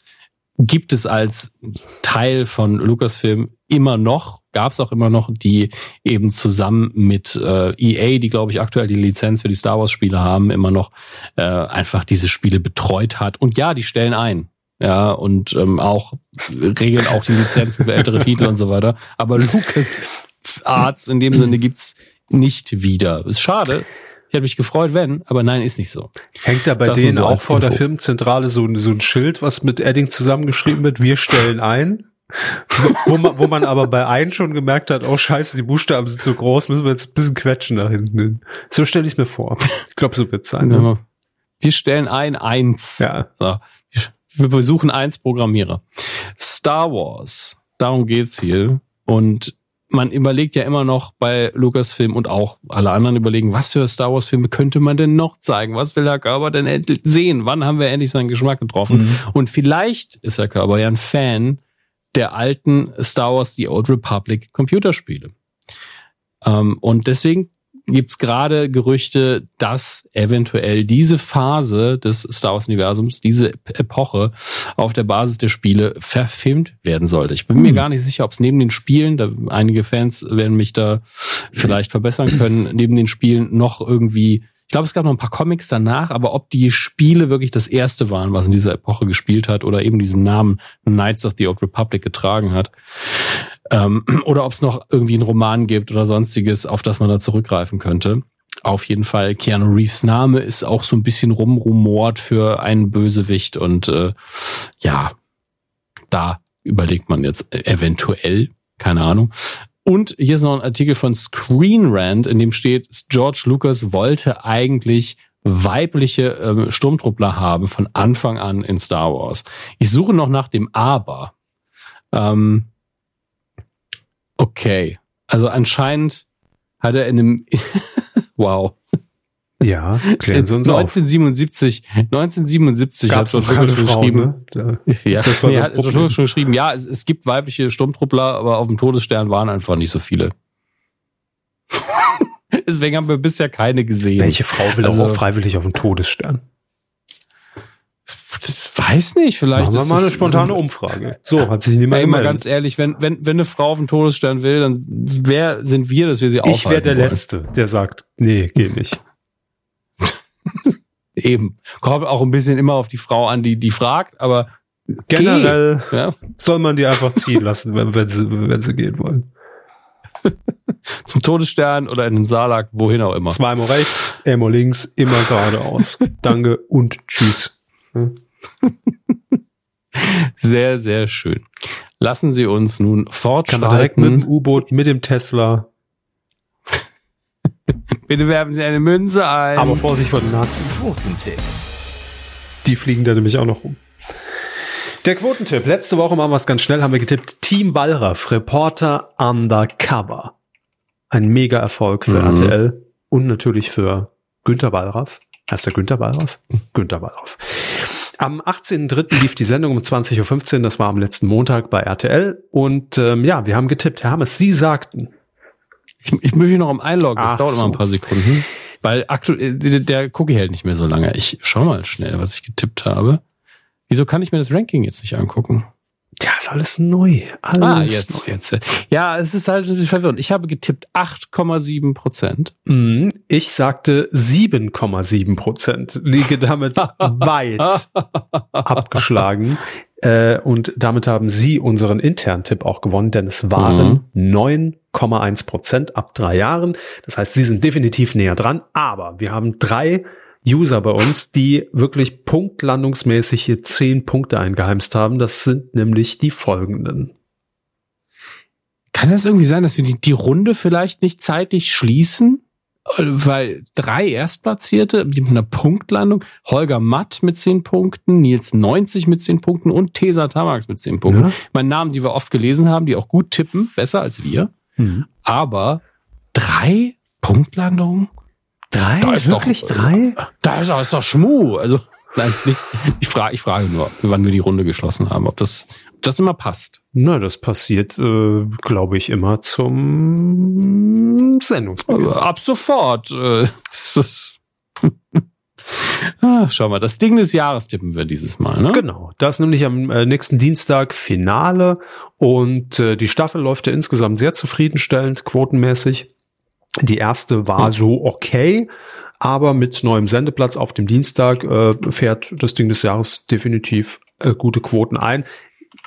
gibt es als Teil von Lucasfilm immer noch, gab es auch immer noch, die eben zusammen mit äh, EA, die glaube ich aktuell die Lizenz für die Star Wars Spiele haben, immer noch äh, einfach diese Spiele betreut hat. Und ja, die stellen ein. Ja, und ähm, auch regeln auch die Lizenzen für ältere Titel und so weiter. Aber Lucas Arts in dem Sinne gibt's nicht wieder. Ist schade. Ich hätte mich gefreut, wenn, aber nein, ist nicht so. Hängt da bei Das denen so auch vor der Info. Firmenzentrale so, ein- so ein Schild, was mit Edding zusammengeschrieben wird, wir stellen ein? wo, man, wo man aber bei ein schon gemerkt hat, oh scheiße, die Buchstaben sind so groß, müssen wir jetzt ein bisschen quetschen da hinten hin. So stelle ich es mir vor. Ich glaube, so wird es sein. Ne? Wir stellen ein eins. Ja. So. Wir besuchen eins Programmierer. Star Wars. Darum geht's hier. Und man überlegt ja immer noch bei Lucasfilm und auch alle anderen überlegen, was für Star Wars Filme könnte man denn noch zeigen? Was will Herr Körber denn endlich sehen? Wann haben wir endlich seinen Geschmack getroffen? Mhm. Und vielleicht ist Herr Körber ja ein Fan der alten Star Wars The Old Republic Computerspiele. Ähm, und deswegen gibt's gerade Gerüchte, dass eventuell diese Phase des Star Wars-Universums, diese Epoche auf der Basis der Spiele verfilmt werden sollte. Ich bin mir Hm. gar nicht sicher, ob es neben den Spielen, da einige Fans werden mich da vielleicht verbessern können, neben den Spielen noch irgendwie ich glaube, es gab noch ein paar Comics danach, aber ob die Spiele wirklich das erste waren, was in dieser Epoche gespielt hat oder eben diesen Namen Knights of the Old Republic getragen hat, ähm, (clears throat) oder ob es noch irgendwie einen Roman gibt oder sonstiges, auf das man da zurückgreifen könnte. Auf jeden Fall, Keanu Reeves Name ist auch so ein bisschen rumrumort für einen Bösewicht und äh, ja, da überlegt man jetzt äh, eventuell, keine Ahnung. Und hier ist noch ein Artikel von Screen Rant, in dem steht, George Lucas wollte eigentlich weibliche ähm, Sturmtruppler haben von Anfang an in Star Wars. Ich suche noch nach dem Aber. Ähm, okay. Also anscheinend hat er in einem (laughs) wow. Ja, klären Sie uns auf. 1977, 1977 Gab's hat Lucas Frauen, geschrieben. ne? (laughs) Ja, Das war nee, das hat George Problem. Lucas schon geschrieben. Ja, es, es gibt weibliche Sturmtruppler, aber auf dem Todesstern waren einfach nicht so viele. (laughs) Deswegen haben wir bisher keine gesehen. Welche Frau will Also- auch freiwillig auf den Todesstern? Weiß nicht, vielleicht Machen wir mal eine spontane Umfrage. So, hat sich niemand gemeldet. ganz ehrlich, wenn, wenn, wenn eine Frau auf den Todesstern will, dann wer sind wir, dass wir sie Ich wäre aufhalten der wollen? Letzte, der sagt, nee, geht nicht. (laughs) Eben. Kommt auch ein bisschen immer auf die Frau an, die, die fragt, aber Generell geh. Ja, soll man die einfach ziehen lassen, wenn, wenn, sie, wenn sie gehen wollen. (laughs) zum Todesstern oder in den Salak, wohin auch immer. Zweimal rechts, einmal links, immer geradeaus. Danke und tschüss. (laughs) (laughs) Sehr, sehr schön. Lassen Sie uns nun Kann man direkt mit dem fortschreiten. U-Boot, mit dem Tesla. (laughs) Bitte werfen Sie eine Münze ein. Aber Vorsicht vor den Nazis. Quotentipp. Die fliegen da nämlich auch noch rum. Der Quotentipp. Letzte Woche machen wir es ganz schnell, haben wir getippt. Team Wallraff, Reporter Undercover. Ein Mega-Erfolg für Mhm. RTL und natürlich für Günter Wallraff. Heißt der Günter Wallraff? Günter Wallraff. Am 18.03. lief die Sendung um 20.15 Uhr, das war am letzten Montag bei RTL. Und ähm, ja, wir haben getippt. Herr Hammes, Sie sagten. ich, ich möchte mich noch am Einloggen. Das Ach dauert so. immer ein paar Sekunden. Weil aktuell, der, der Cookie hält nicht mehr so lange. Ich schau mal schnell, was ich getippt habe. Wieso kann ich mir das Ranking jetzt nicht angucken? Ja, ist alles neu. Alles Ah, jetzt, neu. jetzt. Ja, es ist halt verwirrend. Ich habe getippt 8,7 Prozent. Mhm. Ich sagte 7,7 Prozent. Liege damit (laughs) weit abgeschlagen. Äh, und damit haben Sie unseren internen Tipp auch gewonnen, denn es waren 9,1 Prozent ab drei Jahren. Das heißt, Sie sind definitiv näher dran. Aber wir haben drei User bei uns, die wirklich punktlandungsmäßig hier zehn Punkte eingeheimst haben. Das sind nämlich die folgenden. Kann das irgendwie sein, dass wir die, die Runde vielleicht nicht zeitlich schließen? Weil drei Erstplatzierte mit einer Punktlandung, Holger Matt mit 10 Punkten, Nils 90 mit 10 Punkten und Tesa Tamax mit 10 Punkten. Ja. Mein Namen, die wir oft gelesen haben, die auch gut tippen, besser als wir. Hm. Aber drei Punktlandungen? Drei? Da ist Wirklich doch, drei? Da ist doch, ist doch Schmuh. Also, nein, nicht. Ich frage, ich frage nur, wann wir die Runde geschlossen haben, ob das, ob das immer passt. Na, das passiert, äh, glaube ich, immer zum Sendungsbeginn. Aber Ab sofort. Äh, (laughs) ah, schau mal, das Ding des Jahres tippen wir dieses Mal, ne? Genau, das ist nämlich am äh, nächsten Dienstag Finale und äh, die Staffel läuft ja insgesamt sehr zufriedenstellend, quotenmäßig. Die erste war Hm. so okay, aber mit neuem Sendeplatz auf dem Dienstag äh, fährt das Ding des Jahres definitiv äh, gute Quoten ein.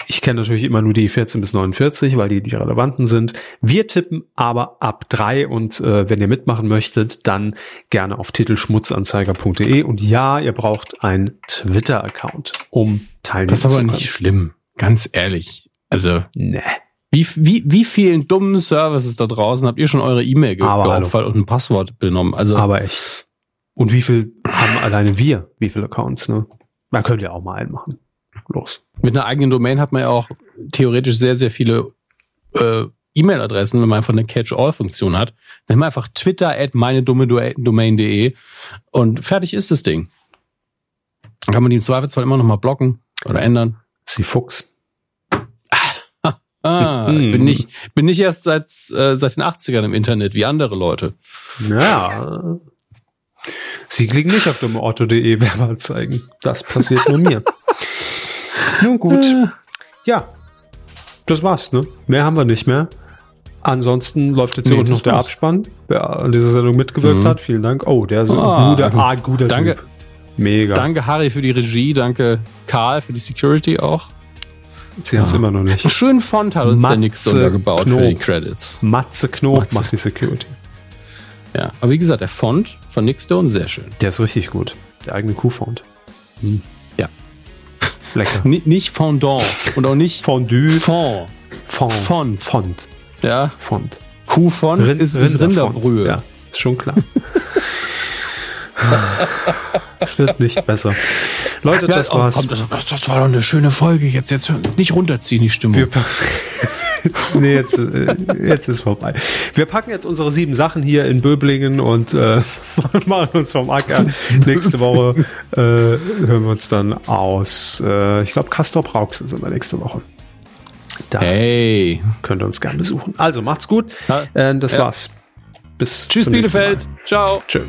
Ich kenne natürlich immer nur die 14 bis 49, weil die die relevanten sind. Wir tippen aber ab drei und äh, wenn ihr mitmachen möchtet, dann gerne auf titelschmutzanzeiger.de und ja, ihr braucht einen Twitter-Account, um teilnehmen zu können. Das ist aber nicht schlimm, ganz ehrlich. Also, ne. Wie, wie, wie vielen dummen Services da draußen habt ihr schon eure E-Mail geopfert und ein Passwort benommen? Also, aber echt. Und wie viel haben alleine wir? Wie viele Accounts, ne? Man könnte ja auch mal einen machen. Los. Mit einer eigenen Domain hat man ja auch theoretisch sehr, sehr viele äh, E-Mail-Adressen, wenn man einfach eine Catch-all-Funktion hat. Wir einfach twitter at meine dumme Domain.de und fertig ist das Ding. Dann kann man die im Zweifelsfall immer noch mal blocken oder ändern. Sie Fuchs. Ah, ich bin nicht, bin nicht erst seit, äh, seit den 80ern im Internet wie andere Leute. Ja. Sie klicken nicht auf dem Otto.de (laughs) Werbeanzeigen. Das passiert nur mir. (laughs) Nun gut. Äh. Ja. Das war's, ne? Mehr haben wir nicht mehr. Ansonsten läuft jetzt hier nee, unten noch der war's. Abspann, wer an dieser Sendung mitgewirkt mhm. hat. Vielen Dank. Oh, der ist ah, ein guter, ah, guter Danke. Typ. Mega. Danke, Harry, für die Regie. Danke, Karl, für die Security auch. Sie haben es ah. immer noch nicht. Einen schönen Font hat uns Matze der Nix untergebaut Knob. für die Credits. Matze Knob Matze. macht die Security. Ja, aber wie gesagt, der Font von Nickstone sehr schön. Der ist richtig gut. Der eigene Kuhfont. Hm. Ja. (laughs) Lecker. N nicht Fondant und auch nicht Fondue. Fond. Fond. Fond. Font. Ja. Font. Rind, ist, ist Rinderbrühe. Ja, ist schon klar. (laughs) (laughs) Es wird nicht besser. Leute, das ja, war's. Komm, das, das, war doch eine schöne Folge. Jetzt, jetzt nicht runterziehen, die Stimmung. Wir, (laughs) nee, jetzt, äh, jetzt ist vorbei. Wir packen jetzt unsere sieben Sachen hier in Böblingen und äh, (laughs) machen uns vom Acker. Nächste Woche äh, hören wir uns dann aus. Äh, ich glaube, Castor Brauxel sind wir nächste Woche. Da hey. Könnt ihr uns gerne besuchen. Also macht's gut. Äh, das ja. war's. Bis Tschüss, Bielefeld. Ciao. Tschüss.